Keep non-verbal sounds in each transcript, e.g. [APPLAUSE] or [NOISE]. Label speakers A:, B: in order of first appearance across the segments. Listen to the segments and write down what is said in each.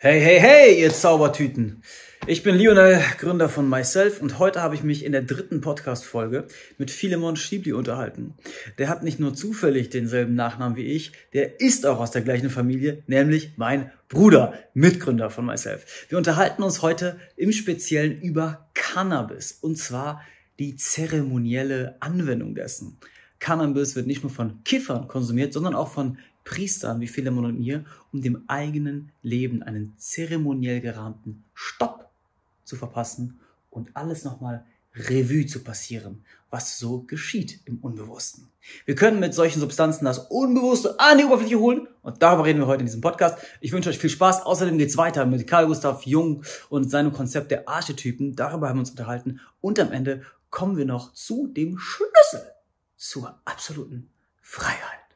A: Hey, hey, hey, ihr Zaubertüten! Ich bin Lionel, Gründer von Myself und heute habe ich mich in der dritten Podcast-Folge mit Philemon Schiebli unterhalten. Der hat nicht nur zufällig denselben Nachnamen wie ich, der ist auch aus der gleichen Familie, nämlich mein Bruder, Mitgründer von Myself. Wir unterhalten uns heute im Speziellen über Cannabis und zwar die zeremonielle Anwendung dessen. Cannabis wird nicht nur von Kiffern konsumiert, sondern auch von Priestern wie Philemon und mir, um dem eigenen Leben einen zeremoniell gerahmten Stopp zu verpassen und alles nochmal Revue zu passieren, was so geschieht im Unbewussten. Wir können mit solchen Substanzen das Unbewusste an die Oberfläche holen und darüber reden wir heute in diesem Podcast. Ich wünsche euch viel Spaß. Außerdem geht's weiter mit Karl Gustav Jung und seinem Konzept der Archetypen. Darüber haben wir uns unterhalten und am Ende kommen wir noch zu dem Schlüssel zur absoluten Freiheit.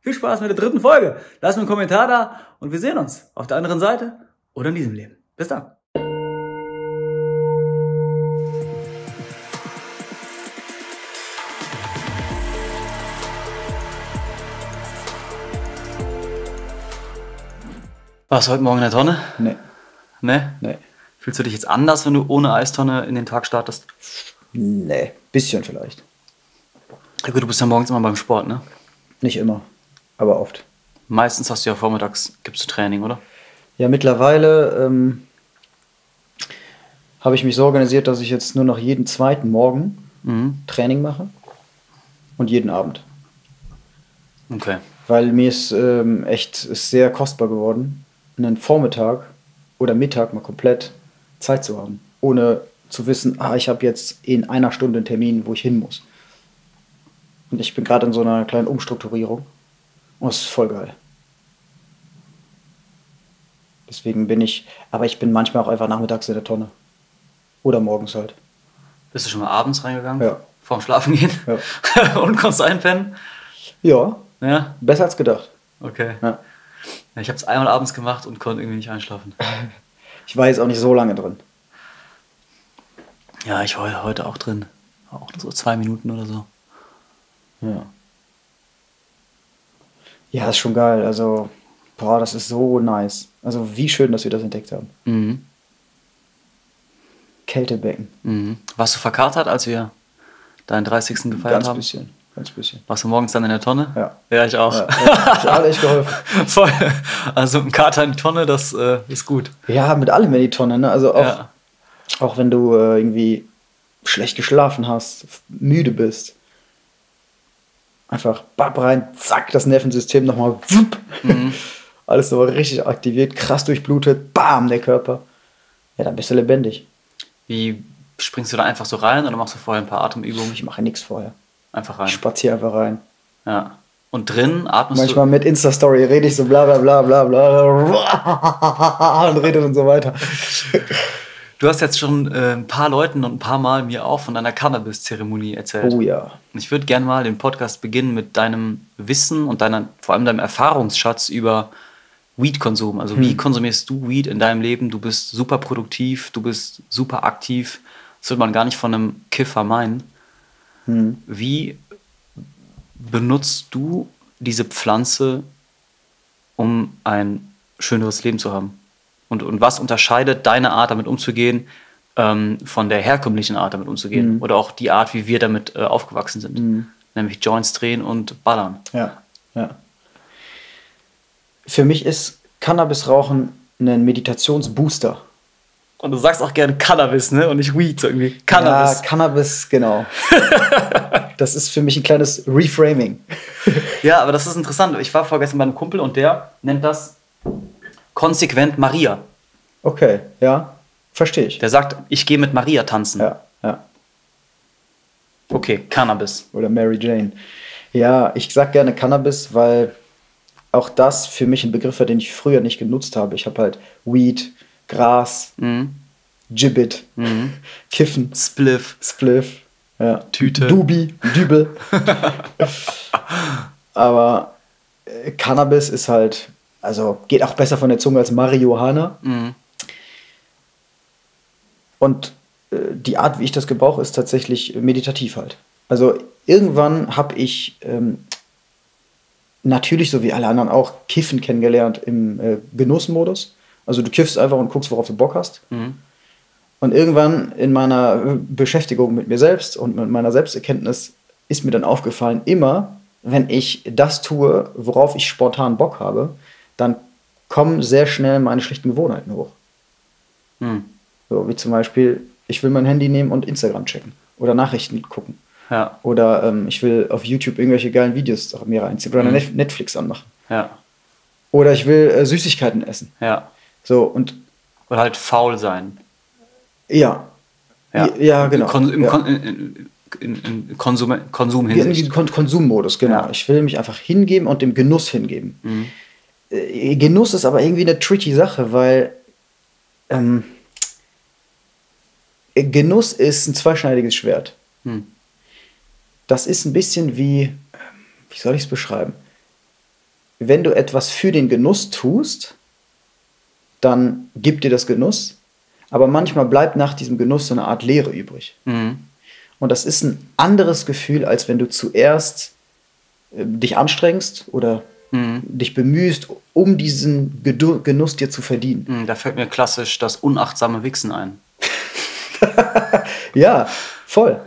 A: Viel Spaß mit der dritten Folge. Lass mir einen Kommentar da und wir sehen uns auf der anderen Seite oder in diesem Leben. Bis dann. Warst du heute Morgen in der Tonne?
B: Nee.
A: Ne?
B: Nee.
A: Fühlst du dich jetzt anders, wenn du ohne Eistonne in den Tag startest?
B: Nee. Bisschen vielleicht.
A: Ja gut, du bist ja morgens immer beim Sport, ne?
B: Nicht immer, aber oft.
A: Meistens hast du ja vormittags, gibst du Training, oder?
B: Ja, mittlerweile ähm, habe ich mich so organisiert, dass ich jetzt nur noch jeden zweiten Morgen
A: Mhm.
B: Training mache und jeden Abend.
A: Okay.
B: Weil mir ist ähm, echt ist sehr kostbar geworden, einen Vormittag oder Mittag mal komplett Zeit zu haben. Ohne zu wissen, ah, ich habe jetzt in einer Stunde einen Termin, wo ich hin muss. Und ich bin gerade in so einer kleinen Umstrukturierung. Und es ist voll geil. Deswegen bin ich, aber ich bin manchmal auch einfach nachmittags in der Tonne. Oder morgens halt.
A: Bist du schon mal abends reingegangen?
B: Ja.
A: Vorm Schlafen gehen?
B: Ja. [LAUGHS]
A: Und konntest einpennen?
B: Ja,
A: Ja?
B: besser als gedacht.
A: Okay.
B: Ja.
A: Ja, ich habe es einmal abends gemacht und konnte irgendwie nicht einschlafen. [LAUGHS]
B: Ich war jetzt auch nicht so lange drin.
A: Ja, ich war heute auch drin. Auch so zwei Minuten oder so.
B: Ja. Ja, ist schon geil. Also, boah, das ist so nice. Also, wie schön, dass wir das entdeckt haben.
A: Mhm.
B: Kältebecken.
A: Mhm. Warst du verkatert, als wir deinen 30. gefeiert
B: Ganz
A: haben?
B: bisschen. Ganz bisschen.
A: Warst du morgens dann in der Tonne?
B: Ja.
A: Ja, ich auch.
B: Ja, ja, echt geholfen. [LAUGHS]
A: Voll. Also dem Kater in die Tonne, das äh, ist gut.
B: Ja, mit allem in die Tonne. Ne? Also, auch,
A: Ja.
B: auch wenn du äh, irgendwie schlecht geschlafen hast, müde bist. Einfach bap rein, zack, das Nervensystem nochmal. wupp.
A: Mhm. [LAUGHS]
B: Alles so richtig aktiviert, krass durchblutet, bam, der Körper. Ja, dann bist du lebendig.
A: Wie springst du da einfach so rein oder machst du vorher ein paar Atemübungen?
B: Ich mache nichts vorher.
A: Einfach
B: Ich
A: rein.
B: spaziere einfach rein.
A: Ja. Und drin atmest
B: Manchmal mit Insta-Story rede ich so bla bla bla bla bla [LAUGHS] und rede und so weiter. [LAUGHS]
A: du. Hast jetzt schon äh, ein paar Leuten und ein paar Mal mir auch von deiner Cannabis-Zeremonie erzählt.
B: Oh ja.
A: Ich würde gerne mal den Podcast beginnen mit deinem Wissen und deiner, vor allem deinem Erfahrungsschatz über Weed-Konsum. Also wie konsumierst du Weed in deinem Leben? Du bist super produktiv, du bist super aktiv. Das würde man gar nicht von einem Kiffer meinen.
B: Hm.
A: Wie benutzt du diese Pflanze, um ein schöneres Leben zu haben? Und, und was unterscheidet deine Art, damit umzugehen, ähm, von der herkömmlichen Art, damit umzugehen? Oder auch die Art, wie wir damit äh, aufgewachsen sind? Nämlich Joints drehen und ballern.
B: Ja, ja. Für mich ist Cannabis-Rauchen ein Meditationsbooster.
A: Und du sagst auch gerne Cannabis, ne? Und nicht Weed, irgendwie.
B: Ja, Cannabis, genau. [LAUGHS] das ist für mich ein kleines Reframing.
A: Ja, aber das ist interessant. Ich war vorgestern bei einem Kumpel und der nennt das konsequent Maria.
B: Okay, ja, verstehe ich.
A: Der sagt, ich gehe mit Maria tanzen.
B: Ja, ja.
A: Okay, Cannabis.
B: Oder Mary Jane. Ja, ich sag gerne Cannabis, weil auch das für mich ein Begriff war, den ich früher nicht genutzt habe. Ich habe halt Weed, Gras,
A: Mhm.
B: Gibbet, [LAUGHS] Kiffen,
A: Spliff.
B: Spliff, ja.
A: Tüte.
B: Dubi, Dübel. [LAUGHS] Aber äh, Cannabis ist halt, also geht auch besser von der Zunge als Marihuana.
A: Mhm.
B: Und äh, die Art, wie ich das gebrauche, ist tatsächlich meditativ halt. Also irgendwann habe ich ähm, natürlich, so wie alle anderen auch, Kiffen kennengelernt im äh, Genussmodus. Also du kiffst einfach und guckst, worauf du Bock hast.
A: Mhm.
B: Und irgendwann in meiner äh, Beschäftigung mit mir selbst und mit meiner Selbsterkenntnis ist mir dann aufgefallen, immer wenn ich das tue, worauf ich spontan Bock habe, dann kommen sehr schnell meine schlechten Gewohnheiten hoch.
A: Mhm.
B: So wie zum Beispiel, ich will mein Handy nehmen und Instagram checken oder Nachrichten gucken.
A: Ja,
B: Oder ähm, ich will auf YouTube irgendwelche geilen Videos mir reinziehen oder
A: Mhm.
B: Net- Netflix anmachen.
A: ja,
B: Oder ich will äh, Süßigkeiten essen.
A: ja.
B: So und
A: Oder halt faul sein.
B: ja.
A: Ja,
B: Ja, genau.
A: Kon Im. Kon in, in, in Konsum
B: diesen Kon Konsummodus, genau. Ich will mich einfach hingeben und dem Genuss hingeben.
A: Mhm.
B: Äh, Genuss ist aber irgendwie eine tricky Sache, weil ähm, Genuss ist ein zweischneidiges Schwert.
A: Hm.
B: Das ist ein bisschen wie, wie soll ich es beschreiben? Wenn du etwas für den Genuss tust, dann gibt dir das Genuss, aber manchmal bleibt nach diesem Genuss so eine Art Leere übrig.
A: Mhm.
B: Und das ist ein anderes Gefühl, als wenn du zuerst äh, dich anstrengst oder
A: Mhm.
B: dich bemühst, um diesen Gedu Genuss dir zu verdienen.
A: Mhm. Da fällt mir klassisch das unachtsame Wichsen ein. [LAUGHS]
B: Ja, voll,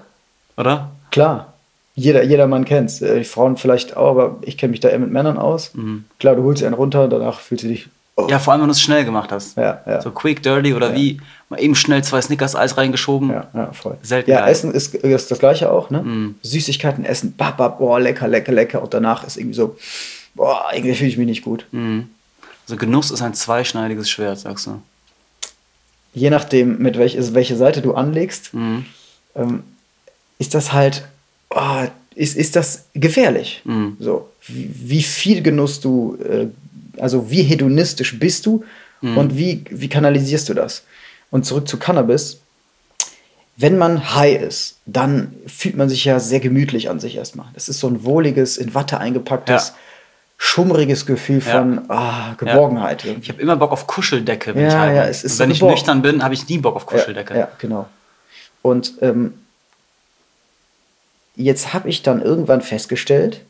A: Oder?
B: klar. Jeder, jeder Mann kennt's. Äh, Die Frauen vielleicht auch, aber ich kenne mich da eher mit Männern aus. Klar, du holst einen runter, danach fühlst du dich. Oh,
A: Mhm. Ja, vor allem, wenn du es schnell gemacht hast.
B: ja, ja.
A: So quick, dirty oder wie mal eben schnell zwei Snickers-Eis reingeschoben.
B: Ja, ja, voll.
A: Selten
B: ja,
A: geil.
B: Essen ist, ist das gleiche auch, ne?
A: Mm.
B: Süßigkeiten essen, bap, bap, boah, lecker, lecker, lecker. Und danach ist irgendwie so, boah, irgendwie fühle ich mich nicht gut.
A: Mhm. Also Genuss ist ein zweischneidiges Schwert, sagst du.
B: Je nachdem, mit welch, welche Seite du anlegst,
A: Mhm.
B: ähm, ist das halt, oh, ist, ist das gefährlich.
A: Mhm.
B: So, wie, wie viel Genuss du, äh, also wie hedonistisch bist du
A: Mhm.
B: und wie, wie kanalisierst du das? Und zurück zu Cannabis. Wenn man high ist, dann fühlt man sich ja sehr gemütlich an sich erstmal. Das ist so ein wohliges, in Watte eingepacktes,
A: Ja.
B: Schummriges Gefühl von ah, Geborgenheit.
A: Ich habe immer Bock auf Kuscheldecke, wenn
B: Ja,
A: ich high
B: ja, es ist
A: Und
B: so
A: wenn ich
B: geborgen.
A: nüchtern bin, habe ich nie Bock auf Kuscheldecke.
B: Ja, ja genau. Und ähm, jetzt habe ich dann irgendwann festgestellt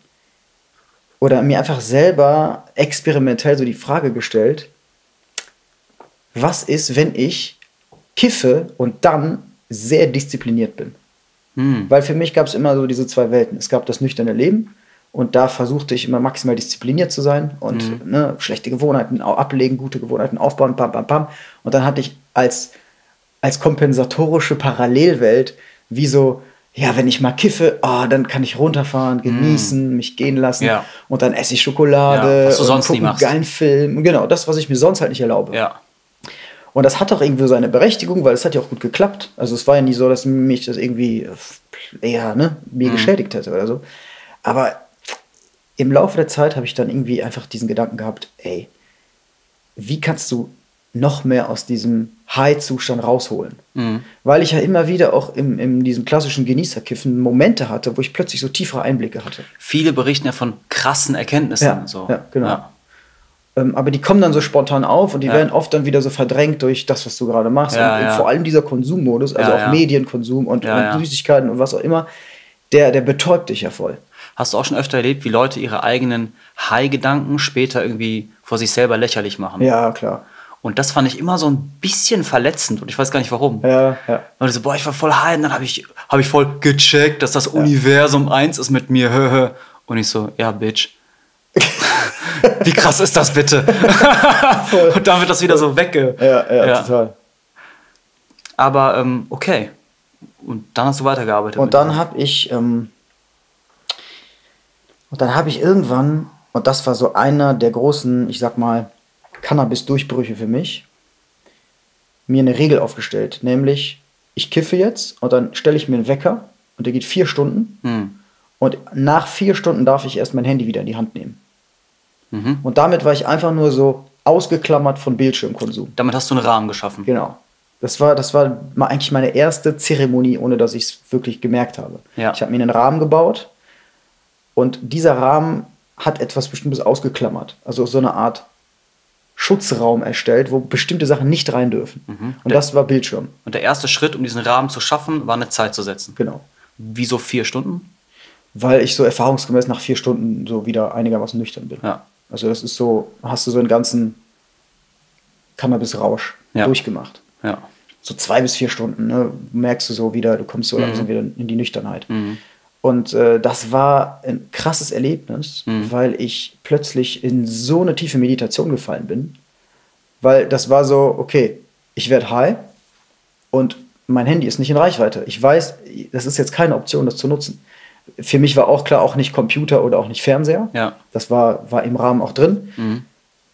B: oder mir einfach selber experimentell so die Frage gestellt, was ist, wenn ich kiffe und dann sehr diszipliniert bin?
A: Hm.
B: Weil für mich gab es immer so diese zwei Welten. Es gab das nüchterne Leben und da versuchte ich immer maximal diszipliniert zu sein und ne, schlechte Gewohnheiten ablegen, gute Gewohnheiten aufbauen, pam, pam, pam. Und dann hatte ich als, als kompensatorische Parallelwelt wie so, ja, wenn ich mal kiffe, oh, dann kann ich runterfahren, genießen, mich gehen lassen
A: Ja.
B: und dann esse ich Schokolade
A: Ja, was du sonst
B: gucke einen geilen Film. Genau, das, was ich mir sonst halt nicht erlaube.
A: Ja.
B: Und das hat auch irgendwie seine Berechtigung, weil es hat ja auch gut geklappt. Also es war ja nie so, dass mich das irgendwie äh, eher ne, mir
A: Mhm.
B: geschädigt hätte oder so. Aber im Laufe der Zeit habe ich dann irgendwie einfach diesen Gedanken gehabt, ey, wie kannst du noch mehr aus diesem High-Zustand rausholen?
A: Mhm.
B: Weil ich ja immer wieder auch im, in diesem klassischen Genießerkiffen Momente hatte, wo ich plötzlich so tiefere Einblicke hatte.
A: Viele berichten ja von krassen Erkenntnissen.
B: Ja,
A: so.
B: ja, genau.
A: Ja.
B: Ähm, aber die kommen dann so spontan auf und die
A: Ja.
B: werden oft dann wieder so verdrängt durch das, was du gerade machst.
A: Ja,
B: und, und vor allem dieser Konsummodus, also auch. Medienkonsum und, und. Süßigkeiten und was auch immer, der, der betäubt dich ja voll.
A: Hast du auch schon öfter erlebt, wie Leute ihre eigenen High-Gedanken später irgendwie vor sich selber lächerlich machen?
B: Ja, klar.
A: Und das fand ich immer so ein bisschen verletzend und ich weiß gar nicht warum.
B: Ja, ja.
A: Weil ich so, boah, ich war voll high und dann habe ich, hab ich voll gecheckt, dass das Universum eins ist mit mir. Und ich so, ja, Bitch. [LAUGHS] Wie krass ist das bitte? und dann wird das wieder so wegge...
B: Ja, ja, total.
A: Aber ähm, okay. Und dann hast du weitergearbeitet.
B: Und dann habe ich, ähm, und dann habe ich irgendwann, und das war so einer der großen, ich sag mal, Cannabis-Durchbrüche für mich, mir eine Regel aufgestellt, nämlich ich kiffe jetzt und dann stelle ich mir einen Wecker und der geht vier Stunden
A: Hm.
B: und nach vier Stunden darf ich erst mein Handy wieder in die Hand nehmen.
A: Mhm.
B: Und damit war ich einfach nur so ausgeklammert von Bildschirmkonsum.
A: Damit hast du einen Rahmen geschaffen.
B: Genau. Das war, das war eigentlich meine erste Zeremonie, ohne dass ich es wirklich gemerkt habe.
A: Ja.
B: Ich habe mir einen Rahmen gebaut und dieser Rahmen hat etwas Bestimmtes ausgeklammert. Also so eine Art Schutzraum erstellt, wo bestimmte Sachen nicht rein dürfen.
A: Mhm.
B: Und das war Bildschirm.
A: Und der erste Schritt, um diesen Rahmen zu schaffen, war eine Zeit zu setzen.
B: Genau.
A: Wieso vier Stunden?
B: Weil ich so erfahrungsgemäß nach vier Stunden so wieder einigermaßen nüchtern bin.
A: Ja.
B: Also das ist so, hast du so einen ganzen Cannabis-Rausch
A: Ja.
B: durchgemacht.
A: Ja.
B: So zwei bis vier Stunden, ne, merkst du so wieder, du kommst so langsam wieder in die Nüchternheit.
A: Mhm.
B: Und äh, das war ein krasses Erlebnis,
A: Mhm.
B: weil ich plötzlich in so eine tiefe Meditation gefallen bin. Weil das war so, okay, ich werde high und mein Handy ist nicht in Reichweite. Ich weiß, das ist jetzt keine Option, das zu nutzen. Für mich war auch klar, auch nicht Computer oder auch nicht Fernseher.
A: Ja.
B: Das war, war im Rahmen auch drin.
A: Mhm.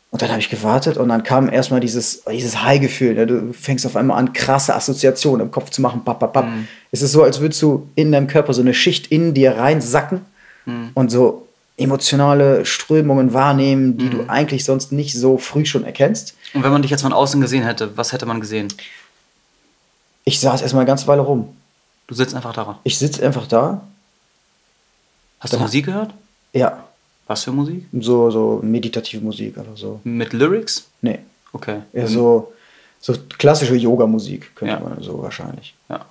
B: Und dann habe ich gewartet und dann kam erstmal dieses, dieses High-Gefühl. Ne? Du fängst auf einmal an, krasse Assoziationen im Kopf zu machen. Bap, bap, bap.
A: Mhm.
B: Es ist so, als würdest du in deinem Körper so eine Schicht in dir reinsacken
A: Mhm.
B: und so emotionale Strömungen wahrnehmen, die
A: Mhm.
B: du eigentlich sonst nicht so früh schon erkennst.
A: Und wenn man dich jetzt von außen gesehen hätte, was hätte man gesehen?
B: Ich saß erstmal eine ganze Weile rum.
A: Du sitzt einfach da.
B: Ich sitze einfach da.
A: Hast du
B: Dann-
A: Musik gehört?
B: Ja,
A: Was für Musik?
B: so, so meditative Musik, aber so.
A: Mit Lyrics?
B: Nee,
A: Okay.
B: eher so, so klassische Yoga-Musik, könnte
A: Ja.
B: man so wahrscheinlich.
A: Ja.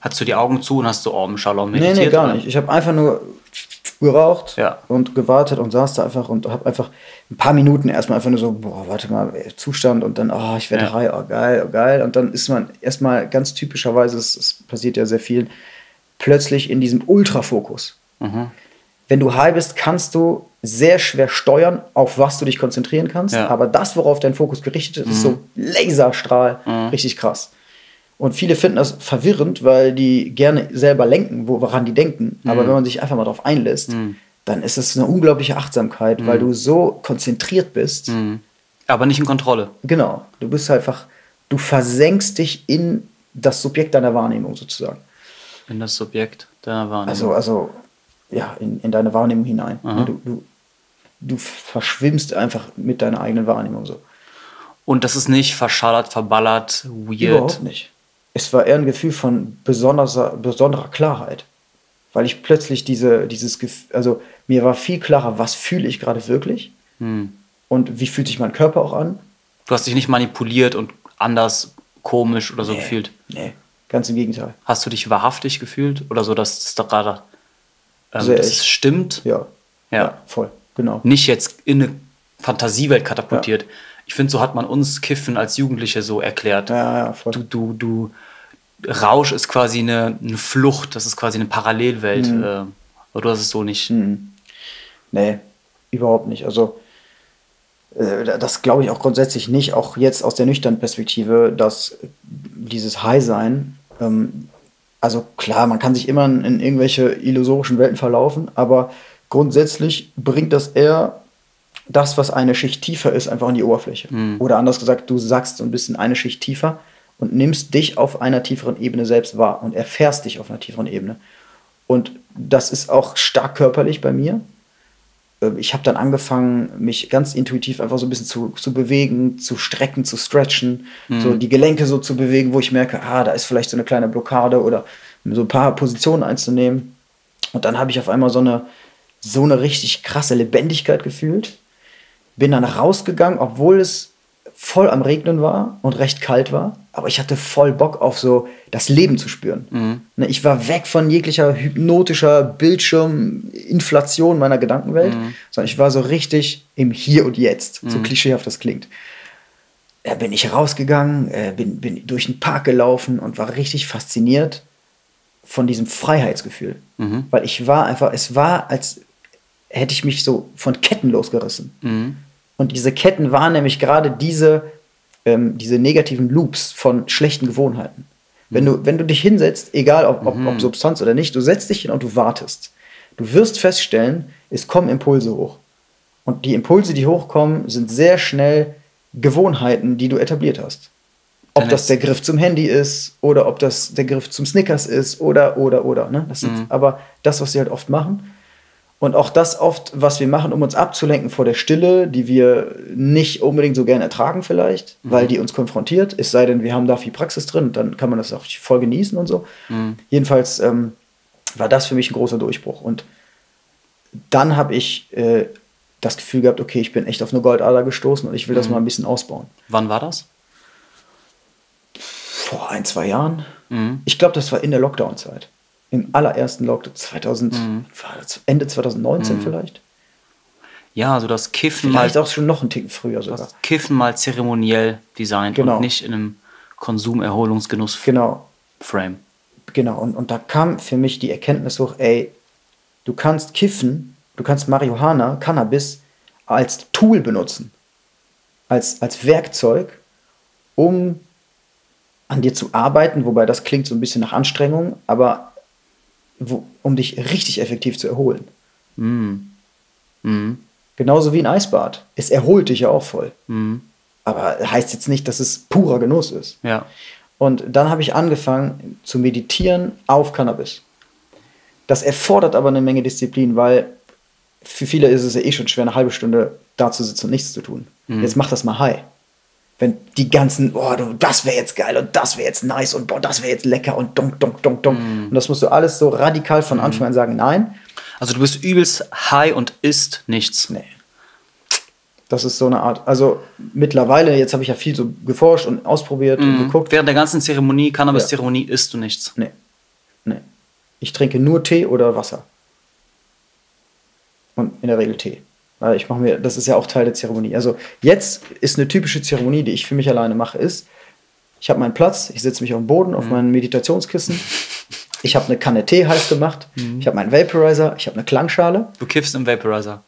A: Hattest du die Augen zu und hast du Om Shalom
B: Nee,
A: meditiert?
B: nee, gar
A: oder?
B: nicht. Ich habe einfach nur geraucht
A: Ja.
B: und gewartet und saß da einfach und habe einfach ein paar Minuten erstmal einfach nur so, boah, warte mal, Zustand und dann, oh, ich werde
A: Ja.
B: high, oh geil, oh geil. Und dann ist man erstmal ganz typischerweise, es, es passiert ja sehr viel, plötzlich in diesem Ultrafokus.
A: Mhm.
B: Wenn du high bist, kannst du sehr schwer steuern, auf was du dich konzentrieren kannst.
A: Ja.
B: Aber das, worauf dein Fokus gerichtet ist, ist so Laserstrahl,
A: Mhm.
B: richtig krass. Und viele finden das verwirrend, weil die gerne selber lenken, wo- woran die denken. Aber wenn man sich einfach mal darauf einlässt,
A: Mhm.
B: dann ist es eine unglaubliche Achtsamkeit, weil du so konzentriert bist.
A: Mhm. Aber nicht in Kontrolle.
B: Genau. Du bist einfach, du versenkst dich in das Subjekt deiner Wahrnehmung sozusagen.
A: In das Subjekt deiner Wahrnehmung.
B: Also, also ja, in, in deine Wahrnehmung hinein. Du, du, du verschwimmst einfach mit deiner eigenen Wahrnehmung so.
A: und das ist nicht verschallert, verballert, weird.
B: Überhaupt nicht. Es war eher ein Gefühl von besonderer, besonderer Klarheit. Weil ich plötzlich diese, dieses Gefühl, also mir war viel klarer, was fühle ich gerade wirklich
A: Hm.
B: und wie fühlt sich mein Körper auch an.
A: Du hast dich nicht manipuliert und anders, komisch oder so gefühlt.
B: Nee, ganz im Gegenteil.
A: Hast du dich wahrhaftig gefühlt oder so, dass es da gerade ähm,
B: Sehr
A: dass
B: echt.
A: es stimmt?
B: Ja.
A: Ja.
B: voll. Genau.
A: Nicht jetzt in eine Fantasiewelt katapultiert. Ich finde, so hat man uns Kiffen als Jugendliche so erklärt.
B: Ja, ja, voll.
A: Du, du, du, Rausch ist quasi eine, eine Flucht, das ist quasi eine Parallelwelt.
B: Mhm.
A: Äh, aber du hast es so nicht.
B: Mhm. Nee, überhaupt nicht. Also, äh, das glaube ich auch grundsätzlich nicht, auch jetzt aus der nüchternen Perspektive, dass dieses High-Sein, ähm, also klar, man kann sich immer in, irgendwelche illusorischen Welten verlaufen, aber grundsätzlich bringt das eher das, was eine Schicht tiefer ist, einfach an die Oberfläche. Oder anders gesagt, du sagst so ein bisschen eine Schicht tiefer und nimmst dich auf einer tieferen Ebene selbst wahr und erfährst dich auf einer tieferen Ebene. Und das ist auch stark körperlich bei mir. Äh, Ich habe dann angefangen, mich ganz intuitiv einfach so ein bisschen zu, zu bewegen, zu strecken, zu stretchen, so die Gelenke so zu bewegen, wo ich merke, ah, da ist vielleicht so eine kleine Blockade oder so ein paar Positionen einzunehmen. Und dann habe ich auf einmal so eine, so eine richtig krasse Lebendigkeit gefühlt. Bin dann rausgegangen, obwohl es voll am Regnen war und recht kalt war. Aber ich hatte voll Bock auf so das Leben zu spüren. Ne, Ich war weg von jeglicher hypnotischer Bildschirminflation meiner Gedankenwelt, sondern ich war so richtig im Hier und Jetzt, so klischeehaft das klingt. Da bin ich rausgegangen, äh, bin, bin durch den Park gelaufen und war richtig fasziniert von diesem Freiheitsgefühl.
A: Mhm.
B: Weil ich war einfach, es war, als hätte ich mich so von Ketten losgerissen.
A: Mhm.
B: Und diese Ketten waren nämlich gerade diese, ähm, diese negativen Loops von schlechten Gewohnheiten. Wenn du, wenn du dich hinsetzt, egal ob, ob, ob Substanz oder nicht, du setzt dich hin und du wartest. Du wirst feststellen, es kommen Impulse hoch. Und die Impulse, die hochkommen, sind sehr schnell Gewohnheiten, die du etabliert hast. Ob das der Griff zum Handy ist oder ob das der Griff zum Snickers ist oder, oder, oder. Ne? Das sind aber das, was sie halt oft machen. Und auch das oft, was wir machen, um uns abzulenken vor der Stille, die wir nicht unbedingt so gerne ertragen vielleicht, weil die uns konfrontiert. Es sei denn, wir haben da viel Praxis drin, dann kann man das auch voll genießen und so. Jedenfalls ähm, war das für mich ein großer Durchbruch. Und dann habe ich äh, das Gefühl gehabt, okay, ich bin echt auf eine Goldader gestoßen und ich will das mal ein bisschen ausbauen.
A: Wann war das?
B: Vor ein, zwei Jahren.
A: Mhm.
B: Ich glaube, das war in der Lockdown-Zeit. Im allerersten Lockdown, 2000,
A: Mhm.
B: Ende 2019 vielleicht.
A: Ja, so das Kiffen
B: Vielleicht
A: mal,
B: auch schon noch einen Ticken früher sogar.
A: das Kiffen mal zeremoniell designt
B: Genau.
A: und nicht in einem Konsum-Erholungsgenuss-Frame.
B: Genau, genau. Und, und da kam für mich die Erkenntnis hoch, ey, du kannst kiffen, du kannst Marihuana, Cannabis als Tool benutzen. Als, als Werkzeug, um an dir zu arbeiten, wobei das klingt so ein bisschen nach Anstrengung, aber wo, um dich richtig effektiv zu erholen.
A: Mhm.
B: Genauso wie ein Eisbad. Es erholt dich ja auch voll.
A: Mhm.
B: Aber heißt jetzt nicht, dass es purer Genuss ist.
A: Ja.
B: Und dann habe ich angefangen zu meditieren auf Cannabis. Das erfordert aber eine Menge Disziplin, weil für viele ist es ja eh schon schwer, eine halbe Stunde da zu sitzen und nichts zu tun. Jetzt mach das mal high. Wenn die ganzen, boah, du, das wäre jetzt geil und das wäre jetzt nice und boah, das wäre jetzt lecker und donk, donk, donk, donk. Und das musst du alles so radikal von Anfang an sagen, nein,
A: Also du bist übelst high und isst nichts.
B: nee. Das ist so eine Art, also mittlerweile, jetzt habe ich ja viel so geforscht und ausprobiert und geguckt.
A: Während der ganzen Zeremonie, Cannabis-Zeremonie, isst du nichts.
B: Nee. Nee. Ich trinke nur Tee oder Wasser. Und in der Regel Tee. Weil ich mache mir, das ist ja auch Teil der Zeremonie. Also jetzt ist eine typische Zeremonie, die ich für mich alleine mache, ist, ich habe meinen Platz, ich setze mich auf den Boden, auf mein Meditationskissen. Ich habe eine Kanne Tee heiß gemacht. Ich habe meinen Vaporizer, ich habe eine Klangschale.
A: Du kiffst im Vaporizer.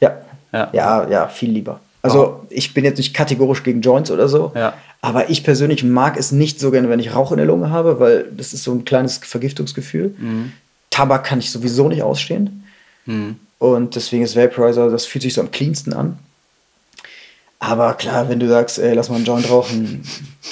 B: Ja.
A: Ja.
B: Ja, ja, viel lieber. Also ich bin jetzt nicht kategorisch gegen Joints oder so,
A: Ja.
B: aber ich persönlich mag es nicht so gerne, wenn ich Rauch in der Lunge habe, weil das ist so ein kleines Vergiftungsgefühl. Tabak kann ich sowieso nicht ausstehen. Und deswegen ist Vaporizer, das fühlt sich so am cleansten an. Aber klar, wenn du sagst, ey, lass mal einen Joint rauchen,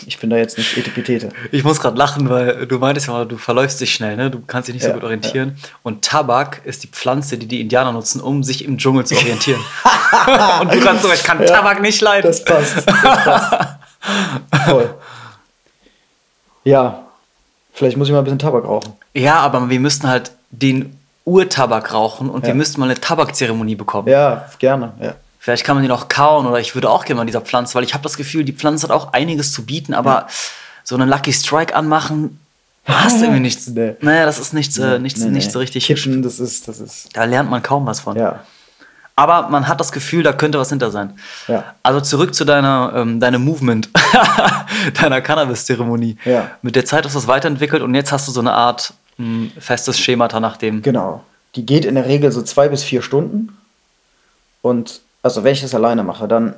B: ich bin da jetzt nicht Etipetete.
A: Ich muss gerade lachen, weil du meintest ja mal, du verläufst dich schnell, ne? Du kannst dich nicht so
B: Ja,
A: gut orientieren. Und Tabak ist die Pflanze, die die Indianer nutzen, um sich im Dschungel zu orientieren. [LAUGHS] Und du kannst so, ich kann Tabak nicht leiden.
B: Das passt. Das passt. Voll. Ja, vielleicht muss ich mal ein bisschen Tabak rauchen.
A: Ja, aber wir müssten halt den Urtabak rauchen und wir
B: Ja.
A: müssten mal eine Tabakzeremonie bekommen.
B: Ja, gerne. Ja.
A: Vielleicht kann man den auch kauen oder ich würde auch gerne mal an dieser Pflanze, weil ich habe das Gefühl, die Pflanze hat auch einiges zu bieten, aber so einen Lucky Strike anmachen, hast du irgendwie [LAUGHS] nichts.
B: Nee.
A: Naja, das ist nichts, äh, nichts,
B: Nee,
A: nicht
B: nee.
A: so richtig.
B: Kippen, das ist, das ist.
A: Da lernt man kaum was von.
B: Ja.
A: Aber man hat das Gefühl, da könnte was hinter sein.
B: Ja.
A: Also zurück zu deiner, ähm, deinem Movement, [LAUGHS] deiner Cannabis-Zeremonie.
B: Ja.
A: Mit der Zeit hast du es weiterentwickelt und jetzt hast du so eine Art mh, festes Schemata nach dem.
B: Genau. Die geht in der Regel so zwei bis vier Stunden. Und also wenn ich das alleine mache, dann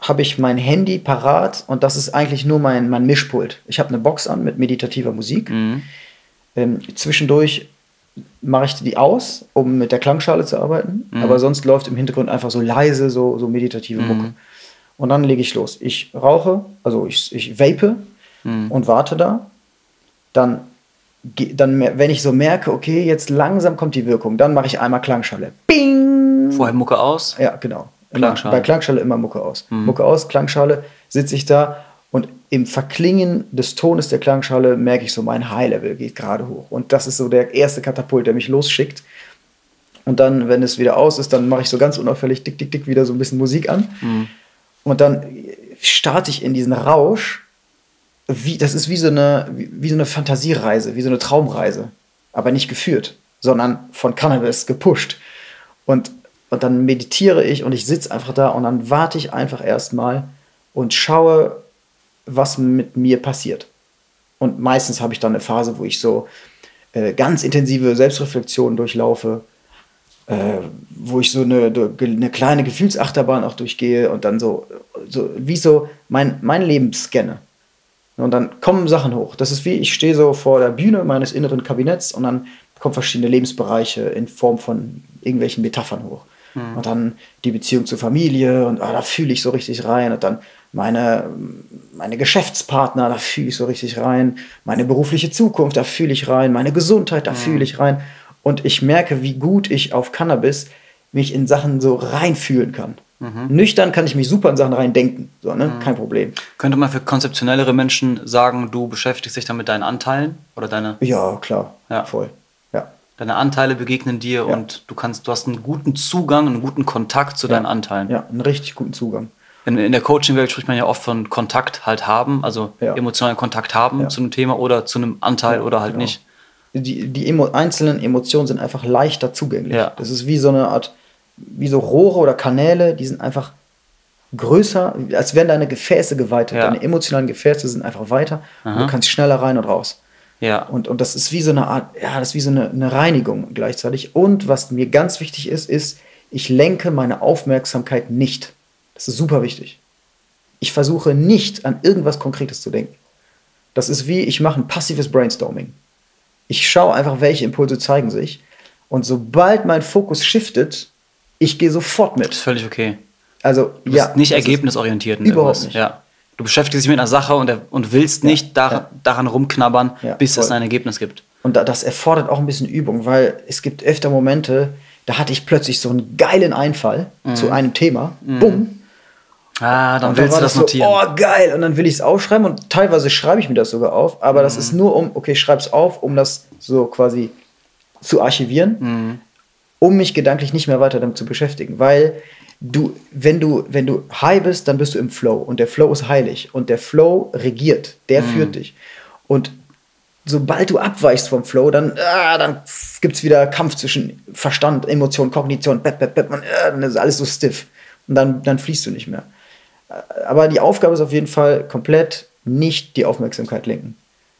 B: habe ich mein Handy parat und das ist eigentlich nur mein, mein Mischpult. Ich habe eine Box an mit meditativer Musik.
A: Mhm.
B: Ähm, zwischendurch mache ich die aus, um mit der Klangschale zu arbeiten. Aber sonst läuft im Hintergrund einfach so leise, so, so meditative Mucke. Und dann lege ich los. Ich rauche, also ich, ich vape und warte da. Dann, dann, wenn ich so merke, okay, jetzt langsam kommt die Wirkung, dann mache ich einmal Klangschale. Bing!
A: Vorher Mucke aus.
B: Ja, genau. Immer,
A: Klangschale.
B: Bei Klangschale immer Mucke aus. Mucke aus, Klangschale, sitze ich da und im Verklingen des Tones der Klangschale merke ich so, mein High-Level geht gerade hoch. Und das ist so der erste Katapult, der mich losschickt. Und dann, wenn es wieder aus ist, dann mache ich so ganz unauffällig dick, dick, dick wieder so ein bisschen Musik an. Und dann starte ich in diesen Rausch. Wie, das ist wie so, eine, wie, wie so eine Fantasiereise, wie so eine Traumreise. Aber nicht geführt, sondern von Cannabis gepusht. Und, und dann meditiere ich und ich sitze einfach da und dann warte ich einfach erstmal und schaue, was mit mir passiert. Und meistens habe ich dann eine Phase, wo ich so äh, ganz intensive Selbstreflexion durchlaufe, äh, wo ich so eine, eine kleine Gefühlsachterbahn auch durchgehe und dann so, so wie so mein, mein Leben scanne. Und dann kommen Sachen hoch. Das ist wie, ich stehe so vor der Bühne meines inneren Kabinetts und dann kommen verschiedene Lebensbereiche in Form von irgendwelchen Metaphern hoch. Und dann die Beziehung zur Familie und ah, da fühle ich so richtig rein. Und dann meine, meine Geschäftspartner, da fühle ich so richtig rein. Meine berufliche Zukunft, da fühle ich rein. Meine Gesundheit, da fühle ich rein. Und ich merke, wie gut ich auf Cannabis mich in Sachen so reinfühlen kann. Nüchtern kann ich mich super in Sachen reindenken. So, ne? Kein Problem.
A: Könnte man für konzeptionellere Menschen sagen, du beschäftigst dich dann mit deinen Anteilen oder deine,
B: Ja, klar.
A: Ja.
B: Voll. Ja.
A: deine Anteile begegnen dir
B: Ja.
A: und du kannst, du hast einen guten Zugang, einen guten Kontakt zu deinen Anteilen.
B: Ja, einen richtig guten Zugang.
A: In, in der Coaching-Welt spricht man ja oft von Kontakt halt haben, also
B: Ja.
A: emotionalen Kontakt haben
B: Ja.
A: zu einem Thema oder zu einem Anteil
B: Ja,
A: oder halt
B: genau.
A: nicht.
B: Die, die emo einzelnen Emotionen sind einfach leichter zugänglich.
A: Ja.
B: Das ist wie so eine Art wie so Rohre oder Kanäle, die sind einfach größer, als wären deine Gefäße geweitet.
A: Ja.
B: Deine emotionalen Gefäße sind einfach weiter und du kannst schneller rein und raus.
A: Ja.
B: Und, und das ist wie so eine Art, ja, das ist wie so eine, eine Reinigung gleichzeitig. Und was mir ganz wichtig ist, ist, ich lenke meine Aufmerksamkeit nicht. Das ist super wichtig. Ich versuche nicht an irgendwas Konkretes zu denken. Das ist wie, ich mache ein passives Brainstorming. Ich schaue einfach, welche Impulse zeigen sich. Und sobald mein Fokus shiftet, ich gehe sofort
A: Ist
B: mit.
A: völlig okay.
B: Also,
A: Du bist
B: ja.
A: nicht
B: das ist-
A: ergebnisorientiert.
B: Überhaupt nicht.
A: Ja. Du beschäftigst dich mit einer Sache und, und willst nicht dar
B: ja.
A: daran rumknabbern,
B: Ja,
A: bis es
B: voll.
A: ein Ergebnis gibt.
B: Und da, das erfordert auch ein bisschen Übung, weil es gibt öfter Momente, da hatte ich plötzlich so einen geilen Einfall zu einem Thema. Bumm.
A: Ah, dann
B: Und
A: willst
B: war
A: du das
B: so,
A: notieren.
B: oh, geil. Und dann will ich es aufschreiben und teilweise schreibe ich mir das sogar auf. Aber
A: Mhm.
B: das ist nur um, okay, ich schreibe es auf, um das so quasi zu archivieren,
A: Mhm.
B: Um mich gedanklich nicht mehr weiter damit zu beschäftigen. Weil du, wenn du, wenn du high bist, dann bist du im Flow. Und der Flow ist heilig. Und der Flow regiert. Der
A: Mhm.
B: führt dich. Und sobald du abweichst vom Flow, dann, ah, dann gibt es wieder Kampf zwischen Verstand, Emotion, Kognition, bep, bep, bep, und, äh, dann ist alles so stiff. Und dann, dann fließt du nicht mehr. Aber die Aufgabe ist auf jeden Fall komplett nicht die Aufmerksamkeit lenken.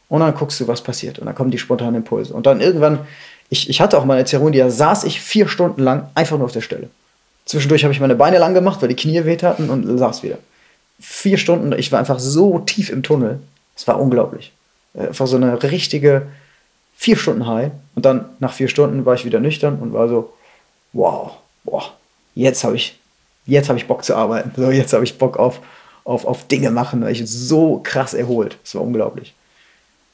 B: Und dann guckst du, was passiert. Und dann kommen die spontanen Impulse. Und dann irgendwann, ich, ich hatte auch mal eine Zeremonie, da saß ich vier Stunden lang einfach nur auf der Stelle. Zwischendurch habe ich meine Beine lang gemacht, weil die Knie weh taten und saß wieder. Vier Stunden, ich war einfach so tief im Tunnel. Es war unglaublich. Äh, Einfach so eine richtige vier Stunden High. Und dann nach vier Stunden war ich wieder nüchtern und war so, wow, boah, jetzt habe ich, jetzt ich Bock zu arbeiten. So, jetzt habe ich Bock auf, auf, auf Dinge machen, weil ich so krass erholt. Es war unglaublich.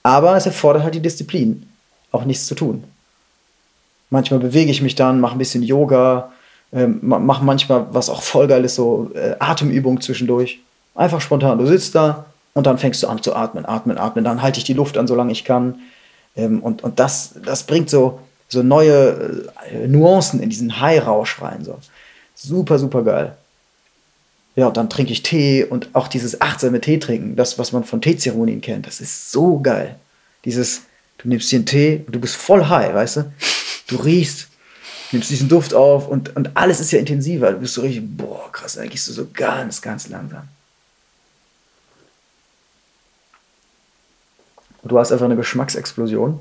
B: Aber es erfordert halt die Disziplin, auch nichts zu tun. Manchmal bewege ich mich dann, mache ein bisschen Yoga, ähm, ma- mache manchmal, was auch voll geil ist, so äh, Atemübungen zwischendurch. Einfach spontan. Du sitzt da und dann fängst du an zu atmen, atmen, atmen. Dann halte ich die Luft an, solange ich kann. Ähm, und und das, das bringt so, so neue äh, Nuancen in diesen High-Rausch rein. So. Super, super geil. Ja, und dann trinke ich Tee und auch dieses achtsame Tee trinken, das, was man von Teezeremonien kennt, das ist so geil. Dieses, du nimmst dir einen Tee und du bist voll high, weißt du? Du riechst, nimmst diesen Duft auf und, und alles ist ja intensiver. Du bist so richtig, boah, krass, dann gehst du so ganz, ganz langsam. Und du hast einfach eine Geschmacksexplosion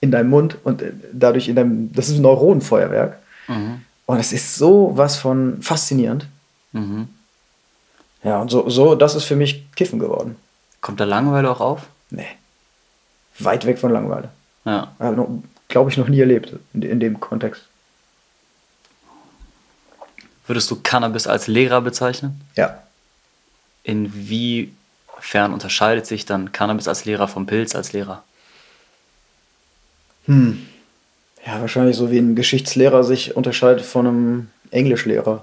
B: in deinem Mund und äh, dadurch in deinem, das ist ein Neuronenfeuerwerk.
A: Mhm.
B: Und es ist so was von faszinierend.
A: Mhm.
B: Ja, und so, so, das ist für mich Kiffen geworden.
A: Kommt da Langeweile auch auf?
B: Nee. Weit weg von Langeweile.
A: Ja.
B: Glaube ich noch nie erlebt in, in dem Kontext.
A: Würdest du Cannabis als Lehrer bezeichnen?
B: Ja.
A: Inwiefern unterscheidet sich dann Cannabis als Lehrer vom Pilz als Lehrer?
B: Hm. Ja, wahrscheinlich so wie ein Geschichtslehrer sich unterscheidet von einem Englischlehrer.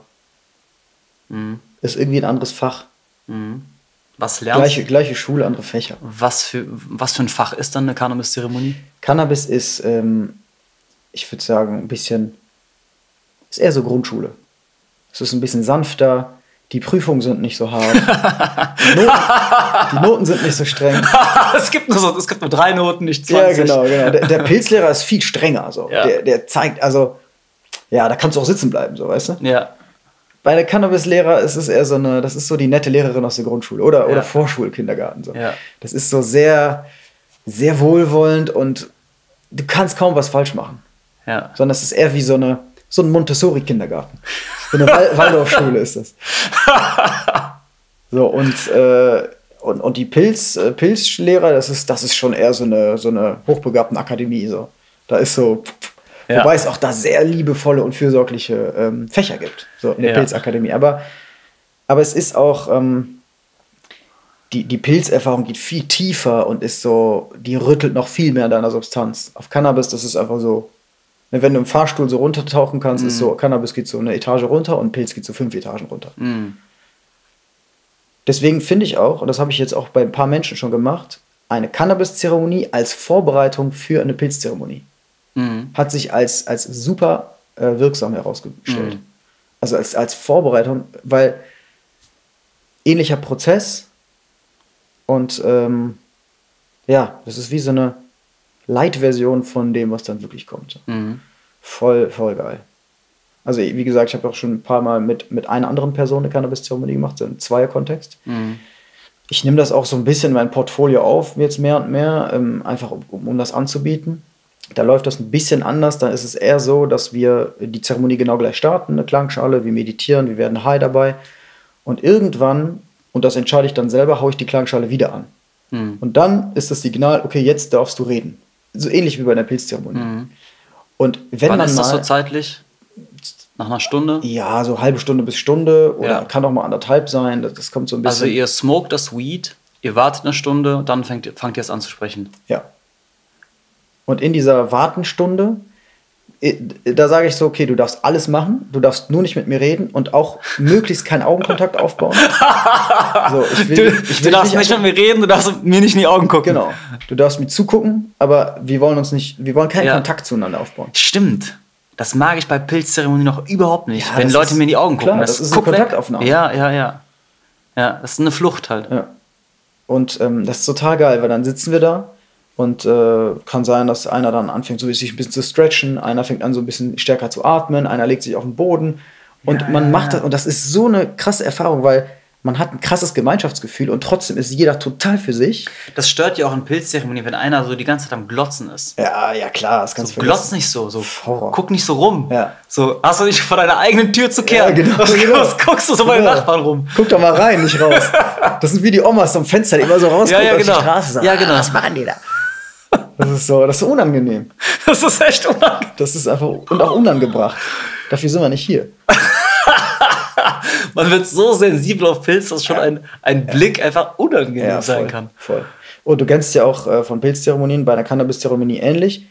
A: Mhm.
B: Ist irgendwie ein anderes Fach.
A: Mhm. Was lernst
B: Gleiche, gleiche Schule, andere Fächer.
A: Was für, was für ein Fach ist dann eine Cannabis-Zeremonie?
B: Cannabis ist, ähm, ich würde sagen, ein bisschen, ist eher so Grundschule. Es ist ein bisschen sanfter, die Prüfungen sind nicht so hart, [LAUGHS] die, Noten, die Noten sind nicht so streng. [LAUGHS]
A: es, gibt nur so, es gibt nur drei Noten, nicht
B: Ja,
A: 20.
B: genau, genau. Der, der [LAUGHS] Pilzlehrer ist viel strenger. So.
A: Ja.
B: Der, der zeigt, also, ja, da kannst du auch sitzen bleiben, so, weißt du?
A: Ja.
B: Bei der Cannabis-Lehrer ist es eher so eine, das ist so die nette Lehrerin aus der Grundschule oder,
A: Ja.
B: oder Vorschulkindergarten. So.
A: Ja.
B: Das ist so sehr, sehr wohlwollend und du kannst kaum was falsch machen.
A: Ja.
B: Sondern es ist eher wie so eine, so ein Montessori-Kindergarten. So eine Wal [LAUGHS] Waldorfschule ist das. [LAUGHS] So, und, äh, und, und die Pilz, äh, Pilzlehrer, das ist, das ist schon eher so eine, so eine hochbegabten Akademie. So. Da ist so,
A: Ja.
B: wobei es auch da sehr liebevolle und fürsorgliche ähm, Fächer gibt, so in der
A: Ja.
B: Pilzakademie. Aber, aber es ist auch, ähm, die, die Pilzerfahrung geht viel tiefer und ist so, die rüttelt noch viel mehr an deiner Substanz. Auf Cannabis, das ist einfach so, ne, wenn du im Fahrstuhl so runtertauchen kannst, ist so, Cannabis geht so eine Etage runter und Pilz geht so fünf Etagen runter.
A: Mhm.
B: Deswegen finde ich auch, und das habe ich jetzt auch bei ein paar Menschen schon gemacht, eine Cannabis-Zeremonie als Vorbereitung für eine Pilzzeremonie
A: Mhm.
B: hat sich als, als super äh, wirksam herausgestellt.
A: Mhm.
B: Also als, als Vorbereitung, weil ähnlicher Prozess und ähm, ja, das ist wie so eine Light-Version von dem, was dann wirklich kommt.
A: Mhm.
B: Voll, voll geil. Also wie gesagt, ich habe auch schon ein paar Mal mit, mit einer anderen Person eine Cannabis-Zeremonie gemacht, so im Zweierkontext.
A: Mhm.
B: Ich nehme das auch so ein bisschen in mein Portfolio auf, jetzt mehr und mehr, ähm, einfach um, um das anzubieten. Da läuft das ein bisschen anders. Da ist es eher so, dass wir die Zeremonie genau gleich starten, eine Klangschale, wir meditieren, wir werden high dabei. Und irgendwann, und das entscheide ich dann selber, haue ich die Klangschale wieder an.
A: Mhm.
B: Und dann ist das Signal, okay, jetzt darfst du reden. So ähnlich wie bei einer Pilzzeremonie. Und wenn
A: Mhm. Wann
B: man
A: ist das
B: mal,
A: so zeitlich? Nach einer Stunde?
B: ja, so halbe Stunde bis Stunde oder
A: Ja.
B: kann auch mal anderthalb sein, das, das kommt so ein
A: Also
B: bisschen.
A: ihr smoked das Weed, ihr wartet eine Stunde und dann fängt, fangt ihr es an zu sprechen.
B: Ja. Und in dieser Wartenstunde, da sage ich so, okay, du darfst alles machen, du darfst nur nicht mit mir reden und auch [LAUGHS] möglichst keinen Augenkontakt aufbauen. [LAUGHS] So, ich will,
A: Du,
B: ich
A: du
B: will
A: darfst nicht mit mir reden, du darfst mir nicht in die Augen gucken.
B: Genau. Du darfst mir zugucken, aber wir wollen uns nicht, wir wollen keinen
A: Ja.
B: Kontakt zueinander aufbauen.
A: Stimmt. Das mag ich bei Pilzzeremonien noch überhaupt nicht.
B: Ja,
A: wenn
B: das
A: Leute
B: ist-
A: mir in die Augen
B: klar,
A: gucken.
B: das ist eine
A: weg.
B: Kontaktaufnahme.
A: Ja, ja, ja. Ja, das ist eine Flucht halt.
B: Ja. Und ähm, das ist total geil, weil dann sitzen wir da und äh, kann sein, dass einer dann anfängt, so sich ein bisschen zu stretchen, einer fängt an, so ein bisschen stärker zu atmen, einer legt sich auf den Boden und
A: Ja,
B: man
A: ja,
B: macht das, und das ist so eine krasse Erfahrung, weil man hat ein krasses Gemeinschaftsgefühl und trotzdem ist jeder total für sich.
A: Das stört ja auch in Pilzzeremonien, wenn einer so die ganze Zeit am Glotzen ist.
B: Ja, ja klar, das kannst
A: So,
B: du
A: glotz
B: vergessen.
A: nicht so, so
B: Horror.
A: guck nicht so rum.
B: Ja.
A: So, hast du nicht vor deiner eigenen Tür zu kehren?
B: Ja, genau,
A: Was,
B: genau.
A: was guckst du so bei den
B: Genau.
A: Nachbarn rum?
B: Guck doch mal rein, nicht raus. [LAUGHS] Das sind wie die Omas am Fenster, die immer so rausgucken
A: Ja, ja,
B: auf
A: genau.
B: die Straße. Sagen,
A: Ja, genau.
B: "Ah, Was machen die da? Das ist so, das ist unangenehm. [LAUGHS]
A: Das ist echt unangenehm.
B: Das ist einfach und auch unangebracht. Dafür sind wir nicht hier. [LAUGHS]
A: Man wird so sensibel auf Pilz, dass schon ein, ein Blick einfach unangenehm sein
B: voll,
A: kann.
B: Voll. Und du kennst ja auch äh, von Pilzzeremonien bei einer Cannabis-Zeremonie ähnlich.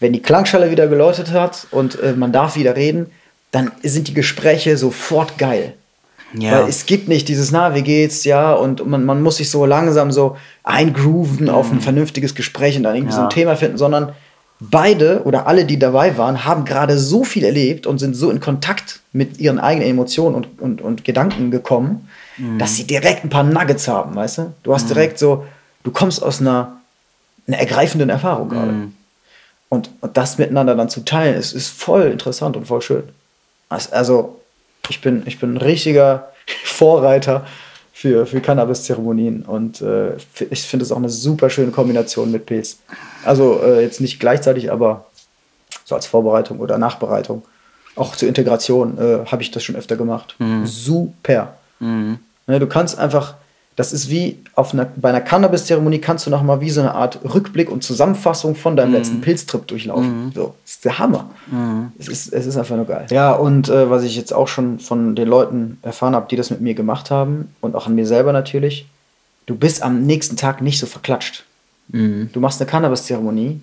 B: Wenn die Klangschale wieder geläutet hat und äh, man darf wieder reden, dann sind die Gespräche sofort geil.
A: Ja.
B: Weil es gibt nicht dieses, na, wie geht's, ja, und man, man muss sich so langsam so eingrooven auf ein vernünftiges Gespräch und dann irgendwie so
A: Mhm. Ja.
B: ein Thema finden, sondern beide oder alle, die dabei waren, haben gerade so viel erlebt und sind so in Kontakt mit ihren eigenen Emotionen und, und, und Gedanken gekommen,
A: Mhm.
B: dass sie direkt ein paar Nuggets haben, weißt du? Du hast direkt so, du kommst aus einer, einer ergreifenden Erfahrung gerade.
A: Mhm.
B: Und, und das miteinander dann zu teilen, ist, ist voll interessant und voll schön. Also, ich bin, ich bin ein richtiger [LAUGHS] Vorreiter für, für Cannabis-Zeremonien und äh, ich finde es auch eine super schöne Kombination mit Pilz. Also, äh, jetzt nicht gleichzeitig, aber so als Vorbereitung oder Nachbereitung. Auch zur Integration äh, habe ich das schon öfter gemacht. Super.
A: Mhm.
B: Ne, du kannst einfach, das ist wie auf einer, bei einer Cannabis-Zeremonie kannst du noch mal wie so eine Art Rückblick und Zusammenfassung von deinem letzten Pilztrip durchlaufen. So, das ist der Hammer. Es, ist, es ist einfach nur geil. Ja, und äh, was ich jetzt auch schon von den Leuten erfahren habe, die das mit mir gemacht haben und auch an mir selber natürlich, du bist am nächsten Tag nicht so verklatscht.
A: Mhm.
B: Du machst eine Cannabis-Zeremonie,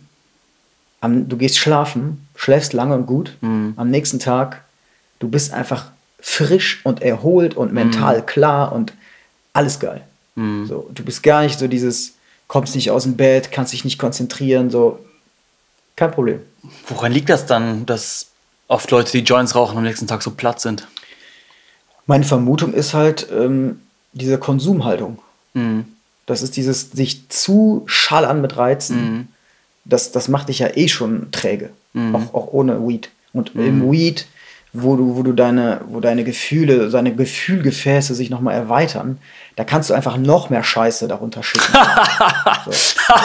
B: du gehst schlafen, schläfst lange und gut.
A: Mhm.
B: Am nächsten Tag, du bist einfach frisch und erholt und mental klar und alles geil.
A: Mhm.
B: So, du bist gar nicht so dieses, kommst nicht aus dem Bett, kannst dich nicht konzentrieren, so. Kein Problem.
A: Woran liegt das dann, dass oft Leute, die Joints rauchen, am nächsten Tag so platt sind?
B: Meine Vermutung ist halt ähm, diese Konsumhaltung.
A: Mhm.
B: Das ist dieses sich zu schallern mit Reizen.
A: Mhm.
B: Das, das macht dich ja eh schon träge.
A: Mhm.
B: Auch, auch ohne Weed. Und im Weed, wo du, wo du deine, wo deine Gefühle, deine Gefühlgefäße sich nochmal erweitern, da kannst du einfach noch mehr Scheiße darunter schicken. [LAUGHS] so.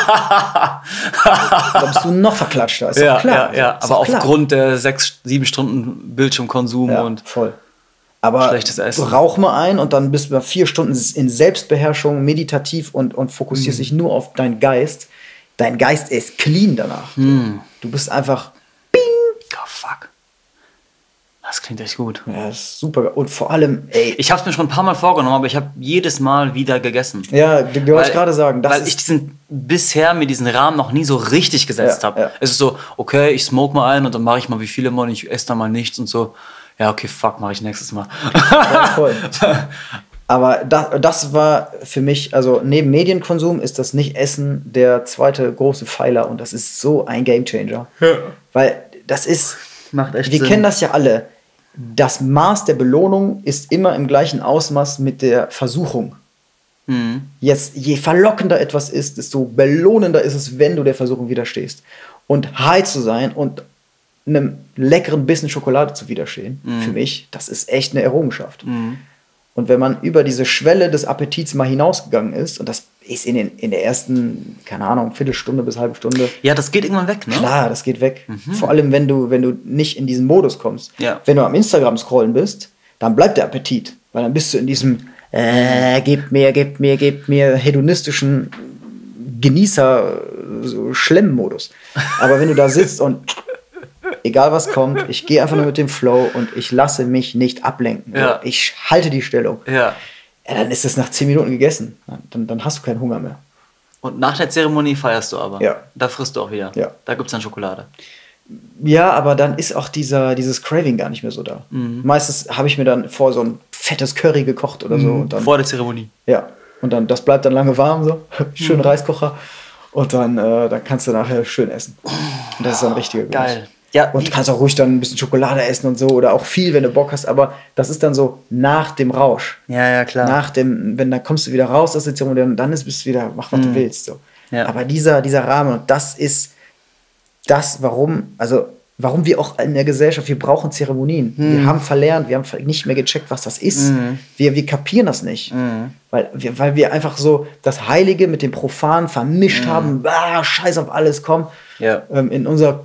B: Da bist du noch verklatschter, ist
A: Ja,
B: doch klar.
A: ja, ja.
B: Ist
A: aber aufgrund der sechs, sieben Stunden Bildschirmkonsum
B: Ja,
A: und
B: voll. Aber
A: Schlechtes Essen.
B: rauch mal ein und dann bist du vier Stunden in Selbstbeherrschung, meditativ und, und fokussierst
A: Mhm.
B: dich nur auf deinen Geist. Dein Geist ist clean danach.
A: Mhm.
B: Du bist einfach.
A: Das klingt echt gut.
B: ja, ist super. Und vor allem, ey,
A: Ich habe es mir schon ein paar Mal vorgenommen, aber ich habe jedes Mal wieder gegessen.
B: ja, du, du wolltest gerade sagen, das
A: weil
B: ist,
A: ich diesen bisher mir diesen Rahmen noch nie so richtig gesetzt
B: Ja,
A: habe.
B: ja.
A: Es ist so, okay, ich smoke mal ein und dann mache ich mal wie viele mal und ich esse dann mal nichts und so. Ja, okay, fuck, mache ich nächstes Mal.
B: ja, voll. [LAUGHS] Aber das, das war für mich, also neben Medienkonsum ist das Nicht-Essen der zweite große Pfeiler und das ist so ein Gamechanger. Weil das ist,
A: Macht echt
B: wir
A: Sinn.
B: kennen das ja alle. Das Maß der Belohnung ist immer im gleichen Ausmaß mit der Versuchung.
A: Mhm.
B: Jetzt, je verlockender etwas ist, desto belohnender ist es, wenn du der Versuchung widerstehst. Und high zu sein und einem leckeren Bissen Schokolade zu widerstehen, für mich, das ist echt eine Errungenschaft. Und wenn man über diese Schwelle des Appetits mal hinausgegangen ist, und das ist in, den, in der ersten, keine Ahnung, Viertelstunde bis halbe Stunde,
A: Ja, das geht irgendwann weg, ne?
B: klar, das geht weg. Vor allem, wenn du, wenn du nicht in diesen Modus kommst.
A: Ja.
B: Wenn du am Instagram scrollen bist, dann bleibt der Appetit. Weil dann bist du in diesem, äh, gebt mir, gebt mir, gebt mir hedonistischen Genießer, so Schlemmmodus. Aber wenn du da sitzt und egal was kommt, ich gehe einfach nur mit dem Flow und ich lasse mich nicht ablenken.
A: Ja.
B: Ich halte die Stellung.
A: Ja.
B: Ja, dann ist es nach 10 Minuten gegessen. Dann, dann hast du keinen Hunger mehr.
A: Und nach der Zeremonie feierst du aber.
B: Ja.
A: Da frisst du auch wieder.
B: Ja.
A: Da gibt es dann Schokolade.
B: Ja, aber dann ist auch dieser, dieses Craving gar nicht mehr so da. Meistens habe ich mir dann vor so ein fettes Curry gekocht oder so. Und dann,
A: Vor der Zeremonie.
B: ja, und dann, das bleibt dann lange warm, so. [LAUGHS] Schön Reiskocher. Und dann, äh, dann kannst du nachher schön essen. Und das ist dann richtiger Genuss.
A: Geil. Ja,
B: Und kannst auch ruhig dann ein bisschen Schokolade essen und so oder auch viel, wenn du Bock hast. Aber das ist dann so nach dem Rausch.
A: ja, ja, klar.
B: Nach dem, wenn dann kommst du wieder raus aus der Zeremonie und dann ist, bist du wieder, mach was du willst. So.
A: Mhm. Ja.
B: Aber dieser, dieser Rahmen, und das ist das, warum, also warum wir auch in der Gesellschaft, wir brauchen Zeremonien.
A: Mhm.
B: Wir haben verlernt, wir haben nicht mehr gecheckt, was das ist. Wir, wir kapieren das nicht.
A: Mhm.
B: Weil, wir, weil wir einfach so das Heilige mit dem Profanen vermischt haben. Ah, scheiß auf alles, komm.
A: Ja.
B: Ähm, in unserer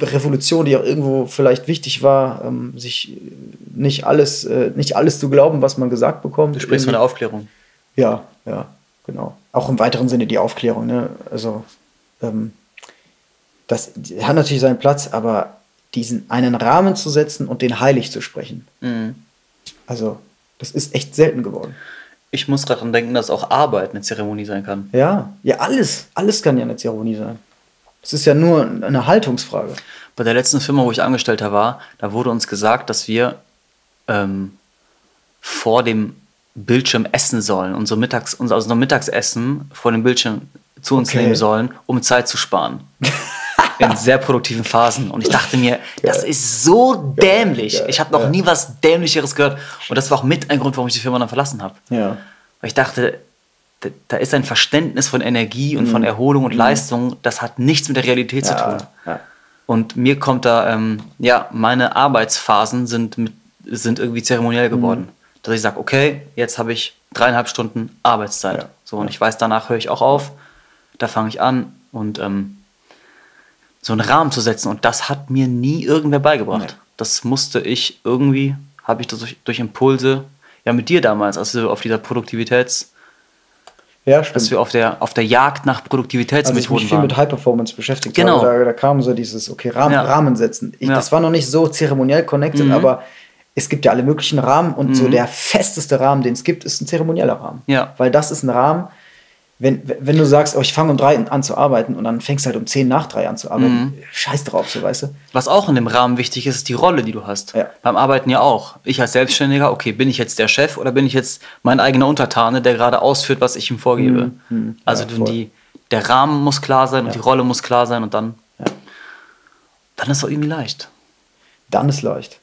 B: Revolution, die auch irgendwo vielleicht wichtig war, ähm, sich nicht alles, äh, nicht alles zu glauben, was man gesagt bekommt.
A: Du sprichst von der Aufklärung.
B: Ja, ja, genau. Auch im weiteren Sinne die Aufklärung. Ne? Also, ähm, das hat natürlich seinen Platz, aber diesen einen Rahmen zu setzen und den heilig zu sprechen,
A: Mhm.
B: also, das ist echt selten geworden.
A: Ich muss gerade dran denken, dass auch Arbeit eine Zeremonie sein kann.
B: Ja, ja, alles, alles kann ja eine Zeremonie sein. Es ist ja nur eine Haltungsfrage.
A: Bei der letzten Firma, wo ich Angestellter war, da wurde uns gesagt, dass wir ähm, vor dem Bildschirm essen sollen, unser, Mittags, unser, also unser Mittagsessen vor dem Bildschirm zu uns
B: Okay.
A: nehmen sollen, um Zeit zu sparen. In [LAUGHS] sehr produktiven Phasen. Und ich dachte mir, das ist so dämlich. Ich habe noch nie was Dämlicheres gehört. Und das war auch mit ein Grund, warum ich die Firma dann verlassen habe.
B: Ja.
A: Weil ich dachte, da, ist ein Verständnis von Energie und
B: Mhm.
A: von Erholung und Leistung, das hat nichts mit der Realität zu tun.
B: ja.
A: Und mir kommt da, ähm, ja, meine Arbeitsphasen sind, mit, sind irgendwie zeremoniell
B: Mhm.
A: geworden. Dass ich sage, okay, jetzt habe ich dreieinhalb Stunden Arbeitszeit.
B: Ja.
A: So, und ich weiß, danach höre ich auch auf, da fange ich an und ähm, so einen Rahmen zu setzen. Und das hat mir nie irgendwer beigebracht.
B: Nee.
A: Das musste ich irgendwie, habe ich das durch, durch Impulse, ja, mit dir damals, als wir auf dieser Produktivitäts-
B: Ja,
A: dass
B: stimmt.
A: wir auf der, auf der Jagd nach
B: Also ich
A: Produktivitätsmethoden
B: mich viel
A: waren.
B: mit High Performance beschäftigt
A: Genau.
B: habe. Da, da kam so dieses, okay, Rahmen,
A: Ja.
B: Rahmen setzen. Ich,
A: Ja.
B: Das war noch nicht so zeremoniell connected,
A: Mhm.
B: aber es gibt ja alle möglichen Rahmen und so der festeste Rahmen, den es gibt, ist ein zeremonieller Rahmen.
A: Ja.
B: Weil das ist ein Rahmen, wenn, wenn du sagst, oh, ich fange um drei an zu arbeiten und dann fängst du halt um zehn nach drei an zu arbeiten,
A: Mhm.
B: scheiß drauf, so weißt du.
A: Was auch in dem Rahmen wichtig ist, ist die Rolle, die du hast.
B: Ja.
A: Beim Arbeiten ja auch. Ich als Selbstständiger, okay, bin ich jetzt der Chef oder bin ich jetzt mein eigener Untertane, der gerade ausführt, was ich ihm vorgebe?
B: Mhm.
A: Also
B: Ja,
A: die, der Rahmen muss klar sein und die Rolle muss klar sein und dann,
B: Ja.
A: dann ist es auch irgendwie leicht.
B: Dann ist leicht.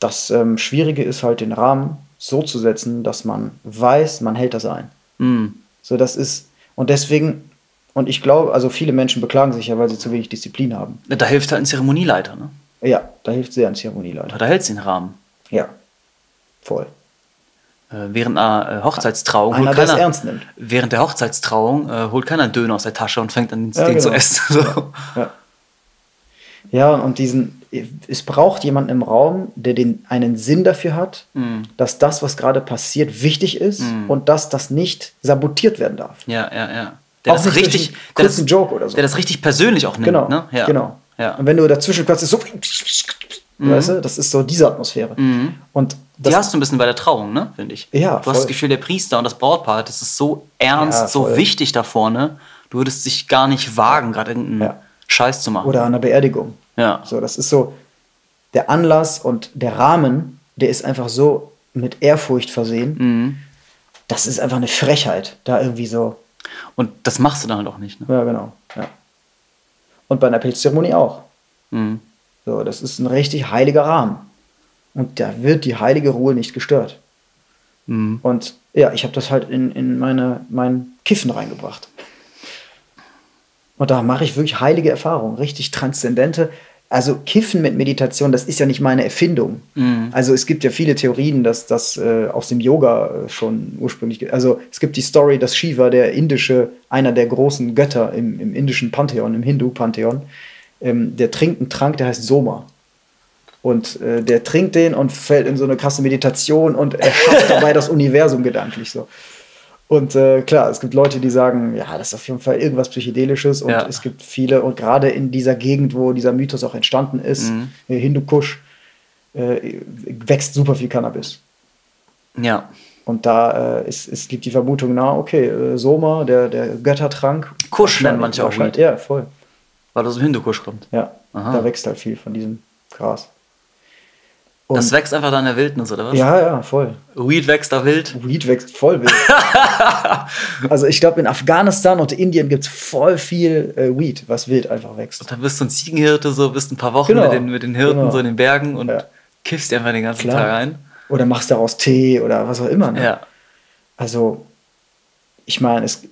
B: Das ähm, Schwierige ist halt, den Rahmen so zu setzen, dass man weiß, man hält das ein.
A: Mhm.
B: So, das ist, und deswegen, und ich glaube, also viele Menschen beklagen sich ja, weil sie zu wenig Disziplin haben.
A: Da hilft halt ein Zeremonieleiter, ne?
B: Ja, da hilft sehr ein Zeremonieleiter.
A: Da hält den Rahmen.
B: Ja, voll.
A: Äh, während einer äh, Hochzeitstrauung
B: Einer, es
A: keiner,
B: ernst nimmt.
A: während der Hochzeitstrauung äh, holt keiner einen Döner aus der Tasche und fängt an, das
B: Ja,
A: Ding zu
B: genau.
A: essen. [LAUGHS] So.
B: Ja. Ja, und diesen, es braucht jemanden im Raum, der den, einen Sinn dafür hat,
A: Mhm.
B: dass das, was gerade passiert, wichtig ist und dass das nicht sabotiert werden darf.
A: Ja, ja, ja. Der
B: Auch
A: das richtig, der das,
B: Joke oder so.
A: der das richtig persönlich auch nimmt.
B: Genau,
A: ne? ja.
B: genau.
A: Ja.
B: Und wenn du dazwischen plötzlich so, weißt du, das ist so diese Atmosphäre. Und
A: Die
B: das,
A: hast du ein bisschen bei der Trauung, ne, finde ich.
B: Ja,
A: Du hast das
B: voll.
A: Gefühl, der Priester und das Brautpaar, das ist so ernst,
B: Ja,
A: so
B: voll.
A: wichtig da vorne. Du würdest dich gar nicht wagen, gerade irgendeinen
B: Ja.
A: Scheiß zu machen.
B: oder an einer Beerdigung.
A: ja.
B: So, das ist so der Anlass und der Rahmen, der ist einfach so mit Ehrfurcht versehen.
A: Mhm.
B: Das ist einfach eine Frechheit, da irgendwie so.
A: Und das machst du dann halt auch nicht. Ne?
B: Ja, genau. Ja. Und bei einer Pilzzeremonie auch.
A: Mhm.
B: So, das ist ein richtig heiliger Rahmen. Und da wird die heilige Ruhe nicht gestört.
A: Mhm.
B: Und ja, ich habe das halt in, in meine, mein Kiffen reingebracht. Und da mache ich wirklich heilige Erfahrungen, richtig transzendente. also Kiffen mit Meditation, das ist ja nicht meine Erfindung.
A: Mhm.
B: Also es gibt ja viele Theorien, dass das äh, aus dem Yoga äh, schon ursprünglich. Also es gibt die Story, dass Shiva, der indische, einer der großen Götter im, im indischen Pantheon, im Hindu-Pantheon, ähm, der trinkt einen Trank, der heißt Soma. Und äh, der trinkt den und fällt in so eine krasse Meditation und erschafft [LAUGHS] dabei das Universum gedanklich so. Und äh, klar, es gibt Leute, die sagen, ja, das ist auf jeden Fall irgendwas Psychedelisches. Und
A: Ja.
B: es gibt viele, und gerade in dieser Gegend, wo dieser Mythos auch entstanden ist,
A: Mhm.
B: äh, Hindukusch, äh, wächst super viel Cannabis.
A: Ja.
B: Und da äh, ist, ist, liegt die Vermutung nahe, okay, äh, Soma, der, der Göttertrank.
A: Kusch nennt manche auch Weed.
B: Ja, voll.
A: Weil das aus dem Hindukusch kommt.
B: Ja,
A: Aha.
B: da wächst halt viel von diesem Gras. Und,
A: Das wächst einfach da in der Wildnis, oder was?
B: ja, ja, voll.
A: Weed wächst da wild.
B: Weed wächst voll wild. [LAUGHS] also ich glaube, in Afghanistan und Indien gibt es voll viel äh, Weed, was wild einfach wächst.
A: Und dann bist du ein Ziegenhirte, so bist ein paar Wochen
B: Genau.
A: mit, den, mit den Hirten
B: Genau.
A: so in den Bergen und
B: Ja.
A: kiffst dir einfach den ganzen
B: Klar.
A: Tag ein.
B: Oder machst daraus Tee oder was auch immer. Ne?
A: Ja.
B: Also, ich meine, es,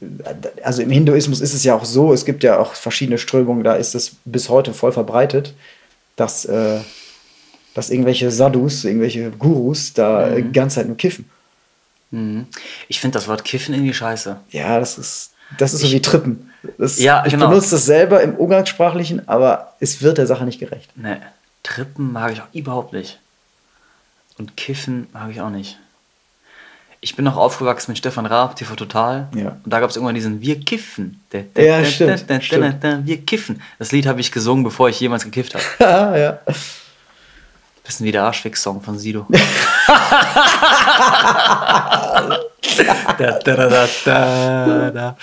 B: also im Hinduismus ist es ja auch so, es gibt ja auch verschiedene Strömungen, da ist es bis heute voll verbreitet, dass, äh, dass irgendwelche Sadhus, irgendwelche Gurus da äh, die ganze Zeit nur kiffen.
A: Mhm. Ich finde das Wort Kiffen irgendwie scheiße.
B: Ja, das ist, das ist so wie Trippen. Das,
A: Ja,
B: ich
A: genau.
B: benutze das selber im Umgangssprachlichen, aber es wird der Sache nicht gerecht.
A: Ne, Trippen mag ich auch überhaupt nicht. Und Kiffen mag ich auch nicht. Ich bin noch aufgewachsen mit Stefan Raab, TV Total.
B: Ja.
A: Und da gab es irgendwann diesen Wir kiffen. Da,
B: Ja, stimmt, stimmt.
A: Wir kiffen. Das Lied habe ich gesungen, bevor ich jemals gekifft habe.
B: Ah, [LAUGHS] ja.
A: Bisschen wie der Arschfix-Song von Sido. [LAUGHS] da, da, da.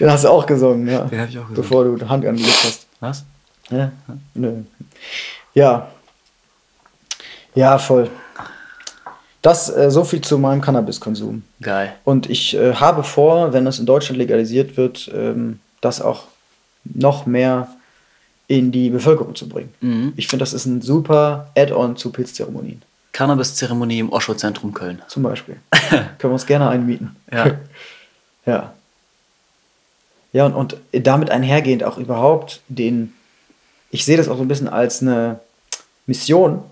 B: Den hast du auch gesungen, ja.
A: Den hab ich auch gesungen.
B: Bevor du die Hand angelegt hast.
A: Was?
B: Ja, nö. Ja. Ja, voll. Das äh, so viel zu meinem Cannabiskonsum.
A: Geil.
B: Und ich äh, habe vor, wenn es in Deutschland legalisiert wird, ähm, das auch noch mehr in die Bevölkerung zu bringen.
A: Mhm.
B: Ich finde, das ist ein super Add-on zu Pilzzeremonien.
A: Cannabis-Zeremonie im Osho-Zentrum Köln.
B: Zum Beispiel. [LAUGHS] Können wir uns gerne einmieten.
A: Ja. [LAUGHS]
B: ja. Ja, und, und damit einhergehend auch überhaupt den, ich sehe das auch so ein bisschen als eine Mission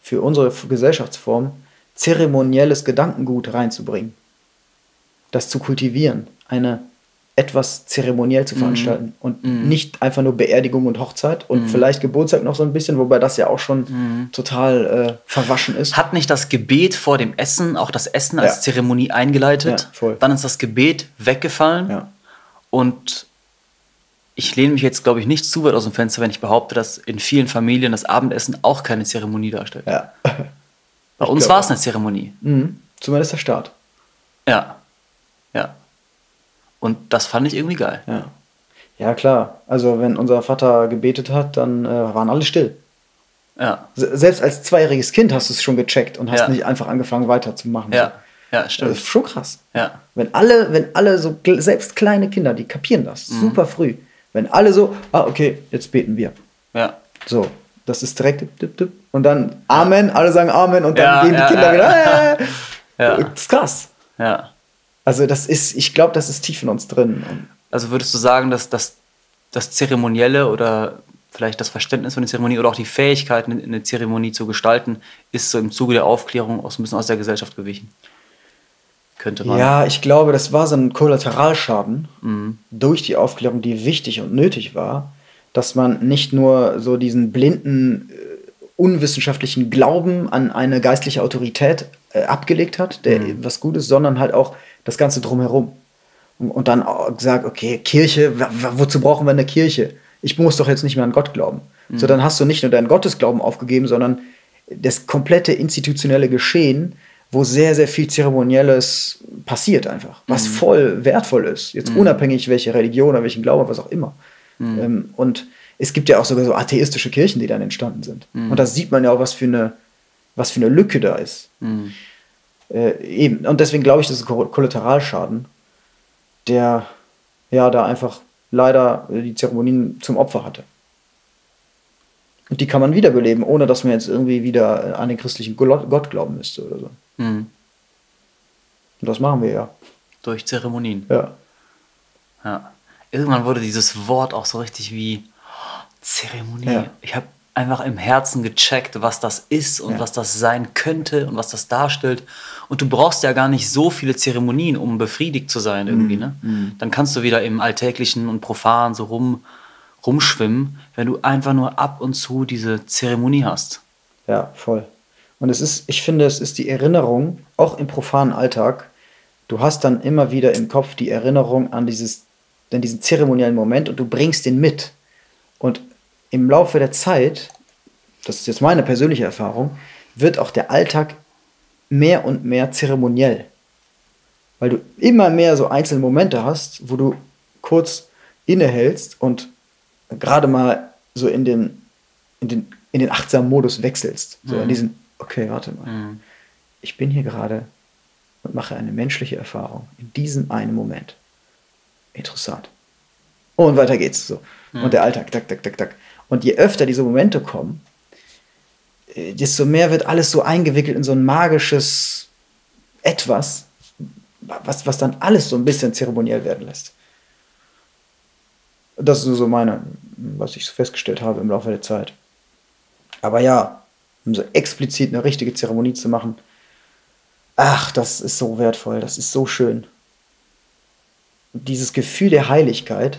B: für unsere Gesellschaftsform, zeremonielles Gedankengut reinzubringen. Das zu kultivieren, eine etwas zeremoniell zu veranstalten und nicht einfach nur Beerdigung und Hochzeit und vielleicht Geburtstag noch so ein bisschen, wobei das ja auch schon total äh, verwaschen ist.
A: Hat nicht das Gebet vor dem Essen auch das Essen als
B: Ja.
A: Zeremonie eingeleitet?
B: Ja, voll.
A: Dann ist das Gebet weggefallen.
B: Ja.
A: Und ich lehne mich jetzt, glaube ich, nicht zu weit aus dem Fenster, wenn ich behaupte, dass in vielen Familien das Abendessen auch keine Zeremonie darstellt.
B: Ja.
A: Bei uns war es eine Zeremonie.
B: Mhm. Zumindest der Start.
A: Ja. Und das fand ich irgendwie geil.
B: Ja. Ja, klar. Also, wenn unser Vater gebetet hat, dann äh, waren alle still.
A: Ja.
B: Se- Selbst als zweijähriges Kind hast du es schon gecheckt und hast
A: Ja.
B: nicht einfach angefangen weiterzumachen.
A: Ja. Ja,
B: Das
A: stimmt.
B: ist schon krass.
A: Ja.
B: Wenn alle, wenn alle so, selbst kleine Kinder, die kapieren das
A: Mhm.
B: super früh. Wenn alle so, ah, okay, jetzt beten wir.
A: Ja.
B: So, das ist direkt dip, dip, und dann Amen, alle sagen Amen und dann
A: Ja,
B: gehen die Kinder
A: ja,
B: wieder. Äh.
A: Ja.
B: Das ist krass.
A: Ja.
B: Also, das ist, ich glaube, das ist tief in uns drin.
A: Also würdest du sagen, dass das, das Zeremonielle oder vielleicht das Verständnis von der Zeremonie oder auch die Fähigkeit, eine, eine Zeremonie zu gestalten, ist so im Zuge der Aufklärung auch so ein bisschen aus der Gesellschaft gewichen? Könnte man.
B: Ja, ich glaube, das war so ein Kollateralschaden
A: Mhm.
B: durch die Aufklärung, die wichtig und nötig war, dass man nicht nur so diesen blinden, äh, unwissenschaftlichen Glauben an eine geistliche Autorität äh, abgelegt hat, der
A: Mhm.
B: was Gutes, sondern halt auch das Ganze drumherum. Und, und dann gesagt, okay, Kirche, wozu brauchen wir eine Kirche? Ich muss doch jetzt nicht mehr an Gott glauben. So,
A: Mhm.
B: dann hast du nicht nur deinen Gottesglauben aufgegeben, sondern das komplette institutionelle Geschehen, wo sehr, sehr viel Zeremonielles passiert einfach, was
A: Mhm.
B: voll wertvoll ist. Jetzt unabhängig, welche Religion oder welchen Glauben, was auch immer.
A: Mhm.
B: Ähm, und es gibt ja auch sogar so atheistische Kirchen, die dann entstanden sind.
A: Mhm.
B: Und da sieht man ja auch, was für eine, was für eine Lücke da ist. Äh, eben. Und deswegen glaube ich, das ist Kollateralschaden, der ja da einfach leider äh, die Zeremonien zum Opfer hatte. Und die kann man wiederbeleben, ohne dass man jetzt irgendwie wieder an den christlichen Gott Gott glauben müsste oder so.
A: Mhm.
B: Und das machen wir ja.
A: Durch Zeremonien.
B: Ja.
A: Ja. Irgendwann wurde dieses Wort auch so richtig wie oh, Zeremonie.
B: Ja.
A: Ich habe einfach im Herzen gecheckt, was das ist und
B: Ja.
A: was das sein könnte und was das darstellt. Und du brauchst ja gar nicht so viele Zeremonien, um befriedigt zu sein irgendwie. Ne? Dann kannst du wieder im Alltäglichen und Profan so rum, rumschwimmen, wenn du einfach nur ab und zu diese Zeremonie hast.
B: Ja, voll. Und es ist, ich finde, es ist die Erinnerung, auch im profanen Alltag, du hast dann immer wieder im Kopf die Erinnerung an dieses, an diesen zeremoniellen Moment und du bringst den mit. Und im Laufe der Zeit, das ist jetzt meine persönliche Erfahrung, wird auch der Alltag mehr und mehr zeremoniell. Weil du immer mehr so einzelne Momente hast, wo du kurz innehältst und gerade mal so in den, in den, in den achtsamen Modus wechselst. So in diesen, okay, warte mal. Ich bin hier gerade und mache eine menschliche Erfahrung in diesem einen Moment. Interessant. Und weiter geht's. So. Und der Alltag, tak, tak, tak, tak. Und je öfter diese Momente kommen, äh, desto mehr wird alles so eingewickelt in so ein magisches Etwas, was, was dann alles so ein bisschen zeremoniell werden lässt. Das ist so meine, was ich so festgestellt habe im Laufe der Zeit. Aber ja, um so explizit eine richtige Zeremonie zu machen, ach, das ist so wertvoll, das ist so schön. Und dieses Gefühl der Heiligkeit,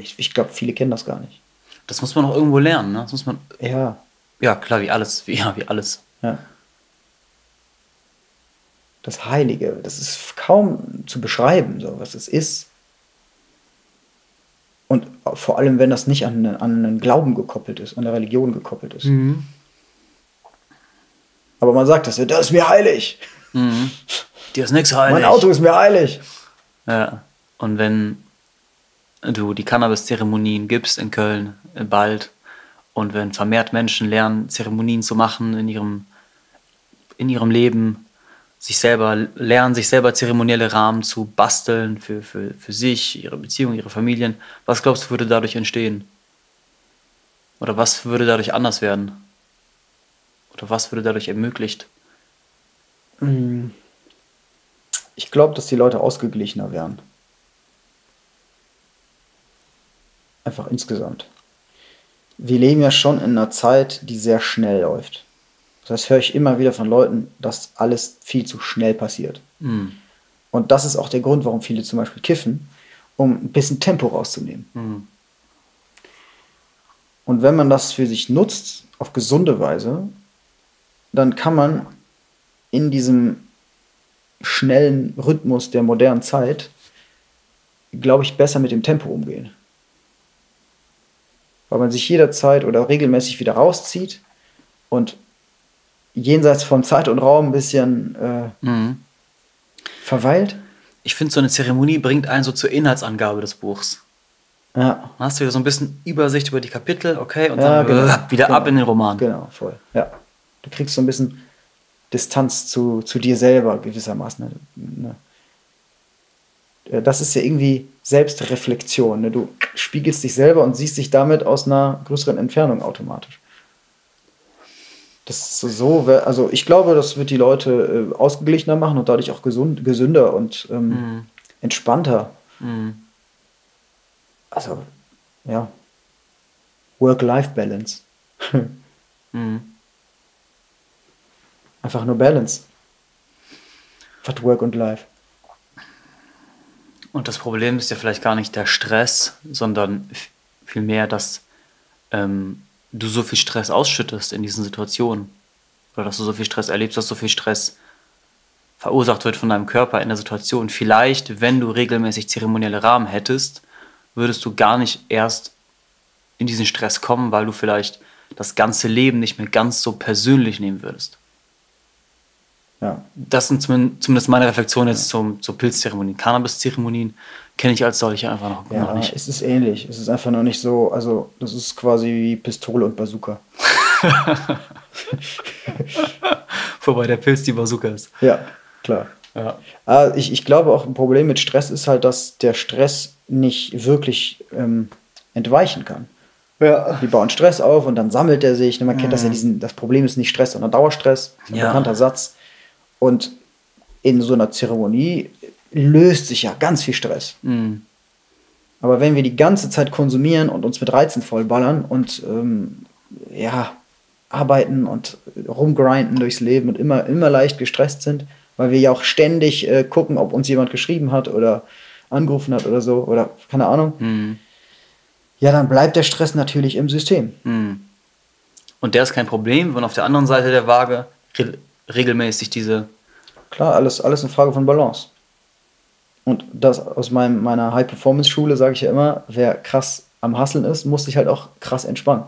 B: ich, ich glaube, viele kennen das gar nicht.
A: Das muss man auch irgendwo lernen. Ne? Das muss man,
B: Ja,
A: ja klar, wie alles. Wie, ja, wie alles.
B: ja. Das Heilige, das ist kaum zu beschreiben, so was es ist. Und vor allem, wenn das nicht an, an einen Glauben gekoppelt ist, an eine Religion gekoppelt ist. Aber man sagt das, ja, das ist mir heilig.
A: Dir ist nichts heilig.
B: Mein Auto ist mir heilig.
A: Ja. Und wenn du die Cannabis-Zeremonien gibst in Köln äh, bald und wenn vermehrt Menschen lernen, Zeremonien zu machen in ihrem, in ihrem Leben, sich selber lernen, sich selber zeremonielle Rahmen zu basteln für, für, für sich, ihre Beziehungen, ihre Familien, was glaubst du, würde dadurch entstehen? Oder was würde dadurch anders werden? Oder was würde dadurch ermöglicht?
B: Ich glaube, dass die Leute ausgeglichener werden. Einfach insgesamt. Wir leben ja schon in einer Zeit, die sehr schnell läuft. Das höre ich immer wieder von Leuten, dass alles viel zu schnell passiert. Und das ist auch der Grund, warum viele zum Beispiel kiffen, um ein bisschen Tempo rauszunehmen. Und wenn man das für sich nutzt, auf gesunde Weise, dann kann man in diesem schnellen Rhythmus der modernen Zeit, glaube ich, besser mit dem Tempo umgehen. Weil man sich jederzeit oder regelmäßig wieder rauszieht und jenseits von Zeit und Raum ein bisschen äh, verweilt.
A: Ich finde, so eine Zeremonie bringt einen so zur Inhaltsangabe des Buchs.
B: Ja,
A: Dann hast du wieder so ein bisschen Übersicht über die Kapitel, okay, und
B: Ja,
A: dann
B: genau.
A: äh, wieder ab in den Roman.
B: genau, voll. Ja. Du kriegst so ein bisschen Distanz zu, zu dir selber gewissermaßen. Ne? Äh, Das ist ja irgendwie Selbstreflexion. Ne? Du spiegelst dich selber und siehst dich damit aus einer größeren Entfernung automatisch. Das ist so, also ich glaube, das wird die Leute äh, ausgeglichener machen und dadurch auch gesund, gesünder und ähm, entspannter.
A: Mhm.
B: Also, ja. Work-Life-Balance. [LAUGHS]
A: Mhm.
B: Einfach nur Balance. Was Work und Life.
A: Und das Problem ist ja vielleicht gar nicht der Stress, sondern vielmehr, dass ähm, du so viel Stress ausschüttest in diesen Situationen. Oder dass du so viel Stress erlebst, dass so viel Stress verursacht wird von deinem Körper in der Situation. Vielleicht, wenn du regelmäßig zeremonielle Rahmen hättest, würdest du gar nicht erst in diesen Stress kommen, weil du vielleicht das ganze Leben nicht mehr ganz so persönlich nehmen würdest.
B: Ja.
A: Das sind zumindest meine Reflexionen jetzt zum, zur Pilzzeremonie. Cannabis-Zeremonien kenne ich als solche einfach noch,
B: Ja,
A: noch nicht.
B: es ist ähnlich. Es ist einfach noch nicht so, also das ist quasi wie Pistole und Bazooka. [LAUGHS]
A: Wobei der Pilz die Bazooka ist.
B: Ja, klar.
A: Ja.
B: Ah, ich, ich glaube auch ein Problem mit Stress ist halt, dass der Stress nicht wirklich ähm, entweichen kann.
A: Ja.
B: Die bauen Stress auf und dann sammelt er sich. Man kennt das ja, diesen, das Problem ist nicht Stress, sondern Dauerstress. Ein
A: Ja.
B: bekannter Satz. Und in so einer Zeremonie löst sich ja ganz viel Stress.
A: Mhm.
B: Aber wenn wir die ganze Zeit konsumieren und uns mit Reizen vollballern und ähm, ja, arbeiten und rumgrinden durchs Leben und immer, immer leicht gestresst sind, weil wir ja auch ständig äh, gucken, ob uns jemand geschrieben hat oder angerufen hat oder so oder keine Ahnung.
A: Mhm.
B: Ja, dann bleibt der Stress natürlich im System.
A: Mhm. Und der ist kein Problem, wenn auf der anderen Seite der Waage regelmäßig diese.
B: Klar, alles, alles eine Frage von Balance. Und das aus meinem, meiner High-Performance-Schule sage ich ja immer, wer krass am Hasseln ist, muss sich halt auch krass entspannen.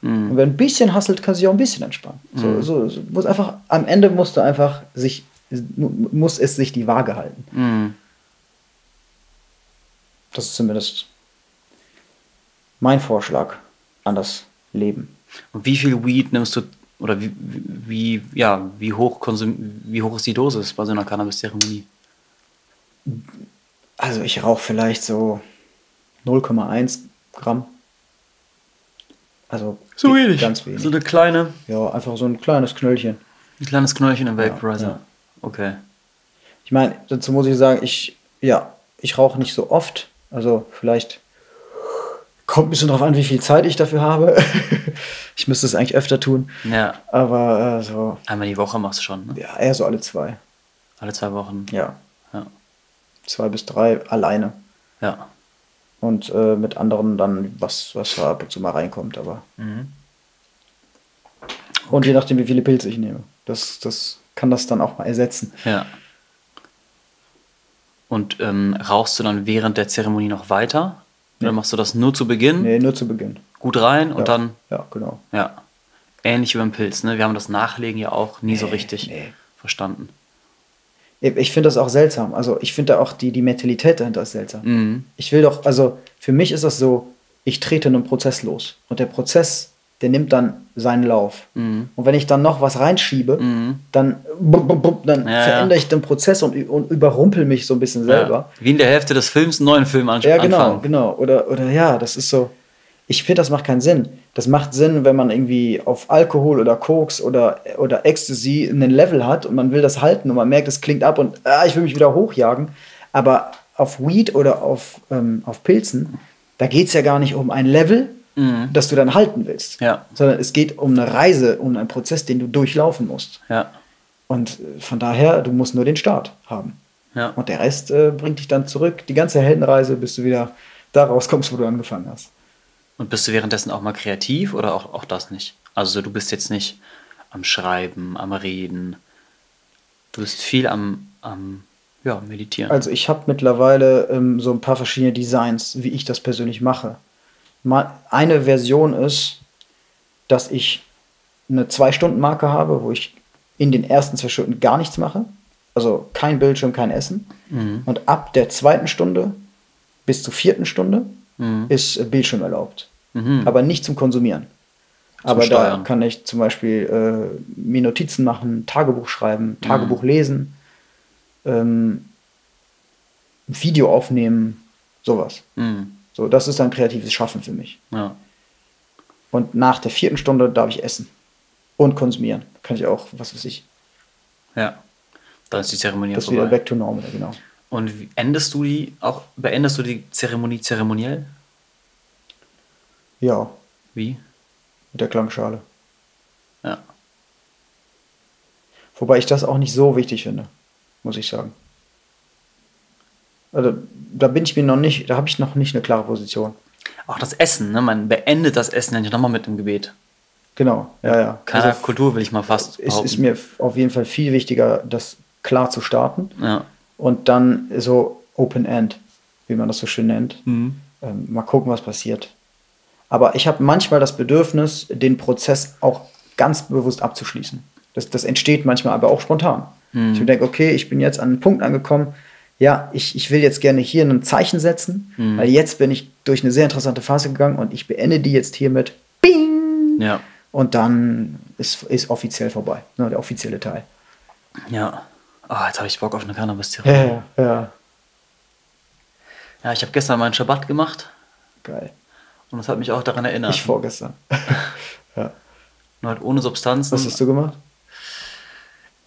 A: Mhm.
B: Und wer ein bisschen hasselt, kann sich auch ein bisschen entspannen. So, so, so, muss einfach, am Ende musst du einfach sich, mu- muss es sich die Waage halten.
A: Mhm.
B: Das ist zumindest mein Vorschlag an das Leben.
A: Und wie viel Weed nimmst du oder wie, wie, ja, wie hoch konsum wie hoch ist die Dosis bei so einer Cannabis-Zeremonie?
B: Also ich rauche vielleicht so 0,1 Gramm. Also ganz wenig.
A: So eine kleine,
B: Ja, einfach so ein kleines Knöllchen.
A: ein kleines Knöllchen im Vaporizer.
B: ja.
A: Okay.
B: Ich meine, dazu muss ich sagen, ich, ja, ich rauche nicht so oft. Also vielleicht kommt ein bisschen drauf an, wie viel Zeit ich dafür habe. [LAUGHS] ich müsste es eigentlich öfter tun.
A: Ja,
B: Aber äh, so,
A: einmal die Woche machst du schon, ne?
B: ja, eher so alle zwei.
A: Alle zwei Wochen.
B: Ja,
A: Ja.
B: zwei bis drei alleine.
A: Ja.
B: Und äh, mit anderen dann, was, was da ab und zu mal reinkommt. Aber.
A: Mhm.
B: Und je nachdem, wie viele Pilze ich nehme. Das, das kann das dann auch mal ersetzen.
A: Ja. Und ähm, rauchst du dann während der Zeremonie noch weiter? Oder machst du das nur zu Beginn?
B: Nee, nur zu Beginn.
A: Gut rein und
B: ja.
A: dann,
B: Ja, genau.
A: ja. Ähnlich wie beim Pilz, ne? Wir haben das Nachlegen ja auch nie so
B: Nee,
A: richtig
B: nee.
A: verstanden.
B: Ich finde das auch seltsam. Also ich finde da auch die, die Mentalität dahinter ist seltsam.
A: Mhm.
B: Ich will doch, also für mich ist das so, ich trete einen Prozess los. Und der Prozess, der nimmt dann seinen Lauf.
A: Mhm.
B: Und wenn ich dann noch was reinschiebe,
A: Mhm.
B: dann, bub, bub, bub, dann
A: Ja,
B: verändere ich den Prozess und, und überrumpel mich so ein bisschen selber.
A: Ja. Wie in der Hälfte des Films einen neuen Film anschauen.
B: Ja, genau, genau. Oder, oder ja, das ist so. Ich finde, das macht keinen Sinn. Das macht Sinn, wenn man irgendwie auf Alkohol oder Koks oder, oder Ecstasy einen Level hat und man will das halten und man merkt, es klingt ab und ah, ich will mich wieder hochjagen. Aber auf Weed oder auf, ähm, auf Pilzen, da geht es ja gar nicht um ein Level,
A: Mhm.
B: das du dann halten willst.
A: Ja.
B: Sondern es geht um eine Reise, um einen Prozess, den du durchlaufen musst.
A: Ja.
B: Und äh, von daher, du musst nur den Start haben.
A: Ja.
B: Und der Rest äh, bringt dich dann zurück, die ganze Heldenreise, bis du wieder da rauskommst, wo du angefangen hast.
A: Und bist du währenddessen auch mal kreativ oder auch, auch das nicht? Also du bist jetzt nicht am Schreiben, am Reden. Du bist viel am, am ja, Meditieren.
B: Also ich habe mittlerweile ähm, so ein paar verschiedene Designs, wie ich das persönlich mache. Mal eine Version ist, dass ich eine Zwei-Stunden-Marke habe, wo ich in den ersten zwei Stunden gar nichts mache. Also kein Bildschirm, kein Essen.
A: Mhm.
B: Und ab der zweiten Stunde bis zur vierten Stunde
A: Mhm.
B: ist Bildschirm erlaubt.
A: Mhm.
B: Aber nicht zum Konsumieren. Aber da
A: Steuern.
B: kann ich zum Beispiel äh, mir Notizen machen, Tagebuch schreiben, Tagebuch
A: Mhm.
B: lesen, ähm, Video aufnehmen, sowas.
A: Mhm.
B: So, das ist ein kreatives Schaffen für mich.
A: Ja.
B: Und nach der vierten Stunde darf ich essen und konsumieren. Kann ich auch, was weiß ich,
A: ja. Dann ist die Zeremonie
B: das
A: auch
B: wieder
A: vorbei.
B: back to normal, genau.
A: Und endest du die auch, beendest du die Zeremonie zeremoniell?
B: Ja,
A: Wie?
B: mit der Klangschale.
A: Ja.
B: Wobei ich das auch nicht so wichtig finde, muss ich sagen. Also, da bin ich mir noch nicht, da habe ich noch nicht eine klare Position.
A: Auch das Essen, ne? Man beendet das Essen ja nicht nochmal mit dem Gebet.
B: Genau, ja, ja.
A: Keiner
B: Also,
A: Kultur will ich mal fast
B: es ist mir auf jeden Fall viel wichtiger, das klar zu starten
A: Ja.
B: Und dann so Open End, wie man das so schön nennt.
A: Mhm.
B: Ähm, mal gucken, was passiert. Aber ich habe manchmal das Bedürfnis, den Prozess auch ganz bewusst abzuschließen. Das, das entsteht manchmal aber auch spontan.
A: Mhm.
B: Ich denke, okay, ich bin jetzt an einen Punkt angekommen, ja, ich, ich will jetzt gerne hier ein Zeichen setzen,
A: Mhm.
B: weil jetzt bin ich durch eine sehr interessante Phase gegangen und ich beende die jetzt hiermit. Bing!
A: Ja.
B: Und dann ist, ist offiziell vorbei, ne, der offizielle Teil.
A: Ja. Ah, jetzt habe ich Bock auf eine Cannabis-Zeremonie.
B: Ja, ja,
A: Ja, ich habe gestern meinen Schabbat gemacht
B: geil.
A: und das hat mich auch daran erinnert.
B: Ich vorgestern. [LAUGHS] ja.
A: Nur halt ohne Substanzen.
B: Was hast du gemacht?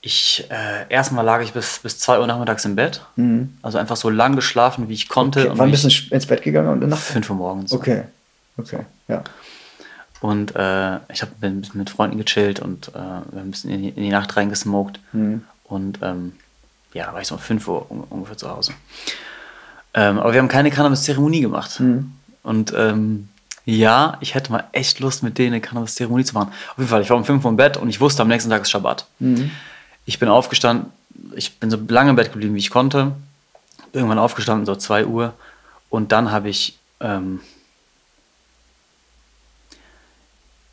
A: Ich, äh, erstmal lag ich bis, bis 2 Uhr nachmittags im Bett.
B: Mhm.
A: Also einfach so lang geschlafen, wie ich konnte.
B: Okay.
A: und
B: Wann bist du ins Bett gegangen und Nacht?
A: 5 Uhr morgens.
B: Okay, okay, ja.
A: Und äh, ich habe ein bisschen mit Freunden gechillt und äh, wir haben ein bisschen in die, in die Nacht reingesmoked. Und ähm, ja, war ich so um 5 Uhr un ungefähr zu Hause. Ähm, aber wir haben keine Cannabis-Zeremonie gemacht. Und ähm, ja, ich hätte mal echt Lust, mit denen eine Cannabis-Zeremonie zu machen. Auf jeden Fall, ich war um 5 Uhr im Bett und ich wusste, am nächsten Tag ist Schabbat. Ich bin aufgestanden, ich bin so lange im Bett geblieben, wie ich konnte. Irgendwann aufgestanden, so 2 Uhr. Und dann habe ich, ähm,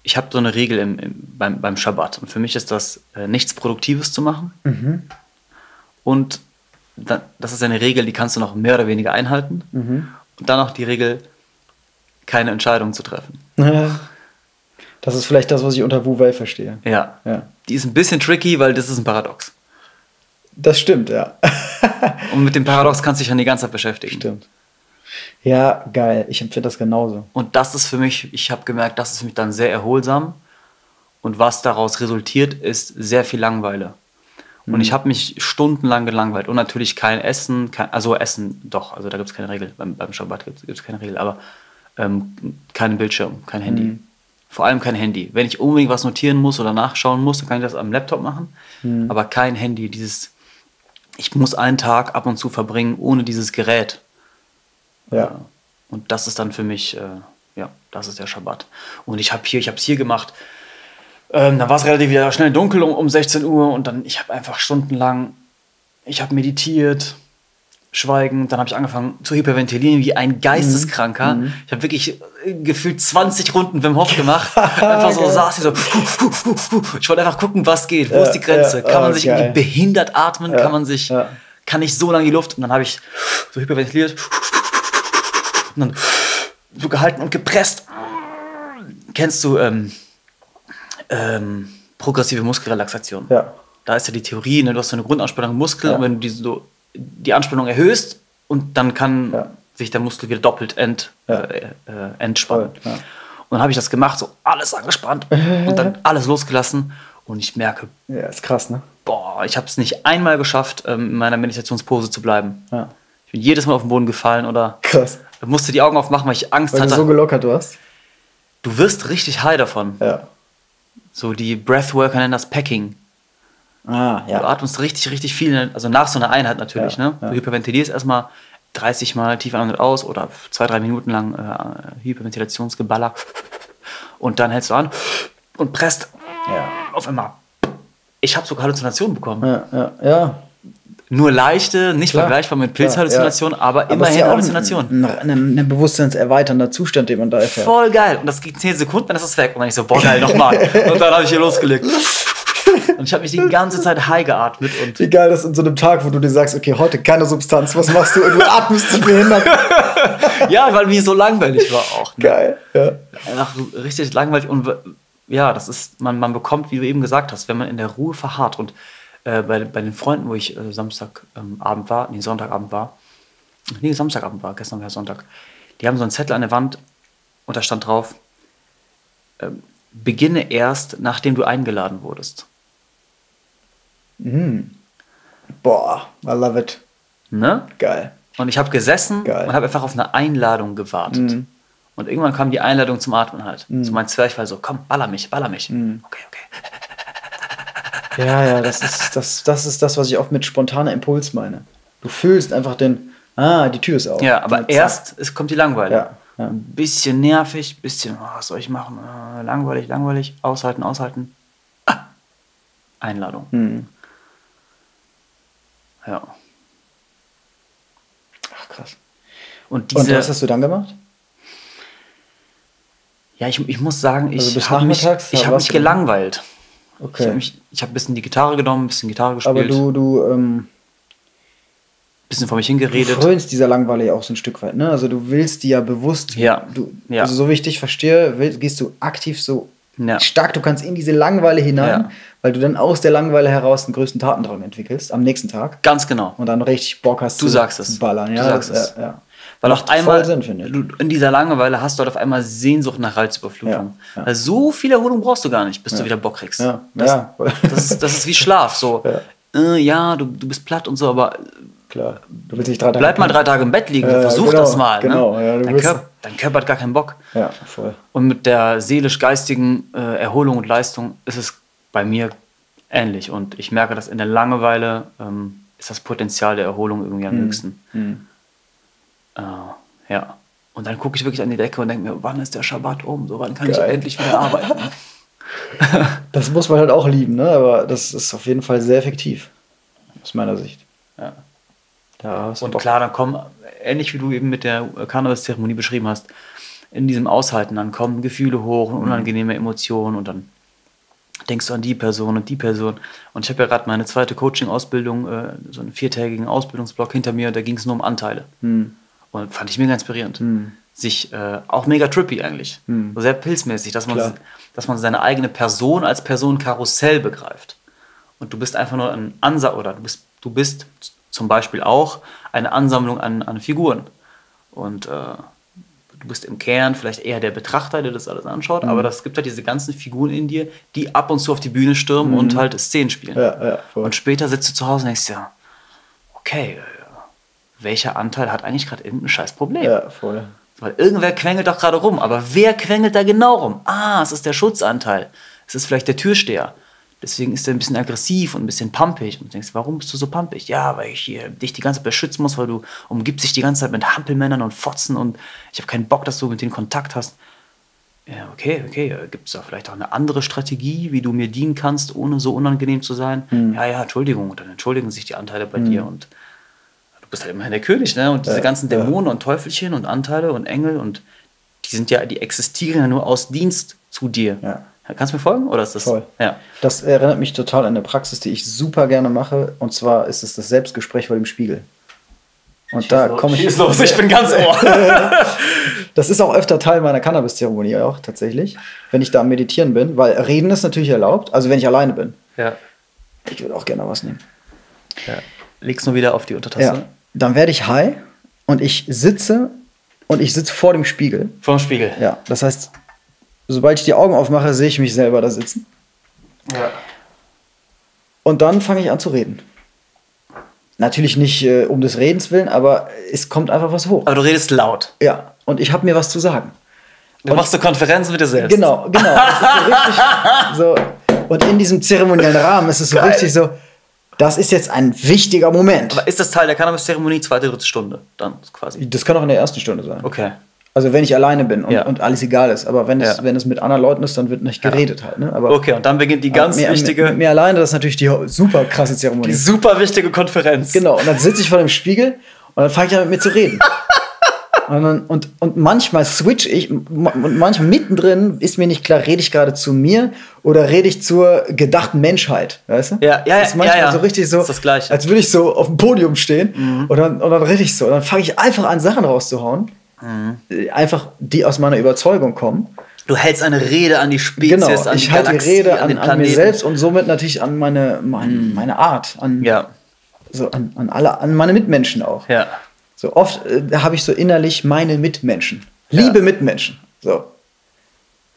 A: ich habe so eine Regel im, im, beim, beim Schabbat. Und für mich ist das, äh, nichts Produktives zu machen. Und da, das ist eine Regel, die kannst du noch mehr oder weniger einhalten. Und dann auch die Regel, keine Entscheidung zu treffen.
B: Das ist vielleicht das, was ich unter Wu Wei verstehe.
A: Ja.
B: Ja.
A: Die ist ein bisschen tricky, weil das ist ein Paradox.
B: Das stimmt, ja.
A: Und mit dem Paradox kannst du dich dann die ganze Zeit beschäftigen.
B: Stimmt. Ja, geil. Ich empfinde das genauso.
A: Und das ist für mich, ich habe gemerkt, das ist für mich dann sehr erholsam. Und was daraus resultiert, ist sehr viel Langeweile. Und ich habe mich stundenlang gelangweilt. Und natürlich kein Essen, kein, also Essen doch, also da gibt es keine Regel. Beim, beim Schabbat gibt es keine Regel, aber ähm, kein Bildschirm, kein Handy. Vor allem kein Handy. Wenn ich unbedingt was notieren muss oder nachschauen muss, dann kann ich das am Laptop machen. Aber kein Handy. Dieses, ich muss einen Tag ab und zu verbringen ohne dieses Gerät.
B: Ja.
A: Und das ist dann für mich, äh, ja, das ist der Schabbat. Und ich habe hier, ich habe es hier gemacht. Ähm, dann war es relativ wieder schnell dunkel um, um 16 Uhr und dann, ich habe einfach stundenlang, ich habe meditiert, schweigen, dann habe ich angefangen zu hyperventilieren wie ein Geisteskranker. Ich habe wirklich äh, gefühlt 20 Runden Wim Hof gemacht. [LAUGHS] einfach so saß ich so. Ich wollte einfach gucken, was geht, wo ist die Grenze?
B: ja,
A: Kann man
B: oh,
A: sich
B: geil.
A: irgendwie behindert atmen?
B: Ja,
A: Kann man sich,
B: ja.
A: kann ich so lange die Luft? Und dann habe ich so hyperventiliert und dann so gehalten und gepresst. Kennst du ähm, ähm, progressive Muskelrelaxation?
B: Ja.
A: Da ist ja die Theorie, ne, du hast so eine Grundanspannung im Muskel
B: Ja.
A: und wenn du die, so, die Anspannung erhöhst und dann kann
B: Ja.
A: sich der Muskel wieder doppelt ent,
B: Ja.
A: äh, äh, entspannen.
B: Voll.
A: Und dann habe ich das gemacht, so alles angespannt und dann alles losgelassen und ich merke,
B: Ja, ist krass, ne?
A: boah, ich habe es nicht einmal geschafft, ähm, in meiner Meditationspose zu bleiben.
B: Ja.
A: Bin jedes Mal auf den Boden gefallen oder
B: Krass.
A: musste die Augen aufmachen, weil ich Angst
B: Weil du
A: hatte.
B: so gelockert warst.
A: du wirst richtig high davon.
B: Ja.
A: So die Breathworker nennen das Packing.
B: Ah,
A: Du
B: ja.
A: atmest richtig, richtig viel, also nach so einer Einheit natürlich.
B: Ja,
A: ne?
B: ja.
A: Du hyperventilierst erstmal 30 Mal tief ein und aus oder zwei, drei Minuten lang äh, Hyperventilationsgeballer. Und dann hältst du an und presst
B: Ja.
A: auf einmal. Ich habe sogar Halluzinationen bekommen.
B: Ja, ja, ja.
A: Nur leichte, nicht
B: Klar.
A: vergleichbar mit
B: Klar,
A: Pilzhalluzinationen,
B: ja.
A: aber
B: Aber
A: immerhin
B: ja auch
A: Halluzinationen.
B: Ein, ein, ein bewusstseinserweiternder Zustand, den man da erfährt.
A: Voll geil. Und das geht 10 Sekunden, dann ist es weg. Und dann ich so, boah, geil, nochmal. Und dann habe ich hier losgelegt. Und ich habe mich die ganze Zeit high geatmet und
B: Wie geil das ist in so einem Tag, wo du dir sagst, okay, heute keine Substanz, was machst du? Und du atmest dich behindert. [LAUGHS]
A: ja, weil mir so langweilig war auch. Ne?
B: Geil. Ja.
A: Einfach richtig langweilig und ja, das ist, man, man bekommt, wie du eben gesagt hast, wenn man in der Ruhe verharrt und äh, bei, bei den Freunden, wo ich äh, Samstagabend ähm, war, nee, Sonntagabend war, nee, Samstagabend war, gestern war Sonntag, die haben so einen Zettel an der Wand und da stand drauf, ähm, beginne erst, nachdem du eingeladen wurdest.
B: Boah, I love it.
A: Ne?
B: Geil.
A: Und ich habe gesessen
B: Geil.
A: Und habe einfach auf eine Einladung gewartet. Und irgendwann kam die Einladung zum Atmen halt. So mein Zwerchfall so, komm, baller mich, baller mich.
B: Mhm.
A: Okay, okay.
B: Ja, ja, das ist das, das ist das, was ich oft mit spontaner Impuls meine. Du fühlst einfach den, ah, die Tür ist auf.
A: Ja, aber erst es kommt die Langeweile.
B: Ja, ja.
A: Ein bisschen nervig, bisschen, oh, was soll ich machen? Ah, langweilig, langweilig, aushalten, aushalten. Ah, Einladung.
B: Hm.
A: Ja.
B: Ach, krass.
A: Und
B: Und
A: diese,
B: was hast du dann gemacht?
A: ja, ich, ich muss sagen,
B: Also
A: ich
B: bis
A: habe mich, ich hab mich
B: genau?
A: Gelangweilt. Ich
B: Okay.
A: habe hab ein bisschen die Gitarre genommen, ein bisschen Gitarre gespielt,
B: aber du, du, ähm,
A: ein bisschen vor mich
B: du
A: hingeredet.
B: frönst dieser Langweile ja auch so ein Stück weit, ne? Also du willst die ja bewusst,
A: Ja,
B: du,
A: ja.
B: also so wie ich dich verstehe, will, gehst du aktiv so
A: Ja.
B: stark, du kannst in diese Langweile hinein,
A: Ja.
B: weil du dann aus der Langweile heraus den größten Tatendrang entwickelst am nächsten Tag
A: Ganz genau.
B: und dann richtig Bock hast
A: Du sagst es.
B: zu ballern.
A: Du
B: Ja,
A: sagst
B: das-
A: es.
B: Ja.
A: Weil
B: Macht
A: auf einmal,
B: Sinn, finde ich.
A: du, in dieser Langeweile hast du halt auf einmal Sehnsucht nach Reizüberflutung.
B: Ja, ja.
A: Weil so viel Erholung brauchst du gar nicht, bis du wieder Bock kriegst.
B: Ja,
A: Das,
B: ja.
A: Das, ist, das ist wie Schlaf. So, [LAUGHS] ja, äh, ja du, du bist platt und so, aber
B: klar. Du willst nicht drei Tage
A: Bleib mal drei Tage im Bett liegen,
B: Ja,
A: versuch
B: genau,
A: das mal.
B: genau,
A: ne?
B: ja,
A: dein, Körper, dein Körper hat gar keinen Bock.
B: Ja, voll.
A: Und mit der seelisch-geistigen äh, Erholung und Leistung ist es bei mir ähnlich. Und ich merke, dass in der Langeweile ähm, ist das Potenzial der Erholung irgendwie am höchsten.
B: Hm.
A: Äh, ja. Und dann gucke ich wirklich an die Decke und denke mir, wann ist der Schabbat um? So, wann kann
B: Geil.
A: ich endlich wieder arbeiten? [LAUGHS]
B: Das muss man halt auch lieben, ne? aber das ist auf jeden Fall sehr effektiv. Aus meiner Sicht.
A: ja.
B: Da
A: Und klar, dann kommen, ähnlich wie du eben mit der Karnevalszeremonie beschrieben hast, in diesem Aushalten, dann kommen Gefühle hoch und unangenehme Emotionen und dann denkst du an die Person und die Person. Und ich habe ja gerade meine zweite Coaching-Ausbildung, äh, so einen viertägigen Ausbildungsblock hinter mir, da ging es nur um Anteile.
B: Hm.
A: Und fand ich mega inspirierend.
B: Hm.
A: Sich äh, auch mega trippy eigentlich.
B: Hm.
A: So sehr pilzmäßig, dass man,
B: Klar.
A: dass man seine eigene Person als Person Karussell begreift. Und du bist einfach nur ein Ansa oder du bist, du bist zum Beispiel auch eine Ansammlung an, an Figuren. Und äh, du bist im Kern vielleicht eher der Betrachter, der das alles anschaut,
B: Mhm.
A: aber das gibt halt diese ganzen Figuren in dir, die ab und zu auf die Bühne stürmen und halt Szenen spielen.
B: Mhm. Ja, ja.
A: Und später sitzt du zu Hause und denkst ja, okay, äh, welcher Anteil hat eigentlich gerade irgendein scheiß Problem?
B: Ja, voll.
A: Weil irgendwer quengelt doch gerade rum. Aber wer quengelt da genau rum? Ah, es ist der Schutzanteil. Es ist vielleicht der Türsteher. Deswegen ist er ein bisschen aggressiv und ein bisschen pumpig. Und du denkst, warum bist du so pumpig? Ja, weil ich hier dich die ganze Zeit beschützen muss, weil du umgibst dich die ganze Zeit mit Hampelmännern und Fotzen und ich habe keinen Bock, dass du mit denen Kontakt hast. Ja, okay, okay. Gibt es da vielleicht auch eine andere Strategie, wie du mir dienen kannst, ohne so unangenehm zu sein? Ja, ja, Entschuldigung. Und dann entschuldigen sich die Anteile bei dir und du bist halt immerhin der König, ne? Und diese
B: Ja,
A: ganzen
B: ja.
A: Dämonen und Teufelchen und Anteile und Engel und die sind ja, die existieren ja nur aus Dienst zu dir.
B: Ja.
A: Kannst du mir folgen? Oder ist das?
B: Voll.
A: Ja.
B: Das erinnert mich total an eine Praxis, die ich super gerne mache. Und zwar ist es das Selbstgespräch vor dem Spiegel. Und da komme ich.
A: Schieß los, ich bin ganz ohr. [LAUGHS]
B: Das ist auch öfter Teil meiner Cannabis-Zeremonie auch tatsächlich, wenn ich da am Meditieren bin, weil Reden ist natürlich erlaubt, also wenn ich alleine bin.
A: ja.
B: Ich würde auch gerne was nehmen.
A: ja. Leg's nur wieder auf die Untertasse.
B: Ja. Dann werde ich high und ich sitze und ich sitze vor dem Spiegel.
A: Vom Spiegel.
B: Ja, das heißt, sobald ich die Augen aufmache, sehe ich mich selber da sitzen.
A: Ja.
B: Und dann fange ich an zu reden. Natürlich nicht äh, um des Redens willen, aber es kommt einfach was hoch.
A: Aber du redest laut.
B: Ja, und ich habe mir was zu sagen.
A: Du machst so Konferenzen mit dir selbst.
B: Genau, genau. Das ist so richtig [LAUGHS] so. Und in diesem zeremoniellen Rahmen ist es so
A: Geil.
B: richtig so, das ist jetzt ein wichtiger Moment.
A: Aber ist das Teil der Cannabis-Zeremonie zweite, dritte Stunde? Dann quasi.
B: Das kann auch in der ersten Stunde sein.
A: Okay.
B: Also wenn ich alleine bin und,
A: Ja.
B: und alles egal ist. Aber wenn es,
A: Ja.
B: wenn es mit anderen Leuten ist, dann wird nicht geredet halt. Ne? Aber
A: Okay, und dann beginnt die ganz
B: mir,
A: wichtige,
B: Mit mir alleine, das ist natürlich die super krasse Zeremonie.
A: die super wichtige Konferenz.
B: Genau, und dann sitze ich vor dem Spiegel und dann fange ich an mit mir zu reden. [LAUGHS] Und, und, und manchmal switch ich und manchmal mittendrin ist mir nicht klar, rede ich gerade zu mir oder rede ich zur gedachten Menschheit, weißt du?
A: Ja, ja,
B: das ist manchmal
A: ja, ja.
B: so richtig so.
A: Mhm.
B: als würde ich so auf dem Podium stehen und, dann, und dann rede ich so. Und dann fange ich einfach an, Sachen rauszuhauen,
A: Mhm.
B: äh, einfach die aus meiner Überzeugung kommen.
A: Du hältst eine Rede an die Spezies,
B: Genau,
A: an
B: ich
A: die
B: halte die
A: Galaxie,
B: Rede
A: an,
B: an, an mir selbst und somit natürlich an meine, mein, meine Art, an,
A: Ja,
B: so an, an, alle, an meine Mitmenschen auch.
A: ja.
B: So oft äh, habe ich so innerlich meine Mitmenschen. Liebe Mitmenschen. So.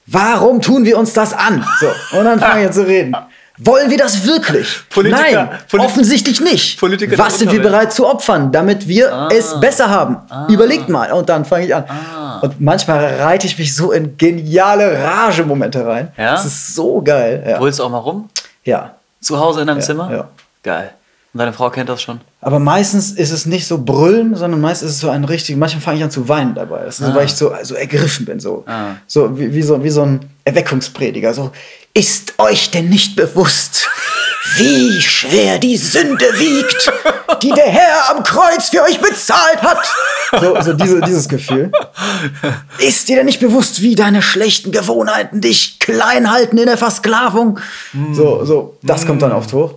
B: Warum tun wir uns das an? So. Und dann fange ich an zu reden. Wollen wir das wirklich?
A: Politiker-
B: Nein,
A: Polit-
B: offensichtlich nicht.
A: Politiker
B: Was sind wir bereit zu opfern, damit wir
A: Ah.
B: es besser haben? Überlegt mal. Und dann fange ich an.
A: Ah.
B: Und manchmal reite ich mich so in geniale Rage-Momente rein.
A: Ja?
B: Das ist so geil. Ja.
A: Brüllst du auch mal rum?
B: ja.
A: Zu Hause in deinem
B: Ja,
A: Zimmer?
B: ja.
A: Geil. Und deine Frau kennt das schon?
B: Aber meistens ist es nicht so brüllen, sondern meistens ist es so ein richtig, manchmal fange ich an zu weinen dabei. Das ist so, weil ich so, so ergriffen bin, so,
A: Ah.
B: so, wie, wie so wie so ein Erweckungsprediger. So, ist euch denn nicht bewusst, wie schwer die Sünde wiegt, die der Herr am Kreuz für euch bezahlt hat? So, so diese, dieses Gefühl. Ist dir denn nicht bewusst, wie deine schlechten Gewohnheiten dich klein halten in der Versklavung? So, so, das kommt dann oft hoch.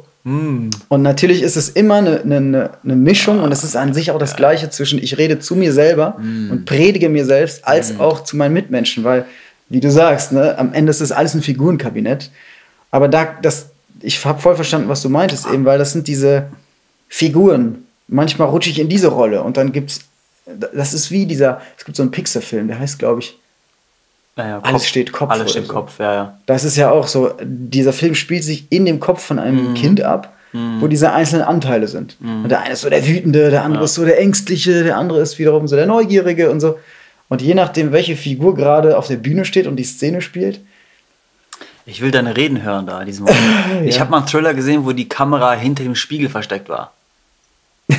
B: Und natürlich ist es immer eine, eine, eine Mischung und es ist an sich auch das Gleiche zwischen ich rede zu mir selber und predige mir selbst, als auch zu meinen Mitmenschen, weil, wie du sagst, ne, am Ende ist das alles ein Figurenkabinett. Aber da, das, ich habe voll verstanden, was du meintest, eben, weil das sind diese Figuren. Manchmal rutsche ich in diese Rolle und dann gibt's, das ist wie dieser, es gibt so einen Pixar-Film, der heißt, glaube ich,
A: Naja,
B: Alles steht Kopf
A: Alles steht
B: so.
A: Kopf, ja, ja.
B: das ist ja auch so, dieser Film spielt sich in dem Kopf von einem
A: Mhm.
B: Kind ab wo diese einzelnen Anteile sind. Und der eine ist so der Wütende, der andere ist so der Ängstliche, der andere ist wiederum so der Neugierige und so. Und je nachdem, welche Figur gerade auf der Bühne steht und die Szene spielt,
A: Ich will deine Reden hören da, in diesem Moment. [LAUGHS] Ich
B: Ja.
A: habe mal einen Thriller gesehen, wo die Kamera hinter dem Spiegel versteckt war. [LAUGHS]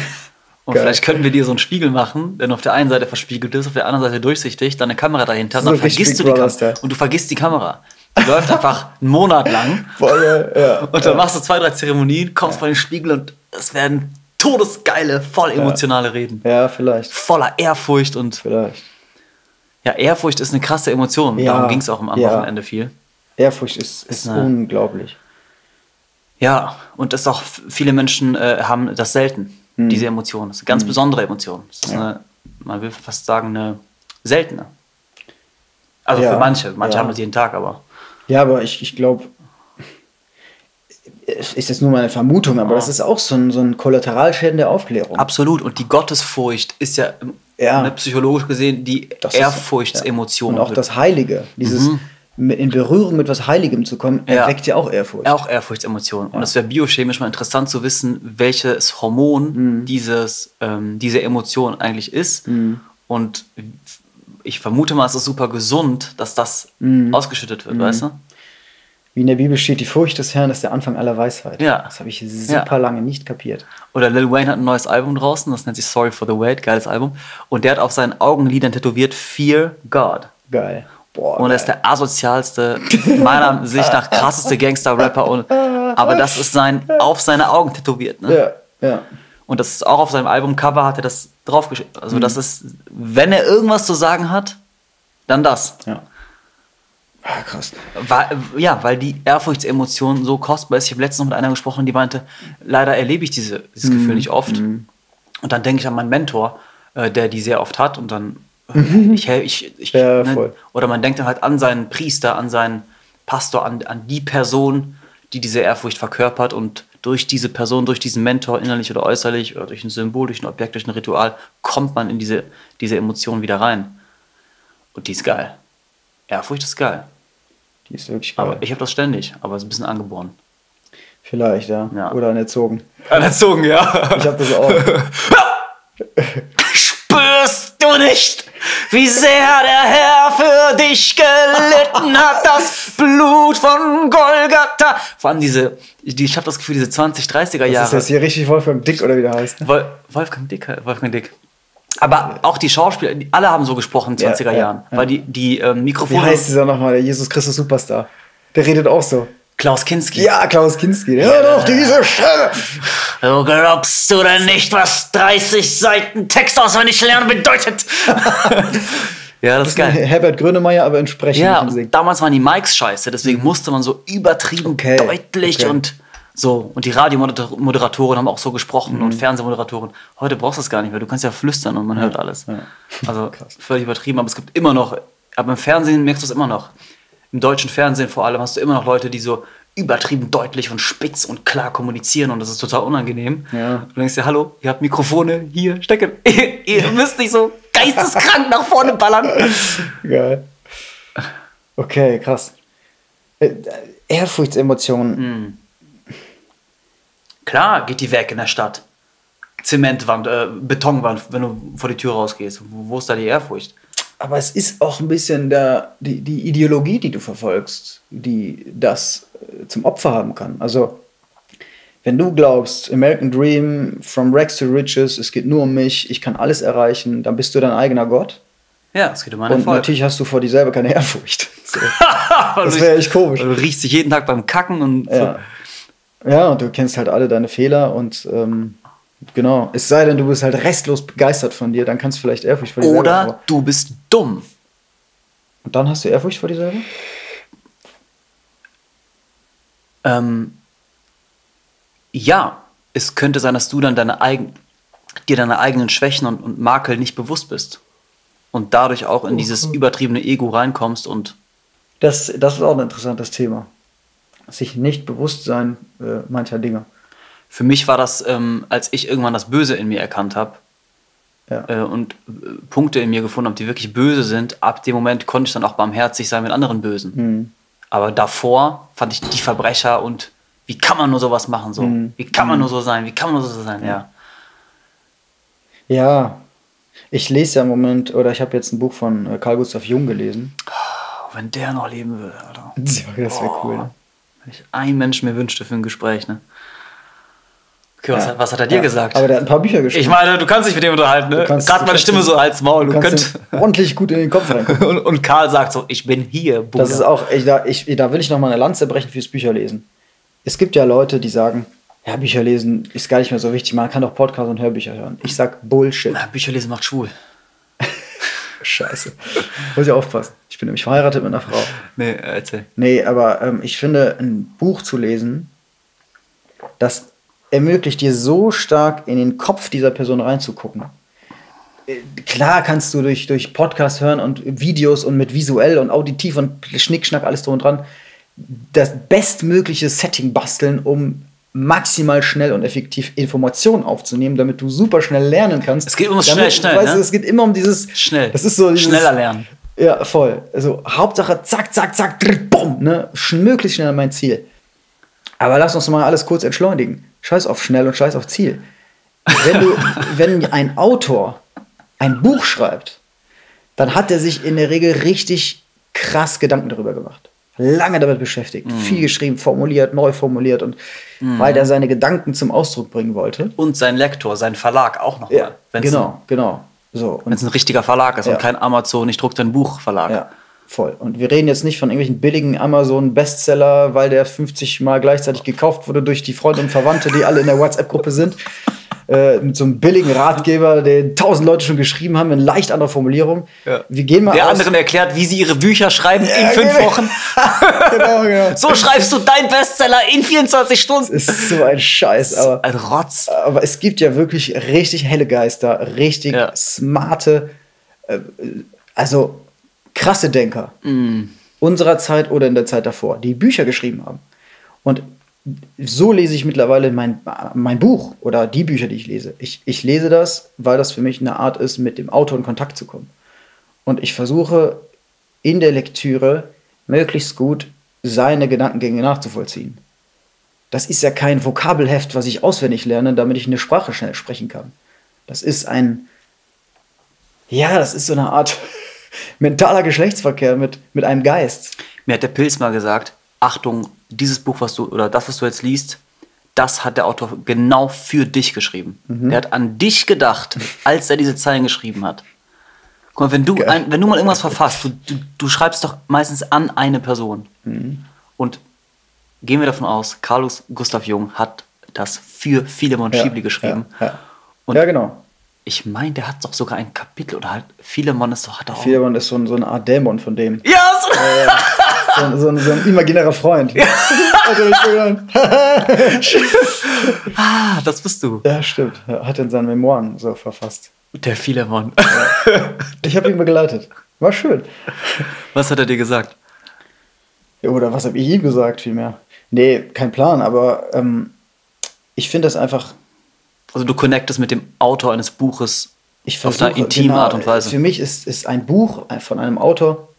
A: Und
B: Geil.
A: vielleicht könnten wir dir so einen Spiegel machen, der auf der einen Seite verspiegelt ist, auf der anderen Seite durchsichtig, dann eine Kamera dahinter,
B: So
A: dann vergisst du die Kamera. Und du vergisst die Kamera. Die läuft einfach einen Monat lang. [LAUGHS]
B: voll, ja,
A: Und dann machst du zwei, drei Zeremonien, kommst vor den Spiegel und es werden todesgeile, voll emotionale Reden.
B: ja, vielleicht,
A: Voller Ehrfurcht und
B: vielleicht.
A: ja, Ehrfurcht ist eine krasse Emotion.
B: Ja,
A: Darum ging es auch am,
B: ja.
A: Wochenende viel.
B: Ehrfurcht ist, ist
A: eine-
B: unglaublich.
A: Ja, und das auch viele Menschen äh, haben das selten, diese Emotion. Das ist eine ganz besondere Emotion. Das ist
B: Mhm. Ja.
A: eine, man will fast sagen, eine seltene. Also
B: Ja,
A: für manche. Manche
B: ja.
A: haben das jeden Tag, aber.
B: Ja, aber ich, ich glaube, ist jetzt nur meine Vermutung, aber das ist auch so ein, so ein Kollateralschäden der Aufklärung.
A: Absolut. Und die Gottesfurcht ist ja,
B: Ja.
A: ne, psychologisch gesehen die
B: Das
A: Ehrfurchtsemotion.
B: Und auch das Heilige, dieses mit in Berührung mit was Heiligem zu kommen,
A: Mhm. Ja.
B: erweckt ja auch Ehrfurcht.
A: Auch Ehrfurchtsemotion. Und es wäre biochemisch mal interessant zu wissen, welches Hormon
B: Mhm.
A: dieses, ähm, diese Emotion eigentlich ist. Und ich vermute mal, es ist super gesund, dass das
B: Mhm.
A: ausgeschüttet wird, weißt du?
B: Wie in der Bibel steht, die Furcht des Herrn ist der Anfang aller Weisheit.
A: Ja.
B: Das habe ich super
A: Ja.
B: lange nicht kapiert.
A: Oder Lil Wayne hat ein neues Album draußen, das nennt sich Sorry for the Wait, geiles Album. Und der hat auf seinen Augenlidern tätowiert Fear God.
B: Geil. Boah,
A: Und er ist der asozialste, meiner Sicht nach krasseste Gangster-Rapper. Und- Aber das ist sein, auf seine Augen tätowiert. Ne?
B: Ja, ja.
A: Und das ist auch auf seinem Albumcover hat er das draufgeschrieben. Also
B: Mhm.
A: das ist, wenn er irgendwas zu sagen hat, dann das.
B: ja. Ah, krass.
A: Weil, ja, weil die Ehrfurchtsemotion so kostbar ist. Ich habe letztens noch mit einer gesprochen, die meinte, leider erlebe ich diese, dieses
B: Mhm.
A: Gefühl nicht oft. Und dann denke ich an meinen Mentor, äh, der die sehr oft hat. Und dann, ich, hel- ich, ich
B: Ja, voll.
A: Oder man denkt dann halt an seinen Priester, an seinen Pastor, an, an die Person, die diese Ehrfurcht verkörpert. Und durch diese Person, durch diesen Mentor, innerlich oder äußerlich, oder durch ein Symbol, durch ein Objekt, durch ein Ritual, kommt man in diese, diese Emotion wieder rein. Und die ist geil. Ehrfurcht ist geil.
B: Die ist wirklich geil.
A: Aber ich habe das ständig, aber es ist ein bisschen angeboren.
B: Vielleicht, ja.
A: Ja.
B: Oder anerzogen.
A: Anerzogen, ja.
B: Ich habe das auch. [LAUGHS]
A: Wie sehr der Herr für dich gelitten hat, das Blut von Golgatha? Vor allem diese, die, ich habe das Gefühl, diese 20, 30er
B: Das ist
A: Jahre.
B: jetzt hier richtig Wolfgang Dick oder wie der heißt. ne?
A: Wol Wolfgang Dick, Wolfgang Dick. Aber auch die Schauspieler, die, alle haben so gesprochen in den
B: Ja,
A: 20er
B: ja,
A: Jahren.
B: ja.
A: Weil die, die ähm,
B: Wie
A: Mikrofone.
B: heißt dieser nochmal, der Jesus Christus Superstar? Der redet auch so.
A: Klaus Kinski.
B: Ja, Klaus Kinski. Ja, doch, diese Stimme.
A: Du glaubst du denn nicht, was 30 Seiten Text auswendig lernen bedeutet? [LAUGHS] ja, das ist geil.
B: Herbert Grönemeyer, aber entsprechend
A: Ja, damals waren die Mics scheiße, deswegen musste man so übertrieben
B: Okay,
A: deutlich
B: okay.
A: und so. Und die Radiomoderatoren haben auch so gesprochen und Fernsehmoderatoren. Heute brauchst du es gar nicht mehr. Du kannst ja flüstern und man hört alles.
B: ja.
A: Also [LAUGHS]
B: Krass.
A: völlig übertrieben, aber es gibt immer noch, aber im Fernsehen merkst du es immer noch. Im deutschen Fernsehen vor allem hast du immer noch Leute, die so übertrieben deutlich und spitz und klar kommunizieren und das ist total unangenehm.
B: Ja.
A: Du denkst dir, hallo, ihr habt Mikrofone, hier, stecken. [LAUGHS] ihr müsst nicht so geisteskrank nach vorne ballern.
B: Geil. Okay, krass. Äh, Ehrfurchtsemotionen.
A: Hm. Klar geht die weg in der Stadt. Zementwand, äh, Betonwand, wenn du vor die Tür rausgehst. Wo, wo ist da die Ehrfurcht?
B: Aber es ist auch ein bisschen der, die, die Ideologie, die du verfolgst, die das äh, zum Opfer haben kann. Also, wenn du glaubst, American Dream, from Rags to Riches, es geht nur um mich, ich kann alles erreichen, dann bist du dein eigener Gott.
A: Ja, es geht um einen
B: Und
A: Erfolg.
B: natürlich hast du vor dir selber keine Ehrfurcht. [LAUGHS] So. Das wäre echt komisch.
A: Du riechst dich jeden Tag beim Kacken und
B: Ja. ja, und du kennst halt alle deine Fehler und ähm, genau. Es sei denn, du bist halt restlos begeistert von dir, dann kannst du vielleicht Ehrfurcht vor dir selber
A: Oder
B: haben.
A: du bist dumm.
B: Und dann hast du Ehrfurcht vor dir selber?
A: Ähm, ja, es könnte sein, dass du dann deine eigen, dir deine eigenen Schwächen und, und Makel nicht bewusst bist. Und dadurch auch in dieses übertriebene Ego reinkommst und
B: Das, das ist auch ein interessantes Thema. Sich nicht bewusst sein äh, mancher Dinge.
A: Für mich war das, ähm, als ich irgendwann das Böse in mir erkannt habe
B: Ja.
A: äh, und äh, Punkte in mir gefunden habe, die wirklich böse sind, ab dem Moment konnte ich dann auch barmherzig sein mit anderen Bösen.
B: Hm.
A: Aber davor fand ich die Verbrecher und wie kann man nur sowas machen so?
B: Mhm.
A: Wie kann man nur so sein? Wie kann man nur so sein? Ja.
B: Ja, ich lese ja im Moment, oder ich habe jetzt ein Buch von äh, Carl Gustav Jung gelesen.
A: Oh, wenn der noch leben würde, Alter. [LAUGHS]
B: Das wäre cool. Ne?
A: Wenn ich einen Menschen mir wünschte für ein Gespräch, ne? Okay, was,
B: Ja.
A: hat, was hat er dir
B: Ja,
A: gesagt?
B: Aber der hat ein paar Bücher geschrieben.
A: ich meine, du kannst dich mit dem unterhalten, ne? Gerade meine Stimme so als Maul. Du
B: du
A: könnt,
B: kannst ordentlich gut in den Kopf reingucken. [LAUGHS]
A: und, und Karl sagt so, ich bin hier, Bruder.
B: Das ist auch, ich, da, ich, da will ich noch mal eine Lanze brechen fürs Bücherlesen. Es gibt ja Leute, die sagen, ja, Bücher lesen ist gar nicht mehr so wichtig, man kann doch Podcasts und Hörbücher hören. Ich sag Bullshit.
A: Na, Bücher lesen macht schwul. [LAUGHS]
B: Scheiße. Muss ich aufpassen. Ich bin nämlich verheiratet mit einer Frau.
A: Nee, äh, erzähl.
B: Nee, aber ähm, ich finde, ein Buch zu lesen, das ermöglicht dir so stark in den Kopf dieser Person reinzugucken. Äh, Klar kannst du durch, durch Podcast hören und Videos und mit visuell und auditiv und Schnickschnack alles drum und dran das bestmögliche Setting basteln, um maximal schnell und effektiv Informationen aufzunehmen, damit du super schnell lernen kannst.
A: Es geht
B: damit,
A: schnell, schnell,
B: Weißt
A: ne?
B: es geht immer um dieses
A: Schnell.
B: Das ist so dieses,
A: Schneller lernen.
B: ja, voll. Also Hauptsache zack, zack, zack, drrr, bumm, ne? Sch- Möglichst schnell an mein Ziel. Aber lass uns mal alles kurz entschleunigen. Scheiß auf schnell und scheiß auf Ziel. Wenn, du, [LAUGHS] wenn ein Autor ein Buch schreibt, dann hat er sich in der Regel richtig krass Gedanken darüber gemacht. Lange damit beschäftigt,
A: Mhm.
B: viel geschrieben, formuliert, neu formuliert und weil er seine Gedanken zum Ausdruck bringen wollte.
A: Und sein Lektor, sein Verlag auch noch.
B: Ja, genau, genau. So,
A: Wenn es ein richtiger Verlag ist
B: Ja.
A: und kein Amazon, ich druck dein Buch Verlag.
B: Ja, voll. Und wir reden jetzt nicht von irgendwelchen billigen Amazon-Bestseller, weil der 50 Mal gleichzeitig gekauft wurde durch die Freunde und Verwandte, die alle in der WhatsApp-Gruppe sind. Äh, mit so einem billigen Ratgeber, den tausend Leute schon geschrieben haben, in leicht anderer Formulierung.
A: Ja.
B: Wir gehen mal
A: Der
B: aus.
A: anderen erklärt, wie sie ihre Bücher schreiben in
B: Ja,
A: fünf
B: genau.
A: Wochen. [LAUGHS]
B: genau, genau.
A: So schreibst du dein Bestseller in 24 Stunden.
B: Ist so ein Scheiß, aber.
A: Ein Rotz.
B: Aber es gibt ja wirklich richtig helle Geister, richtig
A: Ja.
B: smarte, äh, also krasse Denker
A: Mm.
B: unserer Zeit oder in der Zeit davor, die Bücher geschrieben haben. Und so lese ich mittlerweile mein, mein Buch oder die Bücher, die ich lese. Ich, ich lese das, weil das für mich eine Art ist, mit dem Autor in Kontakt zu kommen. Und ich versuche in der Lektüre möglichst gut seine Gedankengänge nachzuvollziehen. Das ist ja kein Vokabelheft, was ich auswendig lerne, damit ich eine Sprache schnell sprechen kann. Das ist ein, ja, das ist so eine Art mentaler Geschlechtsverkehr mit, mit einem Geist.
A: Mir hat der Pilz mal gesagt, Achtung, dieses Buch, was du, oder das, was du jetzt liest, das hat der Autor genau für dich geschrieben.
B: Mhm.
A: Der hat an dich gedacht, als er diese Zeilen geschrieben hat. Guck mal, wenn du, ein, wenn du mal irgendwas verfasst, du, du, du schreibst doch meistens an eine Person.
B: Mhm.
A: Und gehen wir davon aus, Carlos Gustav Jung hat das für Philemon
B: Ja,
A: Schiebli geschrieben.
B: Ja, ja. Ja genau.
A: Ich meine, der hat doch sogar ein Kapitel oder halt Philemon ist doch, hat doch auch.
B: Philemon ist so, ein, so eine Art Dämon von dem.
A: Ja, so,
B: So, ein- so, ein, so ein imaginärer Freund. [LAUGHS] Hat er nicht gehört? [LAUGHS]
A: ah, das bist du.
B: ja, stimmt. Er Hat in seinen Memoiren so verfasst.
A: Der Philemon.
B: Ich habe ihn begleitet. War schön.
A: Was hat er dir gesagt?
B: Oder was habe ich ihm gesagt, vielmehr? Nee, kein Plan, aber ähm, ich finde das einfach.
A: Also du connectest mit dem Autor eines Buches
B: Ich
A: auf eine
B: versuche,
A: intime
B: genau,
A: Art und Weise.
B: Für mich ist, ist ein Buch von einem Autor,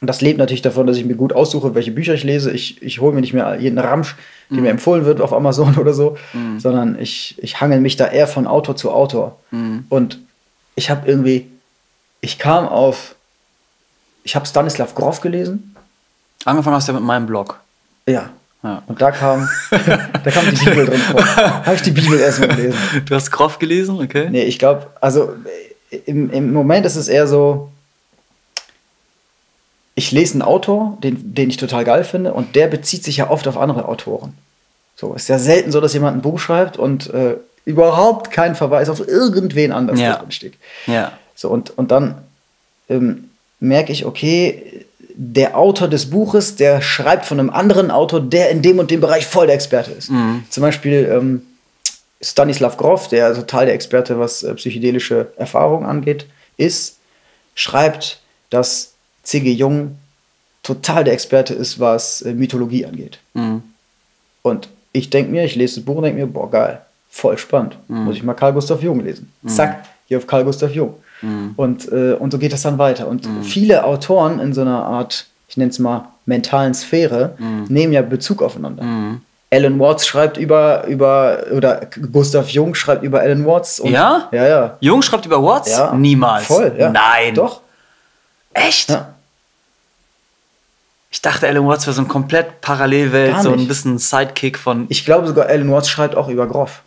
B: und das lebt natürlich davon, dass ich mir gut aussuche, welche Bücher ich lese. Ich, ich hole mir nicht mehr jeden Ramsch, der
A: Mhm.
B: mir empfohlen wird auf Amazon [LAUGHS] oder so, sondern ich, ich hangel mich da eher von Autor zu Autor.
A: Mhm.
B: Und ich habe irgendwie, ich kam auf, ich habe Stanislav Grof gelesen.
A: Angefangen hast du ja mit meinem Blog.
B: Ja.
A: Ja.
B: Und da kam, da kam die Bibel drin vor. Habe ich die Bibel erstmal gelesen.
A: Du hast Groff gelesen, okay?
B: Nee, ich glaube, also im, im Moment ist es eher so, ich lese einen Autor, den, den ich total geil finde, und der bezieht sich ja oft auf andere Autoren. So, ist ja selten so, dass jemand ein Buch schreibt und äh, überhaupt kein Verweis auf irgendwen anders
A: Ja.
B: drin steht.
A: Ja.
B: So, und, und dann ähm, merke ich, okay, der Autor des Buches, der schreibt von einem anderen Autor, der in dem und dem Bereich voll der Experte ist. Zum Beispiel ähm, Stanislav Grof, der total der Experte, was äh, psychedelische Erfahrungen angeht, ist, schreibt, dass C.G. Jung total der Experte ist, was äh, Mythologie angeht.
A: Mhm.
B: Und ich denke mir, ich lese das Buch und denke mir, boah, geil, voll spannend.
A: Mhm.
B: Muss ich mal Carl Gustav Jung lesen. Zack, hier auf Carl Gustav Jung.
A: Mhm.
B: Und, äh, und so geht das dann weiter. Und viele Autoren in so einer Art, ich nenne es mal, mentalen Sphäre, nehmen ja Bezug aufeinander.
A: Mhm.
B: Alan Watts schreibt über, über, oder Gustav Jung schreibt über Alan Watts. Und,
A: Ja?
B: Ja, ja.
A: Jung schreibt über Watts?
B: ja.
A: Niemals.
B: Voll, ja.
A: Nein.
B: Doch.
A: Echt?
B: Ja.
A: Ich dachte, Alan Watts wäre so ein komplett Parallelwelt, so ein bisschen Sidekick von.
B: Ich glaube sogar, Alan Watts schreibt auch über Groff.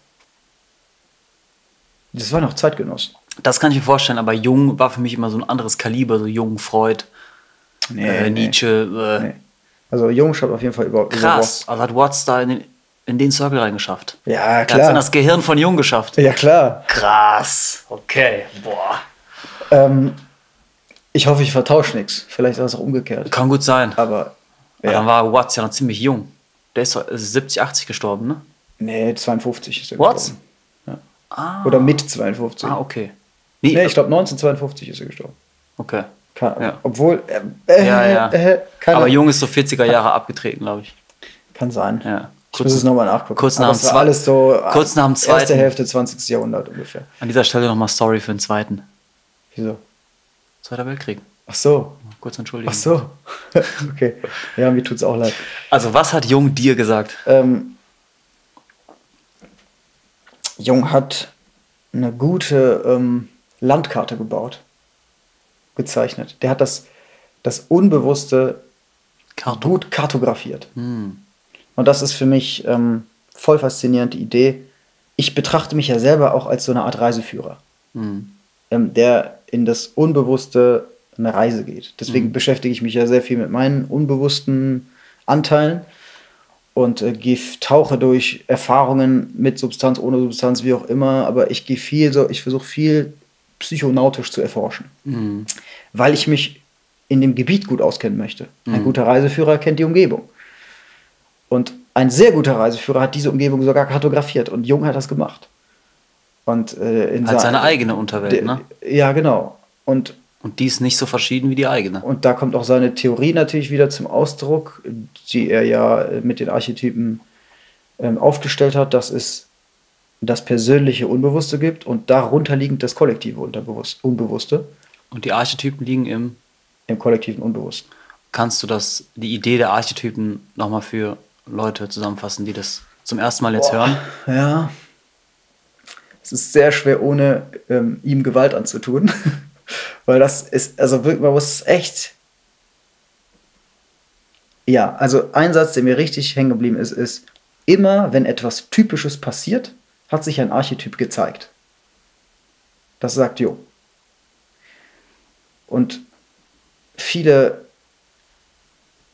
B: Das war noch Zeitgenoss.
A: Das kann ich mir vorstellen, aber Jung war für mich immer so ein anderes Kaliber, so Jung, Freud, äh, Nietzsche. Äh,
B: Nee. Also Jung schreibt auf jeden Fall über, über
A: Krass.
B: Watts.
A: Also hat Watts da in den, in den Circle reingeschafft.
B: Ja,
A: Er hat in
B: klar.
A: das Gehirn von Jung geschafft.
B: Ja, klar.
A: Krass. Okay. Boah.
B: Ähm, ich hoffe, ich vertausche nichts. Vielleicht ist es auch umgekehrt.
A: Kann gut sein.
B: Aber,
A: Aber Dann
B: ja.
A: war Watts ja noch ziemlich jung. Der ist doch- ist 70, 80 gestorben, ne?
B: Nee, 52 ist er
A: Watts?
B: gestorben.
A: Ah.
B: Oder mit 52.
A: Ah, okay. Nee,
B: Nee, ich glaube 1952 ist er gestorben.
A: okay.
B: Keine,
A: Ja.
B: Obwohl, äh, äh,
A: Ja, ja.
B: Äh, keine,
A: Aber Jung ist so 40er Jahre abgetreten, glaube ich.
B: Kann sein.
A: Ja.
B: Ich muss es nochmal nachgucken.
A: kurz
B: Aber
A: nach
B: es
A: dem
B: alles so
A: kurz nach dem
B: erste
A: Zweiten.
B: Hälfte 20. Jahrhundert ungefähr.
A: An dieser Stelle nochmal Story für den zweiten.
B: Wieso?
A: Zweiter Weltkrieg.
B: Ach so.
A: Kurz entschuldigen.
B: Ach so. [LAUGHS] okay. Ja, mir tut's auch leid.
A: Also, was hat Jung dir gesagt?
B: Ähm, Jung hat eine gute ähm, Landkarte gebaut, gezeichnet. Der hat das, das Unbewusste
A: Karton.
B: gut kartografiert.
A: Hm.
B: Und das ist für mich ähm, voll faszinierende Idee. Ich betrachte mich ja selber auch als so eine Art Reiseführer,
A: Hm.
B: ähm, der in das Unbewusste eine Reise geht. Deswegen beschäftige ich mich ja sehr viel mit meinen unbewussten Anteilen und äh, geh, tauche durch Erfahrungen mit Substanz, ohne Substanz, wie auch immer. Aber ich gehe viel so, ich versuche viel psychonautisch zu erforschen,
A: Hm.
B: weil ich mich in dem Gebiet gut auskennen möchte. Ein guter Reiseführer kennt die Umgebung. Und ein sehr guter Reiseführer hat diese Umgebung sogar kartografiert und Jung hat das gemacht. Und äh, in
A: Hat
B: sein-
A: seine eigene Unterwelt, ne?
B: Ja, genau. Und,
A: Und die ist nicht so verschieden wie die eigene.
B: und da kommt auch seine Theorie natürlich wieder zum Ausdruck, die er ja äh, mit den Archetypen ähm, aufgestellt hat, dass es das persönliche Unbewusste gibt und darunter liegend das kollektive Unterbewusst Unbewusste
A: Und die Archetypen liegen im.
B: im kollektiven Unbewussten.
A: Kannst du das, die Idee der Archetypen nochmal für Leute zusammenfassen, die das zum ersten Mal jetzt hören?
B: Ja. Es ist sehr schwer, ohne ähm, ihm Gewalt anzutun. [LAUGHS] Weil das ist, also man muss echt. Ja, also ein Satz, der mir richtig hängen geblieben ist, ist, immer wenn etwas Typisches passiert, hat sich ein Archetyp gezeigt. Das sagt Jo. Und viele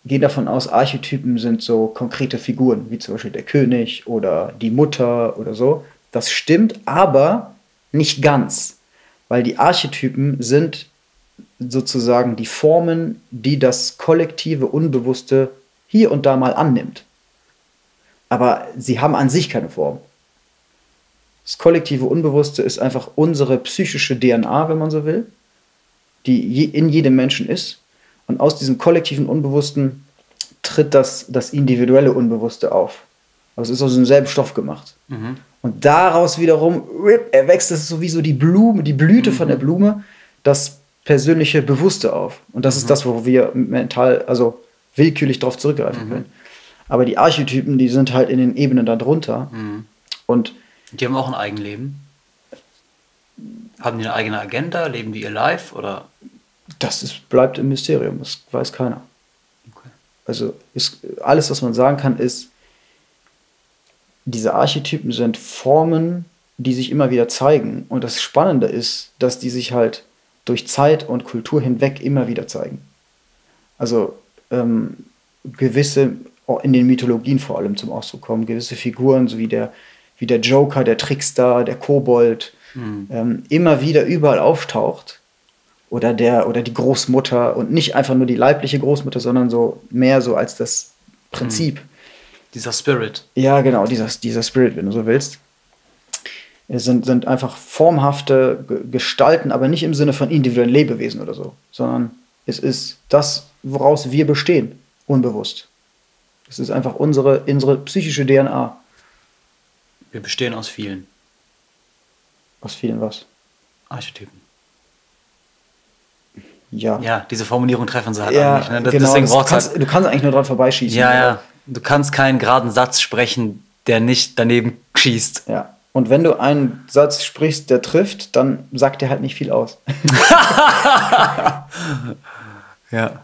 B: gehen davon aus, Archetypen sind so konkrete Figuren, wie zum Beispiel der König oder die Mutter oder so. Das stimmt, aber nicht ganz, weil die Archetypen sind sozusagen die Formen, die das kollektive Unbewusste hier und da mal annimmt. Aber sie haben an sich keine Form. Das kollektive Unbewusste ist einfach unsere psychische DNA, wenn man so will, die in jedem Menschen ist. Und aus diesem kollektiven Unbewussten tritt das, das individuelle Unbewusste auf. Aber es ist aus demselben Stoff gemacht. Und daraus wiederum rip, erwächst es sowieso die Blume, die Blüte von der Blume, das persönliche Bewusste auf. Und das ist das, wo wir mental, also willkürlich darauf zurückgreifen können. Aber die Archetypen, die sind halt in den Ebenen darunter. Und
A: Die haben auch ein Eigenleben. Haben die eine eigene Agenda? Leben die ihr Life? Oder
B: das ist, bleibt im Mysterium, das weiß keiner.
A: Okay.
B: Also ist, alles, was man sagen kann, ist, diese Archetypen sind Formen, die sich immer wieder zeigen. Und das Spannende ist, dass die sich halt durch Zeit und Kultur hinweg immer wieder zeigen. Also ähm, gewisse, in den Mythologien vor allem zum Ausdruck kommen, gewisse Figuren, so wie der, wie der Joker, der Trickster, der Kobold, ähm, immer wieder überall auftaucht. Oder, der, oder die Großmutter und nicht einfach nur die leibliche Großmutter, sondern so mehr so als das Prinzip.
A: Dieser Spirit?
B: Ja, genau, dieser, dieser Spirit, wenn du so willst. Es sind, sind einfach formhafte Ge- Gestalten, aber nicht im Sinne von individuellen Lebewesen oder so, sondern es ist das, woraus wir bestehen, unbewusst. Es ist einfach unsere, unsere psychische DNA.
A: Wir bestehen aus vielen
B: Aus vielen was.
A: Archetypen.
B: Ja.
A: Ja, diese Formulierung treffen sie halt
B: Ja,
A: eigentlich. Ne? Das,
B: genau,
A: deswegen
B: das kannst,
A: halt.
B: du kannst eigentlich nur dran vorbeischießen.
A: Ja, ja. Du kannst keinen geraden Satz sprechen, der nicht daneben schießt.
B: Ja. Und wenn du einen Satz sprichst, der trifft, dann sagt der halt nicht viel aus. [LAUGHS]
A: Ja.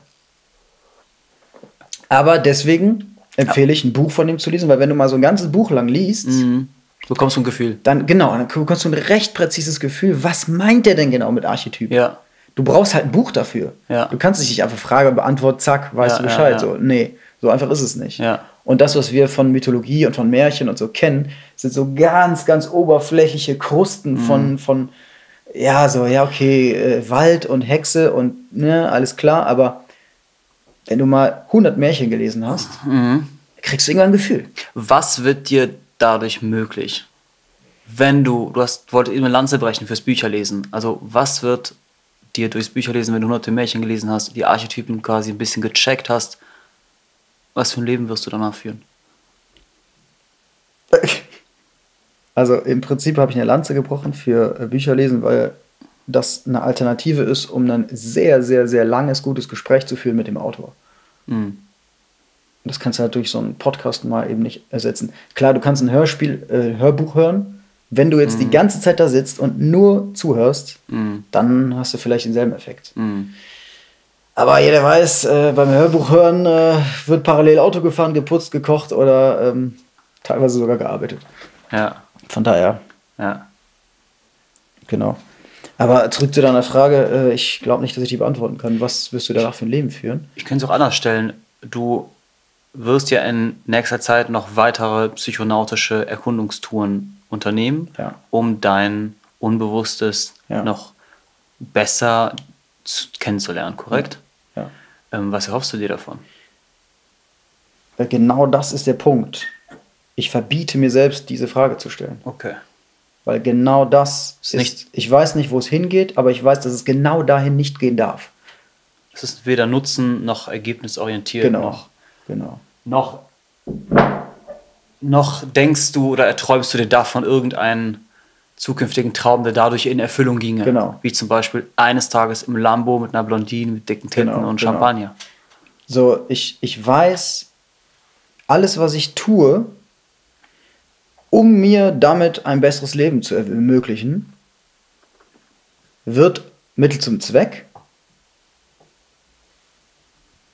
B: Aber deswegen empfehle ich, ein Buch von ihm zu lesen, weil wenn du mal so ein ganzes Buch lang liest,
A: Mhm. Du bekommst so ein Gefühl.
B: dann genau, dann bekommst du ein recht präzises Gefühl, was meint der denn genau mit Archetypen?
A: Ja.
B: Du brauchst halt ein Buch dafür.
A: Ja.
B: Du kannst dich nicht einfach Frage beantworten, zack, weißt
A: Ja,
B: du Bescheid. So, nee, so einfach ist es nicht.
A: Ja.
B: Und das, was wir von Mythologie und von Märchen und so kennen, sind so ganz, ganz oberflächliche Krusten
A: Mhm.
B: von, von, ja, so, ja, okay, äh, Wald und Hexe und, ne, alles klar, aber wenn du mal 100 Märchen gelesen hast,
A: Mhm.
B: kriegst du irgendwann ein Gefühl.
A: Was wird dir dadurch möglich? Wenn du, du hast, wolltest eben eine Lanze brechen fürs Bücherlesen. Also, was wird dir durchs Bücherlesen, wenn du hunderte Märchen gelesen hast, die Archetypen quasi ein bisschen gecheckt hast, was für ein Leben wirst du danach führen? [LAUGHS]
B: Also im Prinzip habe ich eine Lanze gebrochen für äh, Bücherlesen, weil das eine Alternative ist, um ein sehr, sehr, sehr langes, gutes Gespräch zu führen mit dem Autor.
A: Mhm.
B: Das kannst du halt durch so einen Podcast mal eben nicht ersetzen. Klar, du kannst ein Hörspiel, äh, Hörbuch hören. Wenn du jetzt die ganze Zeit da sitzt und nur zuhörst,
A: Mhm.
B: dann hast du vielleicht denselben Effekt.
A: Mhm.
B: Aber jeder weiß, äh, beim Hörbuch hören äh, wird parallel Auto gefahren, geputzt, gekocht oder ähm, teilweise sogar gearbeitet.
A: Ja,
B: Von daher,
A: ja.
B: genau. Aber zurück zu deiner Frage, äh, ich glaube nicht, dass ich die beantworten kann. Was wirst du danach für ein Leben führen?
A: Ich könnte es auch anders stellen. Du wirst ja in nächster Zeit noch weitere psychonautische Erkundungstouren unternehmen,
B: Ja.
A: um dein Unbewusstes
B: Ja.
A: noch besser zu, kennenzulernen, korrekt? Ähm, was erhoffst du dir davon?
B: Weil genau das ist der Punkt. Ich verbiete mir selbst, diese Frage zu stellen.
A: Okay.
B: Weil genau das ist,
A: nicht-
B: ich weiß nicht, wo es hingeht, aber ich weiß, dass es genau dahin nicht gehen darf.
A: Es ist weder Nutzen noch ergebnisorientiert
B: Genau.
A: noch,
B: Genau.
A: noch, noch denkst du oder erträumst du dir davon irgendeinen zukünftigen Traum, der dadurch in Erfüllung ginge.
B: Genau.
A: Wie zum Beispiel eines Tages im Lambo mit einer Blondine mit dicken Tinten
B: Genau,
A: und
B: genau.
A: Champagner.
B: So, ich, ich weiß, alles, was ich tue, um mir damit ein besseres Leben zu ermöglichen, wird Mittel zum Zweck.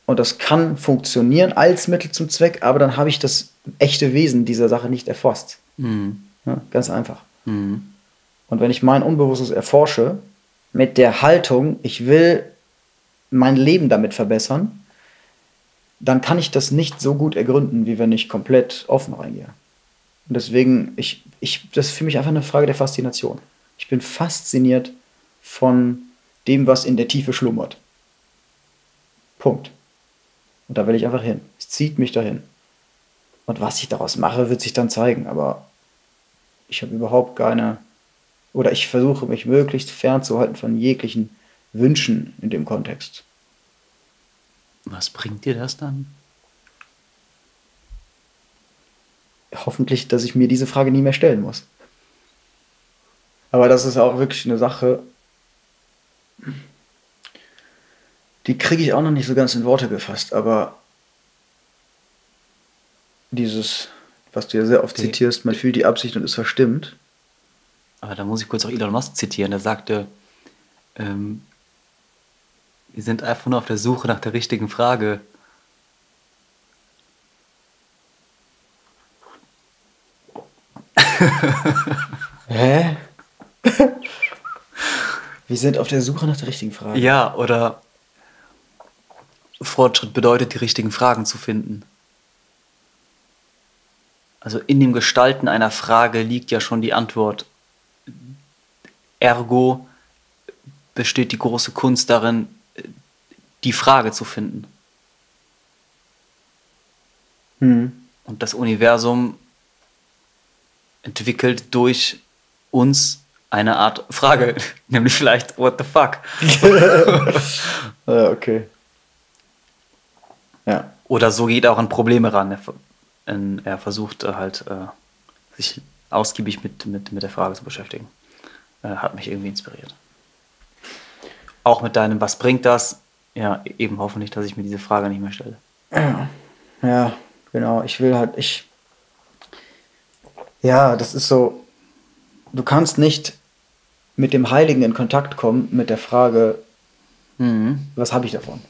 B: Und das kann funktionieren als Mittel zum Zweck, aber dann habe ich das echte Wesen dieser Sache nicht erfasst.
A: Mhm.
B: Ja, ganz einfach.
A: Mhm.
B: Und wenn ich mein Unbewusstes erforsche, mit der Haltung, ich will mein Leben damit verbessern, dann kann ich das nicht so gut ergründen, wie wenn ich komplett offen reingehe. Und deswegen, ich, ich, das ist für mich einfach eine Frage der Faszination. Ich bin fasziniert von dem, was in der Tiefe schlummert. Punkt. Und da will ich einfach hin. Es zieht mich dahin. Und was ich daraus mache, wird sich dann zeigen. Aber ich habe überhaupt keine, oder ich versuche mich möglichst fernzuhalten von jeglichen Wünschen in dem Kontext.
A: Was bringt dir das dann?
B: Hoffentlich, dass ich mir diese Frage nie mehr stellen muss. Aber das ist auch wirklich eine Sache, die kriege ich auch noch nicht so ganz in Worte gefasst, aber dieses, was du ja sehr oft
A: Die-
B: zitierst, man fühlt die Absicht und ist verstimmt.
A: Aber da muss ich kurz auch Elon Musk zitieren. Der sagte, ähm, wir sind einfach nur auf der Suche nach der richtigen Frage. [LAUGHS]
B: Hä? Wir sind auf der Suche nach der richtigen Frage.
A: Ja, oder Fortschritt bedeutet, die richtigen Fragen zu finden. Also in dem Gestalten einer Frage liegt ja schon die Antwort. Ergo besteht die große Kunst darin, die Frage zu finden.
B: Hm.
A: Und das Universum entwickelt durch uns eine Art Frage, [LAUGHS] nämlich vielleicht, what the fuck? [LAUGHS]
B: Ja, okay. Ja.
A: Oder so geht er auch an Probleme ran. Er, er versucht halt, äh, sich ausgiebig mit, mit, mit der Frage zu beschäftigen. Äh, hat mich irgendwie inspiriert. Auch mit deinem, was bringt das? Ja, eben hoffentlich, dass ich mir diese Frage nicht mehr stelle.
B: Ja. Ja. Genau, ich will halt, ich. Ja, das ist so. Du kannst nicht mit dem Heiligen in Kontakt kommen mit der Frage,
A: Mhm.
B: was habe ich davon?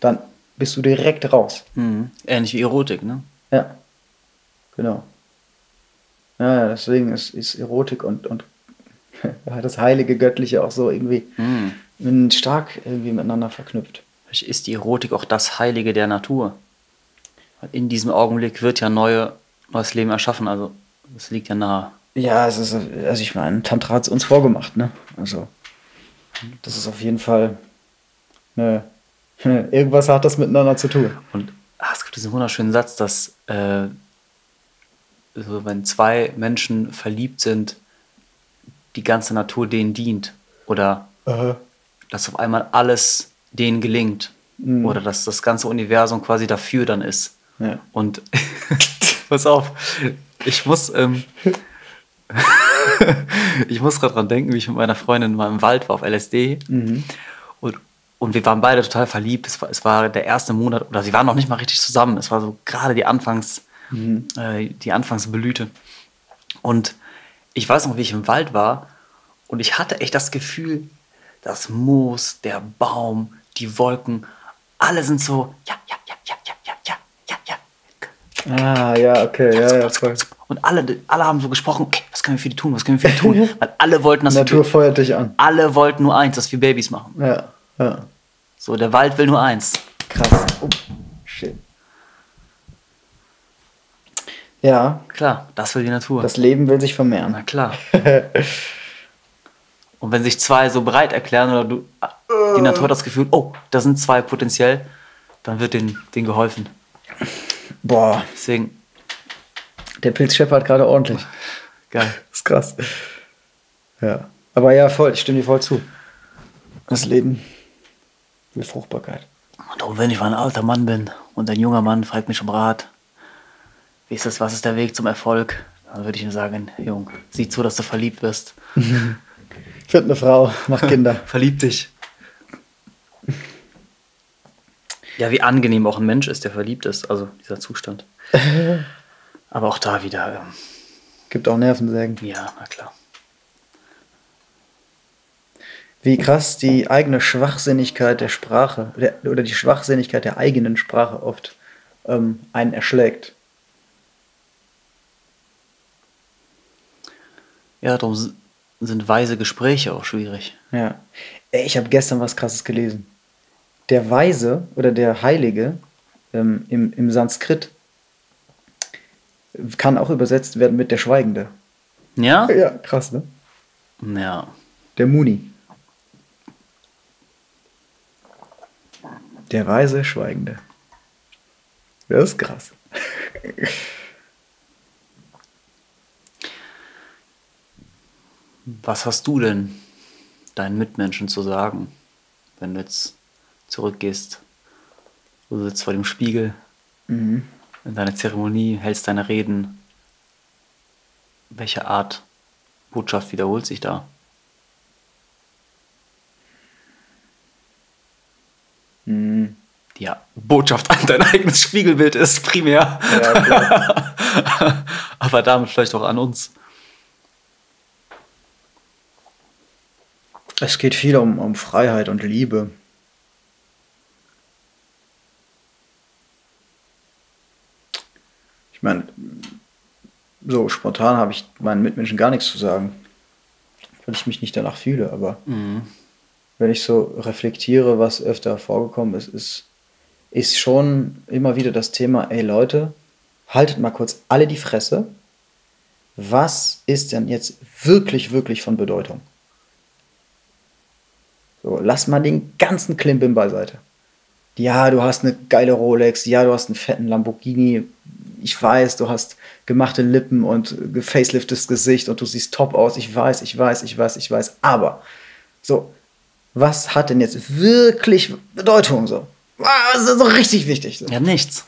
B: Dann bist du direkt raus.
A: Mhm. Ähnlich wie Erotik, ne?
B: Ja, genau. Ja, deswegen ist, ist Erotik und, und [LAUGHS] ja, das Heilige, Göttliche auch so irgendwie
A: Mhm.
B: stark irgendwie miteinander verknüpft.
A: Ist die Erotik auch das Heilige der Natur. In diesem Augenblick wird ja neue, neues Leben erschaffen, also das liegt ja nahe.
B: Ja, es ist, also ich meine, Tantra hat es uns vorgemacht, ne? Also, das ist auf jeden Fall, ne, [LAUGHS] irgendwas hat das miteinander zu tun.
A: Und ah, es gibt diesen wunderschönen Satz, dass äh, so, wenn zwei Menschen verliebt sind, die ganze Natur denen dient. Oder dass auf einmal alles denen gelingt.
B: Mhm.
A: Oder dass das ganze Universum quasi dafür dann ist.
B: Ja.
A: Und [LAUGHS] pass auf, ich muss, ähm, [LAUGHS] ich muss gerade dran denken, wie ich mit meiner Freundin mal im Wald war auf LSD.
B: Mhm.
A: Und, und wir waren beide total verliebt. Es war, es war der erste Monat, oder sie waren noch nicht mal richtig zusammen. Es war so gerade die Anfangs, äh, die Anfangsblüte. Und ich weiß noch, wie ich im Wald war und ich hatte echt das Gefühl, das Moos, der Baum, die Wolken, alle sind so, ja, ja, ja, ja, ja, ja, ja, ja, ja.
B: Ah, ja, okay, ja, ja, voll.
A: Und alle, alle haben so gesprochen, okay, was können wir für die tun, was können wir für die tun? [LAUGHS] Weil alle wollten das
B: Natur feuert dich an.
A: alle wollten nur eins, dass wir Babys machen.
B: Ja, ja.
A: So, der Wald will nur eins.
B: Krass. Oh, shit. Ja,
A: Klar, das will die Natur.
B: das Leben will sich
A: Na
B: vermehren.
A: klar. [LAUGHS] Und wenn sich zwei so bereit erklären oder du, die Natur hat das Gefühl, oh, da sind zwei potenziell, dann wird denen, denen geholfen.
B: Boah,
A: Deswegen,
B: der Pilz scheppert gerade ordentlich.
A: geil. [LAUGHS]
B: Das ist krass. Ja. Aber ja, voll, ich stimme dir voll zu. Das Leben will Fruchtbarkeit.
A: Und auch wenn ich mal ein alter Mann bin und ein junger Mann fragt mich um Rat, wie ist das, was ist der Weg zum Erfolg? Dann würde ich ihm sagen, Jung, sieh zu, dass du verliebt wirst. [LAUGHS]
B: Find eine Frau, mach Kinder. [LAUGHS]
A: Verlieb dich. Ja, wie angenehm auch ein Mensch ist, der verliebt ist, also dieser Zustand. [LAUGHS] Aber auch da wieder, ähm,
B: Gibt auch Nervensägen.
A: ja, na klar.
B: Wie krass die eigene Schwachsinnigkeit der Sprache der, oder die Schwachsinnigkeit der eigenen Sprache oft ähm, einen erschlägt.
A: Ja, darum sind weise Gespräche auch schwierig.
B: Ja. Ich habe gestern was Krasses gelesen. Der Weise oder der Heilige ähm, im, im Sanskrit kann auch übersetzt werden mit der Schweigende.
A: Ja? [LAUGHS]
B: Ja, krass, ne?
A: Ja.
B: Der Muni. Der weise Schweigende. Das ist krass. [LAUGHS]
A: Was hast du denn deinen Mitmenschen zu sagen, wenn du jetzt zurückgehst? Du sitzt vor dem Spiegel
B: Mhm.
A: in deiner Zeremonie, hältst deine Reden. Welche Art Botschaft wiederholt sich da?
B: Mhm.
A: Die ja, Botschaft an dein eigenes Spiegelbild ist primär.
B: Ja. [LAUGHS]
A: Aber damit vielleicht auch an uns.
B: Es geht viel um, um Freiheit und Liebe. Ich meine, so spontan habe ich meinen Mitmenschen gar nichts zu sagen, weil ich mich nicht danach fühle. Aber wenn ich so reflektiere, was öfter vorgekommen ist, ist, ist schon immer wieder das Thema, ey Leute, haltet mal kurz alle die Fresse. Was ist denn jetzt wirklich, wirklich von Bedeutung? So, lass mal den ganzen Klimbim beiseite. Ja, du hast eine geile Rolex, ja, du hast einen fetten Lamborghini. Ich weiß, du hast gemachte Lippen und gefaceliftes Gesicht und du siehst top aus. Ich weiß, ich weiß, ich weiß, ich weiß. Aber, so, was hat denn jetzt wirklich Bedeutung so? Ah, Das ist so richtig wichtig. So.
A: Ja, nichts.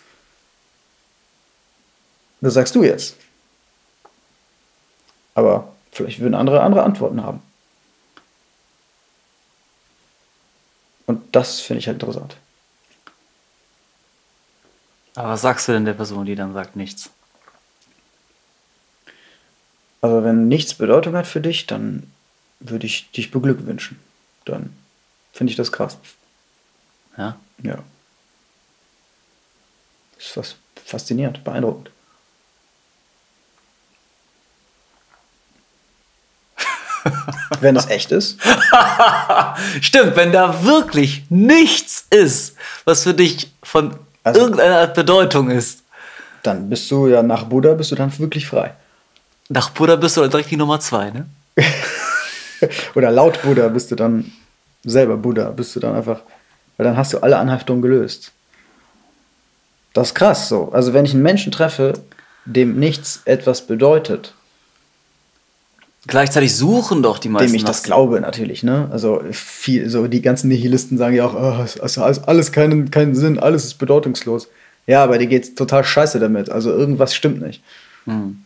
B: Das sagst du jetzt. Aber vielleicht würden andere andere Antworten haben. Und das finde ich halt interessant.
A: Aber was sagst du denn der Person, die dann sagt nichts?
B: Also wenn nichts Bedeutung hat für dich, dann würde ich dich beglückwünschen. Dann finde ich das krass.
A: Ja?
B: Ja. Das ist fast faszinierend, beeindruckend. Wenn es echt ist. [LAUGHS]
A: Stimmt, wenn da wirklich nichts ist, was für dich von
B: Also-
A: irgendeiner Art Bedeutung ist.
B: Dann bist du ja nach Buddha, bist du dann wirklich frei.
A: Nach Buddha bist du dann direkt die Nummer zwei, ne? [LAUGHS]
B: Oder laut Buddha bist du dann selber Buddha, bist du dann einfach, weil dann hast du alle Anhaftungen gelöst. Das ist krass so. Also wenn ich einen Menschen treffe, dem nichts etwas bedeutet,
A: Gleichzeitig suchen doch die meisten.
B: dem ich das glaube natürlich, ne? Also viel, so die ganzen Nihilisten sagen ja auch, oh, es es hat alles keinen, keinen Sinn, alles ist bedeutungslos. Ja, aber dir geht's total scheiße damit. Also irgendwas stimmt nicht.
A: Mhm.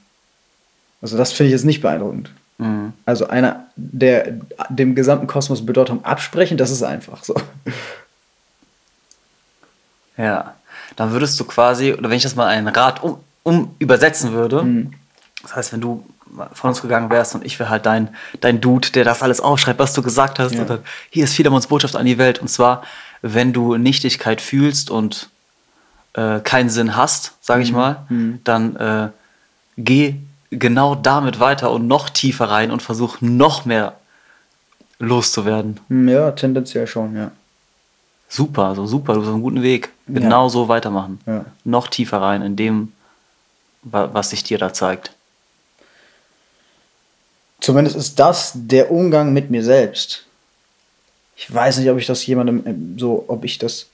B: Also das finde ich jetzt nicht beeindruckend.
A: Mhm.
B: Also einer, der dem gesamten Kosmos Bedeutung absprechen, das ist einfach so.
A: Ja. Dann würdest du quasi, oder wenn ich das mal einen Rat um, um übersetzen würde,
B: Mhm.
A: das heißt, wenn du von uns gegangen wärst und ich wäre halt dein, dein Dude, der das alles aufschreibt, was du gesagt hast.
B: Ja.
A: Und dann, hier ist Philemons Botschaft an die Welt. Und zwar, wenn du Nichtigkeit fühlst und äh, keinen Sinn hast, sage ich mal,
B: Mhm.
A: dann äh, geh genau damit weiter und noch tiefer rein und versuch noch mehr loszuwerden.
B: Hm, Ja, tendenziell schon, ja.
A: Super, so super, du bist auf einem guten Weg. Genau so weitermachen.
B: Ja.
A: Noch tiefer rein in dem, wa- was sich dir da zeigt.
B: Zumindest ist das der Umgang mit mir selbst. Ich weiß nicht, ob ich das jemandem ähm, so, ob ich das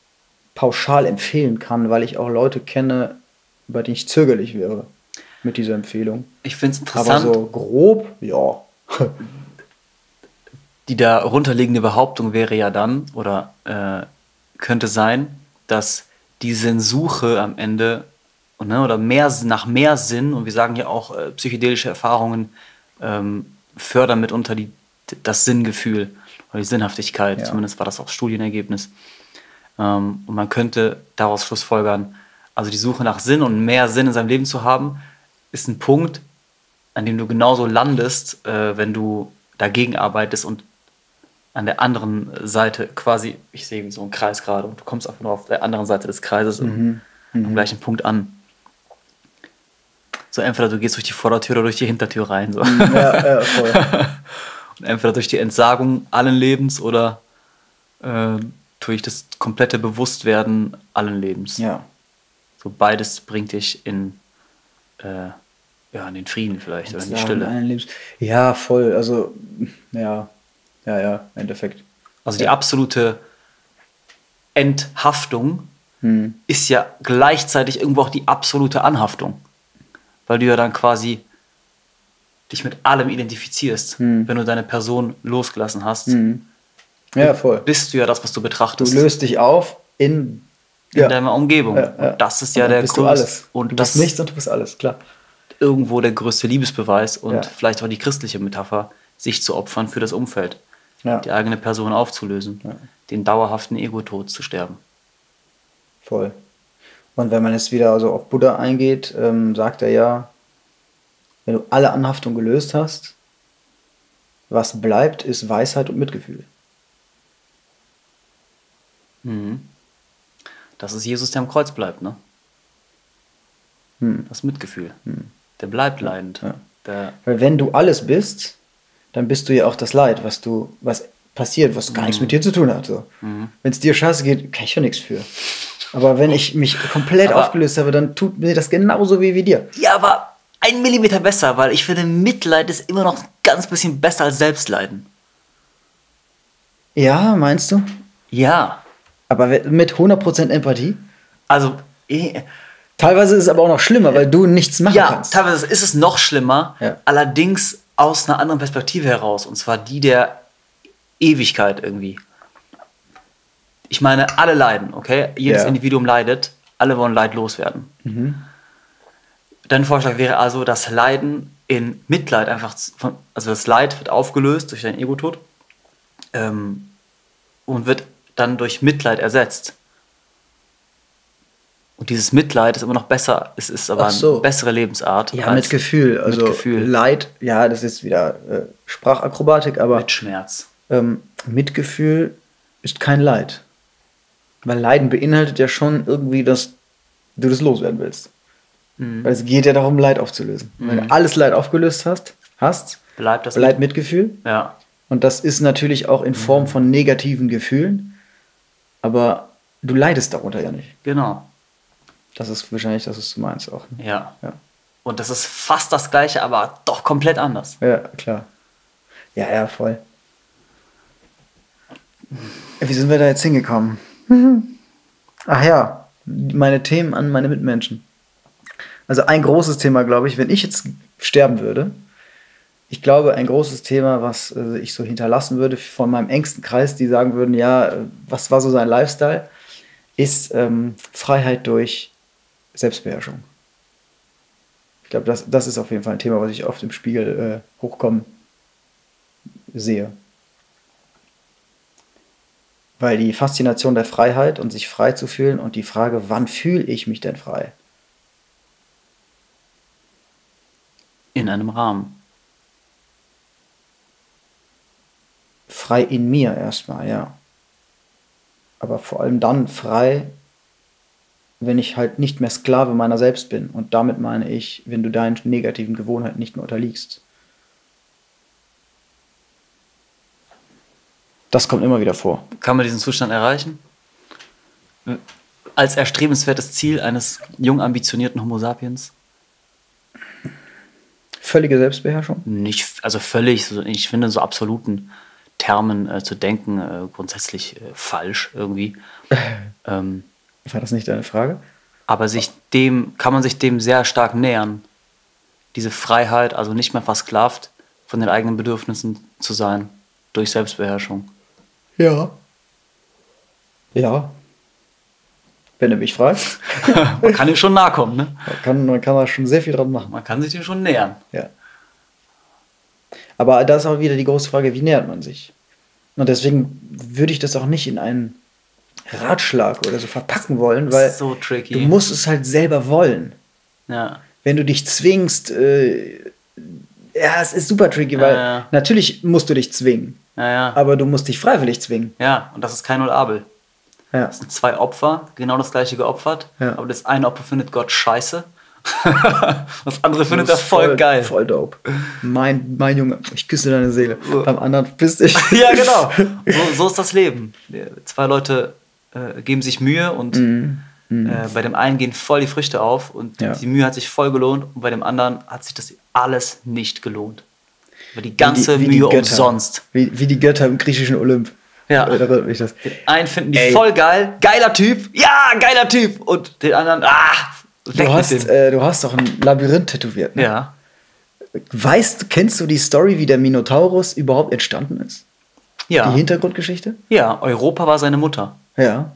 B: pauschal empfehlen kann, weil ich auch Leute kenne, bei denen ich zögerlich wäre mit dieser Empfehlung.
A: Ich finde es
B: Aber
A: interessant,
B: so grob, ja.
A: die darunterliegende Behauptung wäre ja dann, oder äh, könnte sein, dass die Sinnsuche am Ende ne, oder mehr, nach mehr Sinn, und wir sagen ja auch, äh, psychedelische Erfahrungen ähm, fördern mitunter die, das Sinngefühl oder die Sinnhaftigkeit.
B: Ja.
A: Zumindest war das auch Studienergebnis. Ähm, und man könnte daraus schlussfolgern, also die Suche nach Sinn und mehr Sinn in seinem Leben zu haben, ist ein Punkt, an dem du genauso landest, äh, wenn du dagegen arbeitest und an der anderen Seite quasi, ich sehe so einen Kreis gerade und du kommst einfach nur auf der anderen Seite des Kreises im, am gleichen Punkt an. So entweder du gehst durch die Vordertür oder durch die Hintertür rein. So.
B: ja, ja, [LAUGHS] voll.
A: Und entweder durch die Entsagung allen Lebens oder äh, durch das komplette Bewusstwerden allen Lebens.
B: Ja.
A: So beides bringt dich in, äh, ja, in den Frieden vielleicht oder in die Stille.
B: einen Lebens- Ja, voll. Also, ja, ja, ja, im Endeffekt.
A: Also die absolute Enthaftung
B: Hm.
A: ist ja gleichzeitig irgendwo auch die absolute Anhaftung. Weil du ja dann quasi dich mit allem identifizierst.
B: Hm.
A: Wenn du deine Person losgelassen hast,
B: Hm. Ja, voll.
A: bist du ja das, was du
B: Du
A: betrachtest
B: löst dich auf in,
A: in
B: ja,
A: deiner Umgebung.
B: ja, ja.
A: Und das ist ja der
B: bist du
A: größte
B: alles.
A: und
B: du
A: das
B: bist nichts und du bist alles, klar.
A: irgendwo der größte Liebesbeweis und vielleicht auch die christliche Metapher, sich zu opfern für das Umfeld, die eigene Person aufzulösen, den dauerhaften Ego-Tod zu sterben.
B: voll. Und wenn man jetzt wieder also auf Buddha eingeht, ähm, sagt er ja, wenn du alle Anhaftung gelöst hast, was bleibt, ist Weisheit und Mitgefühl.
A: Mhm. Das ist Jesus, der am Kreuz bleibt, ne?
B: Hm.
A: Das Mitgefühl. Der bleibt leidend.
B: Ja.
A: Der,
B: Weil wenn du alles bist, dann bist du ja auch das Leid, was du, was passiert, was gar nichts mit dir zu tun hat. So.
A: Mhm.
B: Wenn es dir scheiße geht, kann ich schon nichts für. Aber wenn ich mich komplett
A: Aber-
B: aufgelöst habe, dann tut mir das genauso wie, wie dir.
A: ja, aber ein Millimeter besser, weil ich finde, Mitleid ist immer noch ein ganz bisschen besser als Selbstleiden.
B: Ja, meinst du?
A: Ja.
B: Aber mit 100% Empathie?
A: Also, eh,
B: Teilweise ist es aber auch noch schlimmer, weil du nichts machen
A: ja,
B: kannst.
A: teilweise ist es noch schlimmer,
B: Ja.
A: allerdings aus einer anderen Perspektive heraus, und zwar die der Ewigkeit irgendwie. Ich meine, alle leiden, okay? Jedes
B: Ja.
A: Individuum leidet, alle wollen Leid loswerden.
B: Mhm.
A: Dein Vorschlag wäre also, das Leiden in Mitleid einfach, von, also das Leid wird aufgelöst durch deinen Ego-Tod ähm, und wird dann durch Mitleid ersetzt. Und dieses Mitleid ist immer noch besser. Es ist aber
B: so.
A: eine bessere Lebensart.
B: Ja, mit Gefühl. Also
A: Gefühl.
B: Leid, ja, das ist wieder äh, Sprachakrobatik, aber
A: Mit Schmerz.
B: ähm, Mitgefühl ist kein Leid. Weil Leiden beinhaltet ja schon irgendwie, dass du das loswerden willst.
A: Mhm.
B: Weil es geht ja darum, Leid aufzulösen. Wenn du alles Leid aufgelöst hast, hast,
A: Bleibt das
B: bleibt Mitgefühl.
A: Ja.
B: Und das ist natürlich auch in Form von negativen Gefühlen. Aber du leidest darunter ja nicht.
A: Genau.
B: Das ist wahrscheinlich, das ist du meinst auch. Ne?
A: Ja.
B: Ja.
A: Und das ist fast das gleiche, aber doch komplett anders.
B: ja, klar. Ja, ja, voll. Wie sind wir da jetzt hingekommen? Ach ja, meine Themen an meine Mitmenschen. Also ein großes Thema, glaube ich, wenn ich jetzt sterben würde, ich glaube, ein großes Thema, was äh, ich so hinterlassen würde von meinem engsten Kreis, die sagen würden, ja, äh, was war so sein Lifestyle, ist ähm, Freiheit durch Selbstbeherrschung. Ich glaube, das, das ist auf jeden Fall ein Thema, was ich oft im Spiegel äh, hochkommen sehe. Weil die Faszination der Freiheit und sich frei zu fühlen und die Frage, wann fühle ich mich denn frei?
A: In einem Rahmen.
B: Frei in mir erstmal, ja. Aber vor allem dann frei, wenn ich halt nicht mehr Sklave meiner selbst bin. Und damit meine ich, wenn du deinen negativen Gewohnheiten nicht mehr unterliegst. Das kommt immer wieder vor.
A: Kann man diesen Zustand erreichen? Als erstrebenswertes Ziel eines jung ambitionierten Homo sapiens?
B: Völlige Selbstbeherrschung?
A: Nicht, also völlig, ich finde in so absoluten Termen äh, zu denken äh, grundsätzlich äh, falsch irgendwie. [LAUGHS] ähm,
B: War das nicht deine Frage?
A: aber sich dem, kann man sich dem sehr stark nähern. Diese Freiheit, also nicht mehr versklavt von den eigenen Bedürfnissen zu sein, durch Selbstbeherrschung.
B: Ja. Ja. Wenn du mich fragst, [LAUGHS]
A: Man kann ihm schon nahe kommen, ne?
B: man kann, man kann da schon sehr viel dran machen.
A: Man kann sich dem schon nähern.
B: Ja. Aber da ist auch wieder die große Frage, wie nähert man sich? Und deswegen würde ich das auch nicht in einen Ratschlag oder so verpacken wollen, weil
A: so tricky.
B: du musst es halt selber wollen.
A: Ja.
B: Wenn du dich zwingst, äh, ja, es ist super tricky, weil
A: Ja, ja.
B: natürlich musst du dich zwingen,
A: Ja,
B: aber du musst dich freiwillig zwingen.
A: ja, und das ist kein Null Abel.
B: Ja.
A: Das sind zwei Opfer, genau das gleiche geopfert,
B: Ja.
A: aber das eine Opfer findet Gott scheiße. [LAUGHS] das andere findet er
B: Das ist
A: voll, geil.
B: Voll dope. Mein, mein Junge, ich küsse deine Seele. Beim anderen bist ich. [LAUGHS]
A: ja, genau. [LAUGHS] So, so ist das Leben. Zwei Leute äh, geben sich Mühe und Äh, bei dem einen gehen voll die Früchte auf und
B: Mhm. Ja.
A: die Mühe hat sich voll gelohnt und bei dem anderen hat sich das alles nicht gelohnt. Aber die ganze
B: Wie die- wie die
A: Mühe
B: Götter.
A: umsonst.
B: Wie, wie die Götter im griechischen Olymp.
A: Ja.
B: Erinnert mich das.
A: Einen finden die
B: Ey.
A: voll geil, geiler Typ, ja, geiler Typ. Und den anderen, ah,
B: Du hast, äh, du hast doch ein Labyrinth tätowiert. Ne?
A: ja.
B: Weißt, kennst du die Story, wie der Minotaurus überhaupt entstanden ist?
A: Ja.
B: Die Hintergrundgeschichte?
A: ja, Europa war seine Mutter.
B: Ja.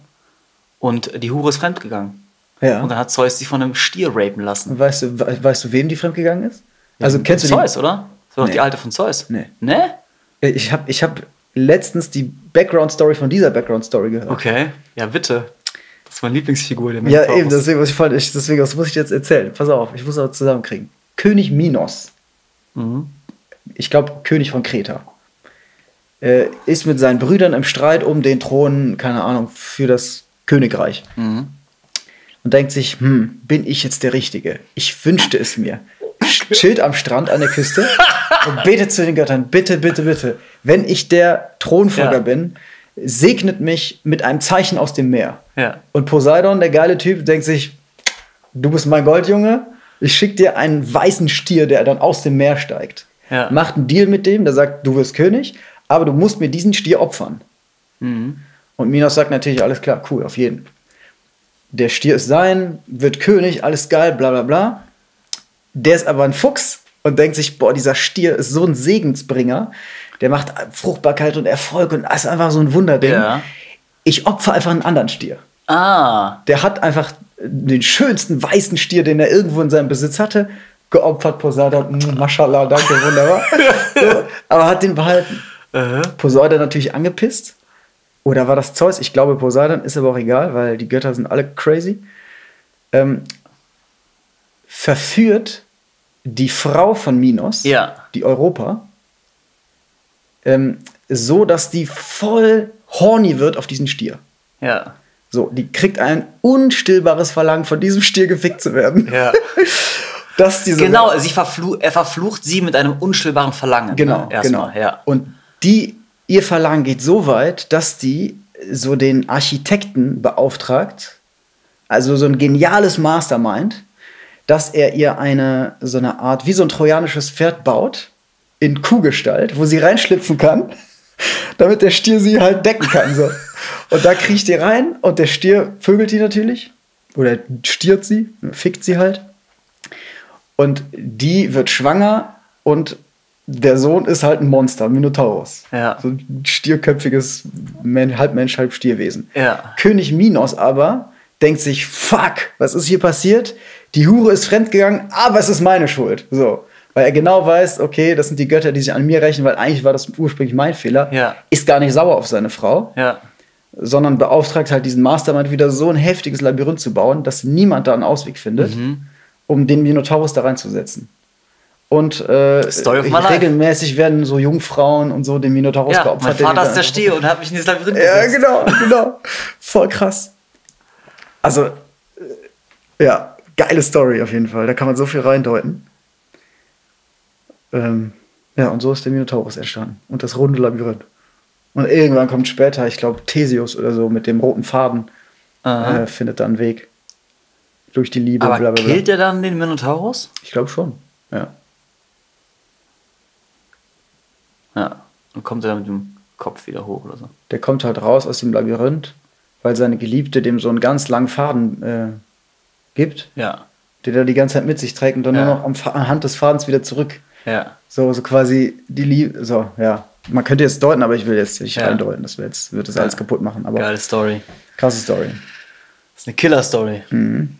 A: Und die Hure ist fremdgegangen.
B: Ja.
A: Und dann hat Zeus sie von einem Stier rapen lassen.
B: Und weißt du, we- weißt du, wem die fremdgegangen ist? Also kennst du die?
A: Zeus, oder? Das war doch
B: Nee.
A: die alte von Zeus.
B: Nee.
A: Ne?
B: Ich habe ich hab letztens die Background-Story von dieser Background-Story gehört.
A: Okay. Ja, bitte. Das ist meine Lieblingsfigur. Der
B: Ja, eben, deswegen, was ich fand, ich, deswegen, das muss ich jetzt erzählen. Pass auf, ich muss auch zusammenkriegen. König Minos,
A: Mhm.
B: ich glaube König von Kreta, äh, ist mit seinen Brüdern im Streit um den Thron, keine Ahnung, für das Königreich.
A: Mhm.
B: Und denkt sich, hm, bin ich jetzt der Richtige? Ich wünschte es mir. Chillt am Strand an der Küste [LAUGHS] und betet zu den Göttern, bitte, bitte, bitte, wenn ich der Thronfolger
A: Ja.
B: bin, segnet mich mit einem Zeichen aus dem Meer.
A: Ja.
B: Und Poseidon, der geile Typ, denkt sich, du bist mein Goldjunge, ich schick dir einen weißen Stier, der dann aus dem Meer steigt.
A: Ja.
B: Macht einen Deal mit dem, der sagt, du wirst König, aber du musst mir diesen Stier opfern.
A: Mhm.
B: Und Minos sagt natürlich, alles klar, cool, auf jeden. Der Stier ist sein, wird König, alles geil, bla bla bla. Der ist aber ein Fuchs und denkt sich, boah, dieser Stier ist so ein Segensbringer. Der macht Fruchtbarkeit und Erfolg und ist einfach so ein Wunderding.
A: Ja.
B: Ich opfer einfach einen anderen Stier.
A: Ah.
B: Der hat einfach den schönsten weißen Stier, den er irgendwo in seinem Besitz hatte, geopfert. Poseidon, mm, mashallah, danke, wunderbar. [LAUGHS] so, aber hat den behalten.
A: Äh.
B: Poseidon natürlich angepisst. Oder war das Zeus? Ich glaube Poseidon, ist aber auch egal, weil die Götter sind alle crazy. ähm, verführt die Frau von Minos,
A: Ja.
B: die Europa, ähm, so, dass die voll horny wird auf diesen Stier.
A: Ja.
B: So, die kriegt ein unstillbares Verlangen, von diesem Stier gefickt zu werden.
A: Ja. [LAUGHS]
B: Dass diese
A: Genau, sie verflu er verflucht sie mit einem unstillbaren Verlangen.
B: Genau,
A: ne? Erstmal,
B: genau.
A: ja.
B: Und die, ihr Verlangen geht so weit, dass die so den Architekten beauftragt, also so ein geniales Mastermind, dass er ihr eine, so eine Art, wie so ein trojanisches Pferd baut, in Kuhgestalt, wo sie reinschlüpfen kann, [LAUGHS] damit der Stier sie halt decken kann. So. Und da kriecht die rein und der Stier vögelt die natürlich. Oder stiert sie, fickt sie halt. Und die wird schwanger und der Sohn ist halt ein Monster, ein Minotaurus.
A: Ja.
B: So ein stierköpfiges, Men halb Mensch, halb Stierwesen.
A: Ja.
B: König Minos aber denkt sich, fuck, was ist hier passiert? Die Hure ist fremdgegangen, aber es ist meine Schuld. So. Weil er genau weiß, okay, das sind die Götter, die sich an mir rächen, weil eigentlich war das ursprünglich mein Fehler.
A: Ja.
B: Ist gar nicht sauer auf seine Frau
A: Ja.
B: sondern beauftragt halt diesen Mastermind wieder so ein heftiges Labyrinth zu bauen, dass niemand da einen Ausweg findet,
A: Mhm.
B: um den Minotaurus da reinzusetzen. Und äh, regelmäßig werden so Jungfrauen und so den Minotaurus
A: Ja,
B: geopfert.
A: mein Vater ist der Stier und hat mich in dieses Labyrinth
B: Ja,
A: gesetzt.
B: genau, genau. Voll krass. Also, äh, ja, geile Story auf jeden Fall. Da kann man so viel reindeuten. Ähm, ja, und so ist der Minotaurus entstanden. Und das runde Labyrinth. Und irgendwann kommt später, ich glaube, Theseus oder so mit dem roten Faden, äh, findet dann einen Weg. Durch die Liebe,
A: Aber
B: bla bla bla.
A: killt er dann den Minotaurus?
B: Ich glaube schon. Ja.
A: Ja. Und kommt er dann mit dem Kopf wieder hoch oder so.
B: Der kommt halt raus aus dem Labyrinth, weil seine Geliebte dem so einen ganz langen Faden äh, gibt.
A: Ja.
B: der da die ganze Zeit mit sich trägt und dann
A: Ja.
B: nur noch am anhand des Fadens wieder zurück.
A: Ja.
B: So, so quasi die Liebe, so, ja. Man könnte jetzt deuten, aber ich will jetzt nicht
A: Ja.
B: reindeuten. Das wird das alles
A: Ja.
B: kaputt machen. Aber
A: Geile Story.
B: krasse Story.
A: Das ist eine Killer-Story.
B: Mhm.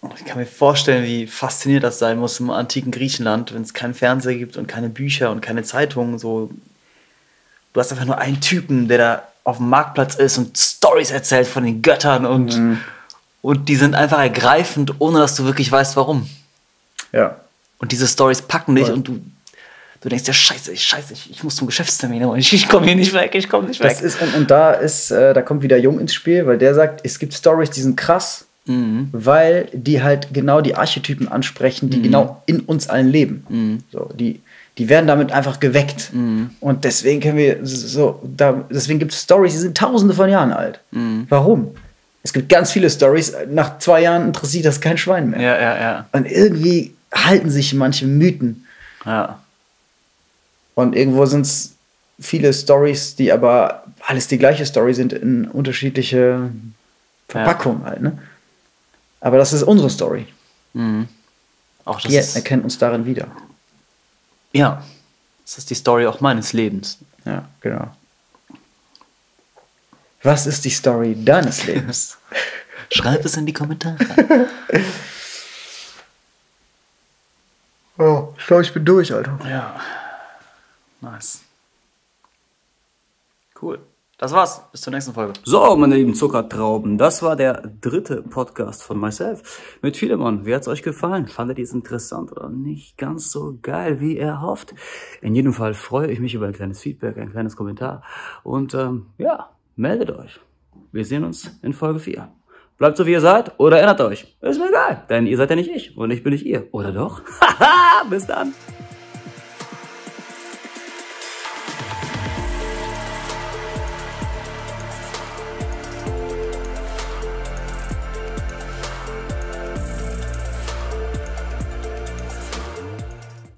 A: Und Ich kann mir vorstellen, wie faszinierend das sein muss im antiken Griechenland, wenn es keinen Fernseher gibt und keine Bücher und keine Zeitungen. So, du hast einfach nur einen Typen, der da auf dem Marktplatz ist und Stories erzählt von den Göttern und,
B: Mhm.
A: und die sind einfach ergreifend, ohne dass du wirklich weißt, warum.
B: Ja.
A: Und diese Stories packen dich
B: Voll.
A: und du, du denkst ja, scheiße, ich, scheiße, ich, ich muss zum Geschäftstermin, aber ich, ich komme hier nicht weg, ich komme nicht weg.
B: Das ist, und, und da ist, äh, da kommt wieder Jung ins Spiel, weil der sagt, es gibt Stories, die sind krass,
A: Mhm.
B: weil die halt genau die Archetypen ansprechen, die genau in uns allen leben. So, die, die werden damit einfach geweckt. Und deswegen können wir so, da, deswegen gibt es Stories, die sind tausende von Jahren alt. Warum? Es gibt ganz viele Stories, nach zwei Jahren interessiert das kein Schwein mehr.
A: ja, ja, ja,
B: Und irgendwie halten sich manche Mythen.
A: ja.
B: Und irgendwo sind es viele Stories, die aber alles die gleiche Story sind in unterschiedliche Verpackungen halt, ne? Aber das ist unsere Story.
A: Mhm. Auch das
B: Wir
A: ist,
B: erkennen uns darin wieder.
A: ja, das ist die Story auch meines Lebens.
B: Ja, genau. Was ist die Story deines [LAUGHS] Lebens?
A: Schreib es in die Kommentare.
B: oh, ich glaube, ich bin durch, Alter.
A: ja. Nice. Cool. Das war's. Bis zur nächsten Folge. So, meine lieben Zuckertrauben, das war der dritte Podcast von Myself mit Philemon. Wie hat's euch gefallen? Fandet ihr es interessant oder nicht ganz so geil, wie er hofft? In jedem Fall freue ich mich über ein kleines Feedback, ein kleines Kommentar. Und ähm, ja, meldet euch. Wir sehen uns in Folge 4. Bleibt so, wie ihr seid oder ändert euch. Ist mir egal, denn ihr seid ja nicht ich und ich bin nicht ihr. Oder doch? [LAUGHS] Haha, bis dann.